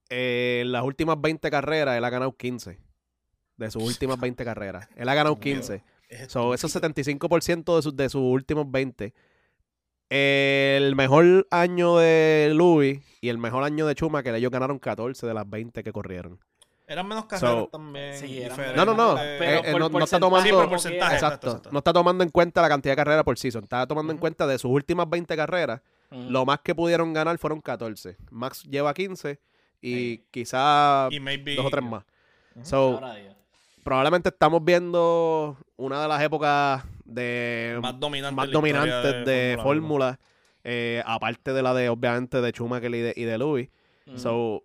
A: eh, en las últimas 20 carreras, él ha ganado 15. De sus últimas 20 carreras. Él ha ganado 15.
C: Es
A: So, esos
C: estúpido.
A: 75% de sus, de sus últimos 20. El mejor año de Louis y el mejor año de Chuma, que ellos ganaron 14 de las 20 que corrieron.
C: Eran menos carreras
A: So-
C: también.
B: Sí.
A: No, no, no.
B: Pero
A: Eh, eh,
B: por
A: no, no está tomando.
C: Sí, por
B: como
C: porcentaje.
B: quiera.
A: Exacto.
C: exacto, exacto.
A: No está tomando en cuenta la cantidad de carreras por season. Está tomando en cuenta de sus últimas 20 carreras. Lo más que pudieron ganar fueron 14. Max lleva 15 y
B: Sí.
A: quizá
C: Y maybe-
A: dos o tres más. So, probablemente estamos viendo una de las épocas de
C: Más dominante
A: dominantes de,
C: Fórmula
A: fórmula. eh, aparte de la de, obviamente, de Schumacher y de, y de Louis.
B: Mm.
A: So,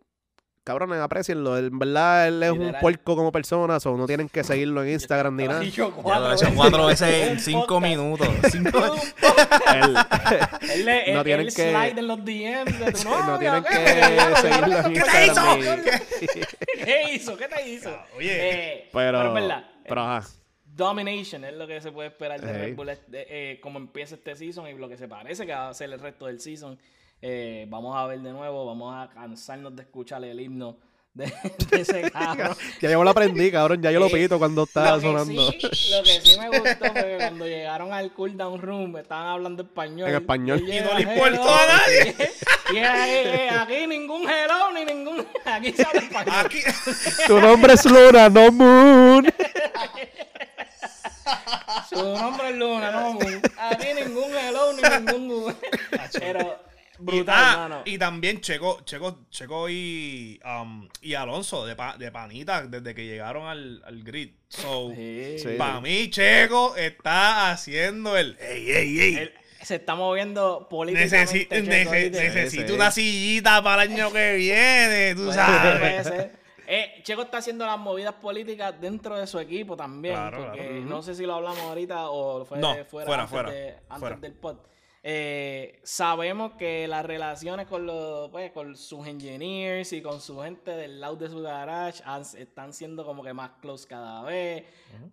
A: cabrones, aprecienlo. En verdad, él es un puerco como persona, so no tienen que seguirlo en Instagram ni nada.
C: lo
B: cuatro
C: he hecho
B: veces.
C: cuatro veces en cinco minutos. Cinco-
A: Él-
B: Él, le-
A: No tienen
B: él
A: que-
B: slide en los DMs de tu
A: no tienen
B: ¿qué?
A: que seguirlo en
C: ¿Qué te
A: Instagram.
C: hizo?
A: ni-
B: ¿Qué hizo? ¿Qué te hizo?
C: Oye.
B: Eh,
A: Pero,
B: pero es verdad.
A: pero ajá.
B: Domination es lo que se puede esperar de
A: Ey.
B: Red Bull, eh, como empieza este season y lo que se parece que va a ser el resto del season. Eh, vamos a ver de nuevo, vamos a cansarnos de escuchar el himno de, de ese cabrón.
A: Ya yo lo aprendí, cabrón. Ya yo lo
B: Eh,
A: pito cuando está
B: lo, que
A: sonando.
B: sí, lo que sí me gustó fue que cuando llegaron al cooldown room estaban hablando español.
A: En español.
B: Y
C: Y no le importó
B: "Hello".
C: a nadie.
B: Y, eh, aquí ningún hello ni ningún. Aquí se habla español.
C: Aquí,
A: Tu nombre es Luna, no Moon.
B: Su nombre es Luna, no Moon. Aquí ningún hello ni ningún Moon. Pero brutal,
C: y, ah,
B: mano.
C: y también Checo, Checo, Checo y, um, y Alonso de, pa- de panita desde que llegaron al, al grid. So,
B: Sí.
A: Sí.
C: para mí, Checo está haciendo el. ¡Ey, ey, ey!
B: Él se está moviendo políticamente.
C: Necesi-
B: Checo,
C: nece- necesito
A: Sí,
C: una sillita para el año que viene, tú
B: Puede
C: sabes.
B: Eh, Checo está haciendo las movidas políticas dentro de su equipo también.
C: Claro,
B: porque
C: claro.
B: no sé si lo hablamos ahorita o fue
C: No,
B: fuera,
C: fuera,
B: antes,
C: fuera,
B: de- antes
C: fuera.
B: del pod. Eh, sabemos que las relaciones con los pues, con sus engineers y con su gente del lado de su garage han- están siendo como que más close cada vez.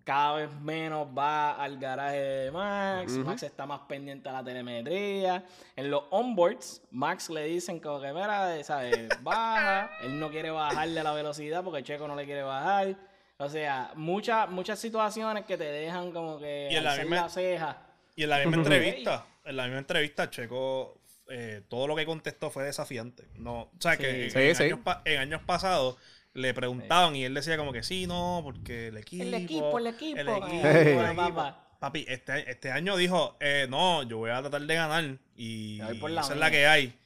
B: Cada vez menos va al garaje de Max. Max está más pendiente a la telemetría. En los onboards, Max le dicen como que, mira, ¿sabes? Baja. Él no quiere bajarle la velocidad porque Checo no le quiere bajar. O sea, muchas muchas situaciones que te dejan como que
C: Y en la misma-
B: la ceja.
C: Y en la misma entrevista, en la misma entrevista, Checo, eh, todo lo que contestó fue desafiante. No, o sea, que
B: Sí.
C: en,
A: Sí,
C: años, en años pasados le preguntaban y él decía como que sí, no, porque el equipo.
B: El equipo, el equipo.
C: El
B: Ah,
C: equipo,
A: Hey.
C: el
B: papá,
C: equipo.
B: papá.
C: Papi, este, este año dijo, eh, no, yo voy a tratar de ganar y esa es la que hay.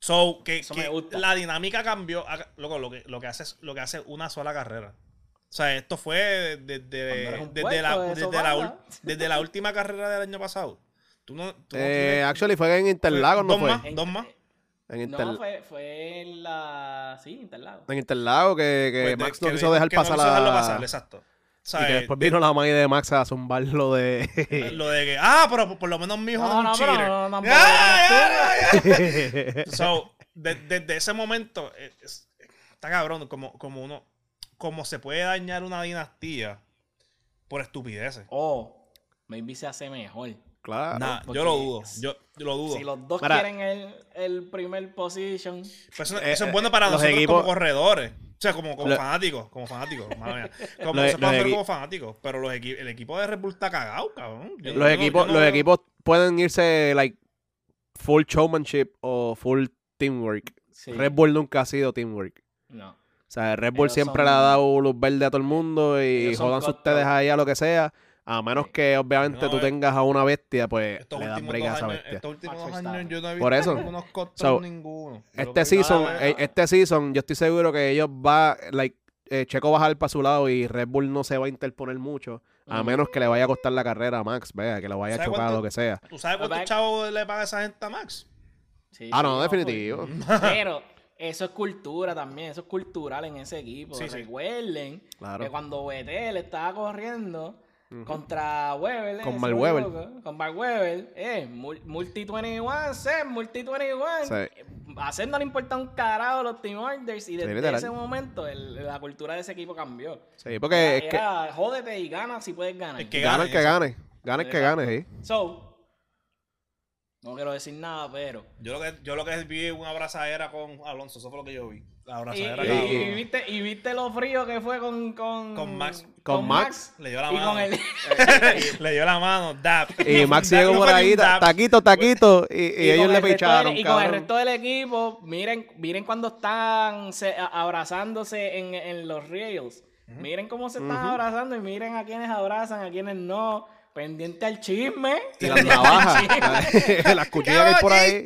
C: So, que,
B: Eso
C: que
B: me gusta.
C: la dinámica cambió. Loco, lo que, lo que hace es lo que hace una sola carrera. O sea, esto fue desde, desde, la, desde la última carrera del año pasado. Tú no, tú no
A: Eh, actually, fue en Interlagos, ¿no
C: dos
A: fue?
C: más.
B: En-
C: Dos más.
A: En, Inter-
B: No, fue, fue en la. Sí, Interlagos.
A: en Interlagos que, que
C: Pues de-
A: Max no
C: que
A: quiso dejar
C: que no
A: pasar
C: quiso dejarlo
A: la...
C: pasar, exacto. O sea,
A: y que
C: eh,
A: después
C: de-
A: vino la maíz de Max a zumbarlo de...
C: lo de que, ah, pero por, por lo menos mi hijo
B: No,
C: no, es
B: no,
C: un
B: pero
C: cheater.
B: no,
C: ya, ya. So, de- desde ese momento, eh, es- está cabrón como, como uno, como se puede dañar una dinastía por estupideces.
B: Oh, maybe se hace mejor.
A: Claro.
C: Nah, yo lo dudo, yo, yo lo dudo.
B: Si los dos quieren el, el primer position.
C: Eso,
A: Eh,
C: eso es
A: eh,
C: bueno para
A: los
C: nosotros
A: equipos-
C: como corredores. O sea, como, como
A: Lo-
C: fanáticos, como fanáticos, madre mía. Como
A: Los-
C: nosotros
A: los
C: como fanáticos. Pero los equi- el equipo de Red Bull está cagado, cabrón. Yo-
A: Los
C: yo
A: equipos,
C: no
A: los
C: veo-
A: equipos pueden irse like full showmanship o full teamwork.
B: Sí.
A: Red Bull nunca ha sido teamwork.
B: No.
A: O sea, Red Bull
B: Ellos
A: siempre
B: son-
A: le ha dado luz verde a todo el mundo y jodanse ustedes ahí a lo que sea. A menos
B: Sí.
A: que obviamente
C: No,
A: tú
C: eh,
A: tengas a una bestia, pues
C: Estos
A: le break a
C: dos
A: esa
C: años,
A: bestia.
C: estos últimos
B: Max
C: dos
B: Verstappen.
C: años yo no he
A: Por
C: visto
A: eso. So,
C: ninguno.
A: Este season, eh, este season, yo estoy seguro que ellos va, like, eh, Checo va a bajar para su lado y Red Bull no se va a interponer mucho, a menos que le vaya a costar la carrera a Max, vea, que lo vaya a
C: ¿Sabe
A: chocar
C: cuánto?
A: lo que sea.
C: ¿Tú sabes cuántos
B: Back-
C: chavos le paga esa gente a Max?
B: Sí,
A: Ah, no, definitivo.
B: Pero eso es cultura también, eso es cultural en ese equipo.
C: Sí, sí.
B: Recuerden
A: Claro.
B: que cuando Vettel estaba corriendo contra Weber,
A: Con
B: eh, me
A: Webber.
B: equivoco, con Mark Weber, eh, mul- multi 21, set, multi 21.
A: Sí.
B: A hacer no le importa un carajo los team orders y desde ese momento el- la cultura de ese equipo cambió.
A: Sí, porque es que
B: Era, jódete y gana si puedes ganar.
C: Es que
A: gana el que gane, gana el que gane, sí.
B: So, no quiero decir nada, pero
C: Yo lo que, yo lo que vi una abrazadera con Alonso, eso fue lo que yo vi. La
B: Y,
C: abrazadera
B: y-
C: con-
B: y viste, y viste lo frío que fue con, con,
C: Con Max.
A: Con Max.
C: Le dio la
B: y
C: mano.
B: con el.
C: Le dio la mano, dap.
A: Y Max llegó por ahí, taquito, taquito, y, y ellos
B: el
A: le
B: del-
A: picharon,
B: Y con el resto del equipo, miren, miren cuando están se- a- abrazándose en, en los reels. Miren cómo se están abrazando y miren a quienes abrazan, a quienes no. Pendiente al chisme.
A: Y las navajas, las cuchillas que hay por ahí.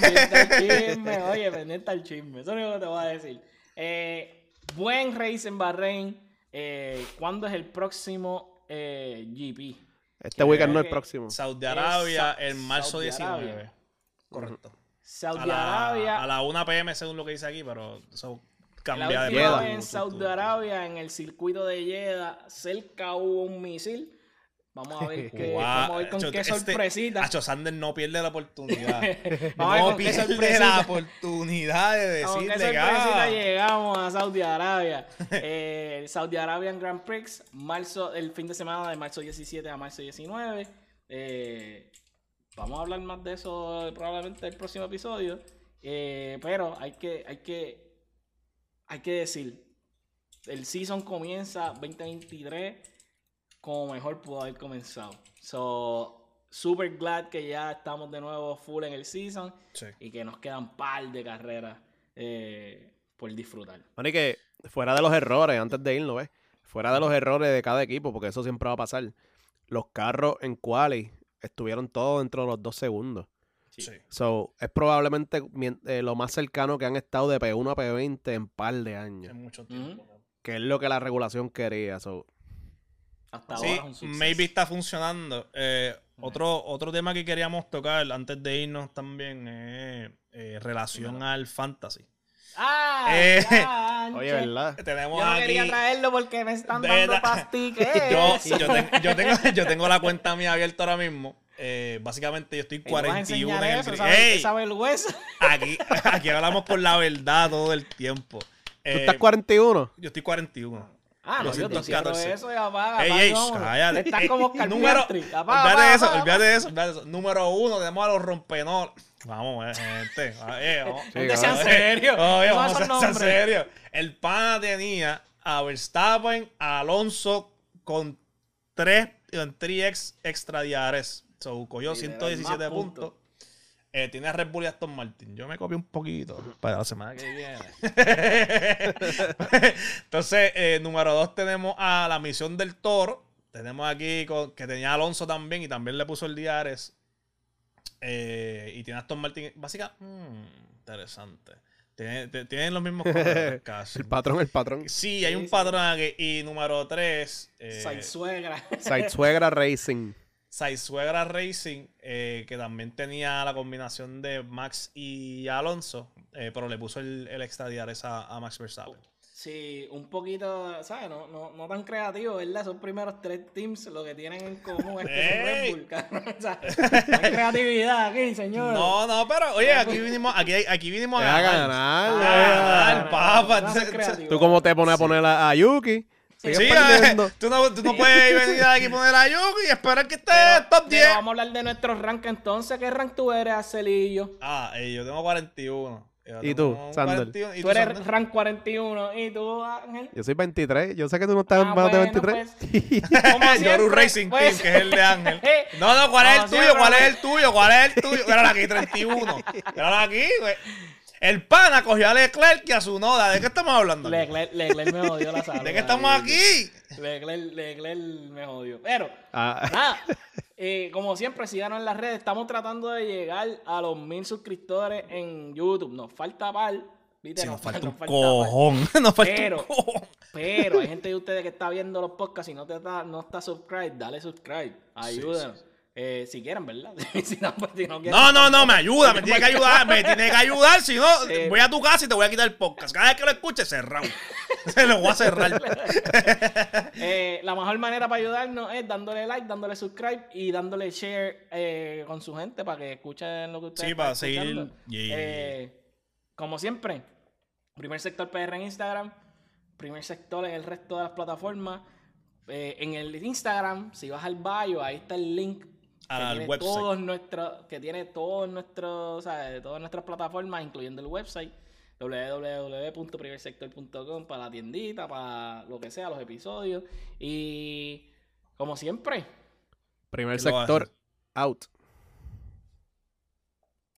B: Pendiente al chisme. Oye, pendiente al chisme. Eso es lo único que te voy a decir. Eh, buen race en Bahrein. Eh, ¿Cuándo es el próximo eh, GP?
A: Este weekend no es
B: que-
A: próximo.
C: Saudi Arabia en marzo
B: Saudi
C: 19.
B: Arabia.
C: Correcto.
B: Saudi
C: A la,
B: Arabia.
C: a la 1 pm según lo que dice aquí, pero eso cambia
B: La
C: de
B: vez en Saudi Arabia, en el circuito de Jeddah, cerca hubo un misil. Vamos a ver, qué,
C: Guau,
B: vamos a ver con
C: Acho,
B: qué
C: este-
B: sorpresita.
C: Acho, Sander no pierde la oportunidad.
B: Vamos a ver
C: no
B: qué
C: pierde
B: sorpresita.
C: la oportunidad de
B: Con qué
C: decirle que
B: sorpresita
C: ah,
B: llegamos a Saudi Arabia. Eh, el Saudi Arabian Grand Prix, marzo, el fin de semana de marzo 17 a marzo 19. Eh, vamos a hablar más de eso probablemente en el próximo episodio. Eh, pero hay que, hay que, hay que decir, el season comienza 2023 como mejor pudo haber comenzado. So, super glad que ya estamos de nuevo full en el season
C: Sí.
B: y que nos quedan par de carreras eh, por disfrutar.
A: Bueno, y que fuera de los errores, antes de irnos, ¿ves? Fuera de los errores de cada equipo, porque eso siempre va a pasar. Los carros en quali estuvieron todos dentro de los dos segundos.
B: Sí.
A: So, es probablemente eh, lo más cercano que han estado de P1 a P20 en par de años.
C: En mucho tiempo.
A: Que es lo que la regulación quería. So,
B: Hasta
C: Sí,
B: ahora es un suceso.
C: maybe está funcionando. Eh, otro, otro tema que queríamos tocar antes de irnos también es eh, relación al fantasy.
B: ¡Ah!
C: Eh,
B: ya,
A: oye. ¿verdad?
C: Tenemos
B: Yo no
C: aquí.
B: quería traerlo porque me están
C: De
B: dando
C: verdad.
B: pastique.
C: Yo, yo, ten- yo tengo, yo tengo la cuenta mía abierta ahora mismo. Eh, básicamente yo estoy
B: Y tú vas a
C: 41 en el
B: eso, esa,
C: ¡Ey!
B: esa vergüenza.
C: Aquí, aquí hablamos con la verdad todo el tiempo.
A: ¿Tú
C: Eh,
A: estás 41?
C: yo estoy 41.
B: Ah, no, yo te cierro
C: 214.
B: eso y apaga.
C: Ey, ey, cállate.
B: Estás como Oscar
C: número, olvídate eso, olvídate de eso, olvídate de eso. Número uno, tenemos a los rompenor. Vamos, gente. vamos.
B: Sean serios.
C: Oye, vamos serios. El pana tenía a Verstappen, a Alonso con 3 3x extra diares. So, cogió
B: Y le da
C: 117
B: más puntos.
C: Eh, tiene a Red Bull y Aston Martin. Yo me copié un poquito para la semana que viene. Entonces, eh, número 2 tenemos a la misión del Toro. Tenemos aquí con- que tenía a Alonso también y también le puso el Diares. Eh, y tiene a Aston Martin. Básicamente, mm, interesante. Tiene- te- Tienen los mismos colores casi.
A: El patrón, el patrón.
C: Sí, hay un patrón aquí. Y número 3,
B: Soy suegra.
A: Side Suegra Racing.
C: Suegra Racing, eh, que también tenía la combinación de Max y Alonso, eh, pero le puso el, el extra diares a, a Max Verstappen.
B: Sí, un poquito, ¿sabes? No, no, no tan creativo, ¿verdad? Esos primeros tres teams lo que tienen en común es que son Red. O sea, hay creatividad aquí, señor.
C: No, no, pero oye, aquí vinimos, aquí, aquí vinimos
A: Te va
C: a
A: a
C: ganar.
A: ganar.
C: Ah,
A: eh.
C: ganar,
B: creativo.
A: Tú como te pones a poner a, a Yuki.
C: Sí, eh, tú, no, tú no puedes venir aquí y poner a Yuki y esperar que esté
B: Pero-
C: top
B: pero
C: 10.
B: vamos a hablar de nuestros rank entonces. ¿Qué rank tú eres, Arcelillo?
C: Ah, eh, yo tengo 41. Yo
A: ¿Y
C: tengo
A: tú,
C: un
A: Sander?
C: 41. ¿Y
B: Tú eres
C: Sander?
B: rank 41. ¿Y tú, Ángel?
A: Yo soy 23. Yo sé que tú no estás
B: Ah,
A: en más de
B: bueno,
A: 23.
B: Como
C: Yoru
B: siempre,
C: Racing
B: pues.
C: Team, que es el de Ángel.
B: Eh,
C: No, no, ¿cuál es el tuyo? ¿Cuál es
B: pues.
C: el tuyo? ¿Cuál es el tuyo? Míralo aquí, 31. Míralo aquí, güey. El pana cogió a Leclerc y a su noda. ¿De qué estamos hablando?
B: Leclerc, Leclerc me jodió la salud.
C: ¿De qué estamos aquí?
B: Leclerc, Leclerc me jodió. Pero,
A: Ah,
B: nada. eh, como siempre, síganos en las redes. Estamos tratando de llegar a los mil suscriptores en YouTube. Nos falta par. ¿Viste?
C: Sí, nos falta un
B: par.
C: cojón. Nos falta
B: Pero-
C: un cojón.
B: Pero hay gente de ustedes que está viendo los podcasts y no, te está, no está subscribe, dale subscribe. Ayúdenos. Eh, si quieren, ¿verdad? si no, pues, si no quieren,
C: No, no, no, me ayuda, me tiene que ayudar, me tiene que ayudar, si no,
B: Eh.
C: voy a tu casa y te voy a quitar el podcast. Cada vez que lo escuches, cerrado. Se lo voy a cerrar.
B: Eh, la mejor manera para ayudarnos es dándole like, dándole subscribe y dándole share eh, con su gente para que escuchen lo que ustedes
C: Sí, para seguir. Yeah.
B: Como siempre, primer sector PR en Instagram, primer sector en el resto de las plataformas. En el Instagram, si vas al bio, ahí está el link
C: Al
B: que tiene
C: website.
B: todos nuestros, que tiene todos nuestros, o sea, todas nuestras plataformas, incluyendo el website www.primersector.com para la tiendita, para lo que sea, los episodios y como siempre,
A: primer
C: ¿Qué lo
A: sector out.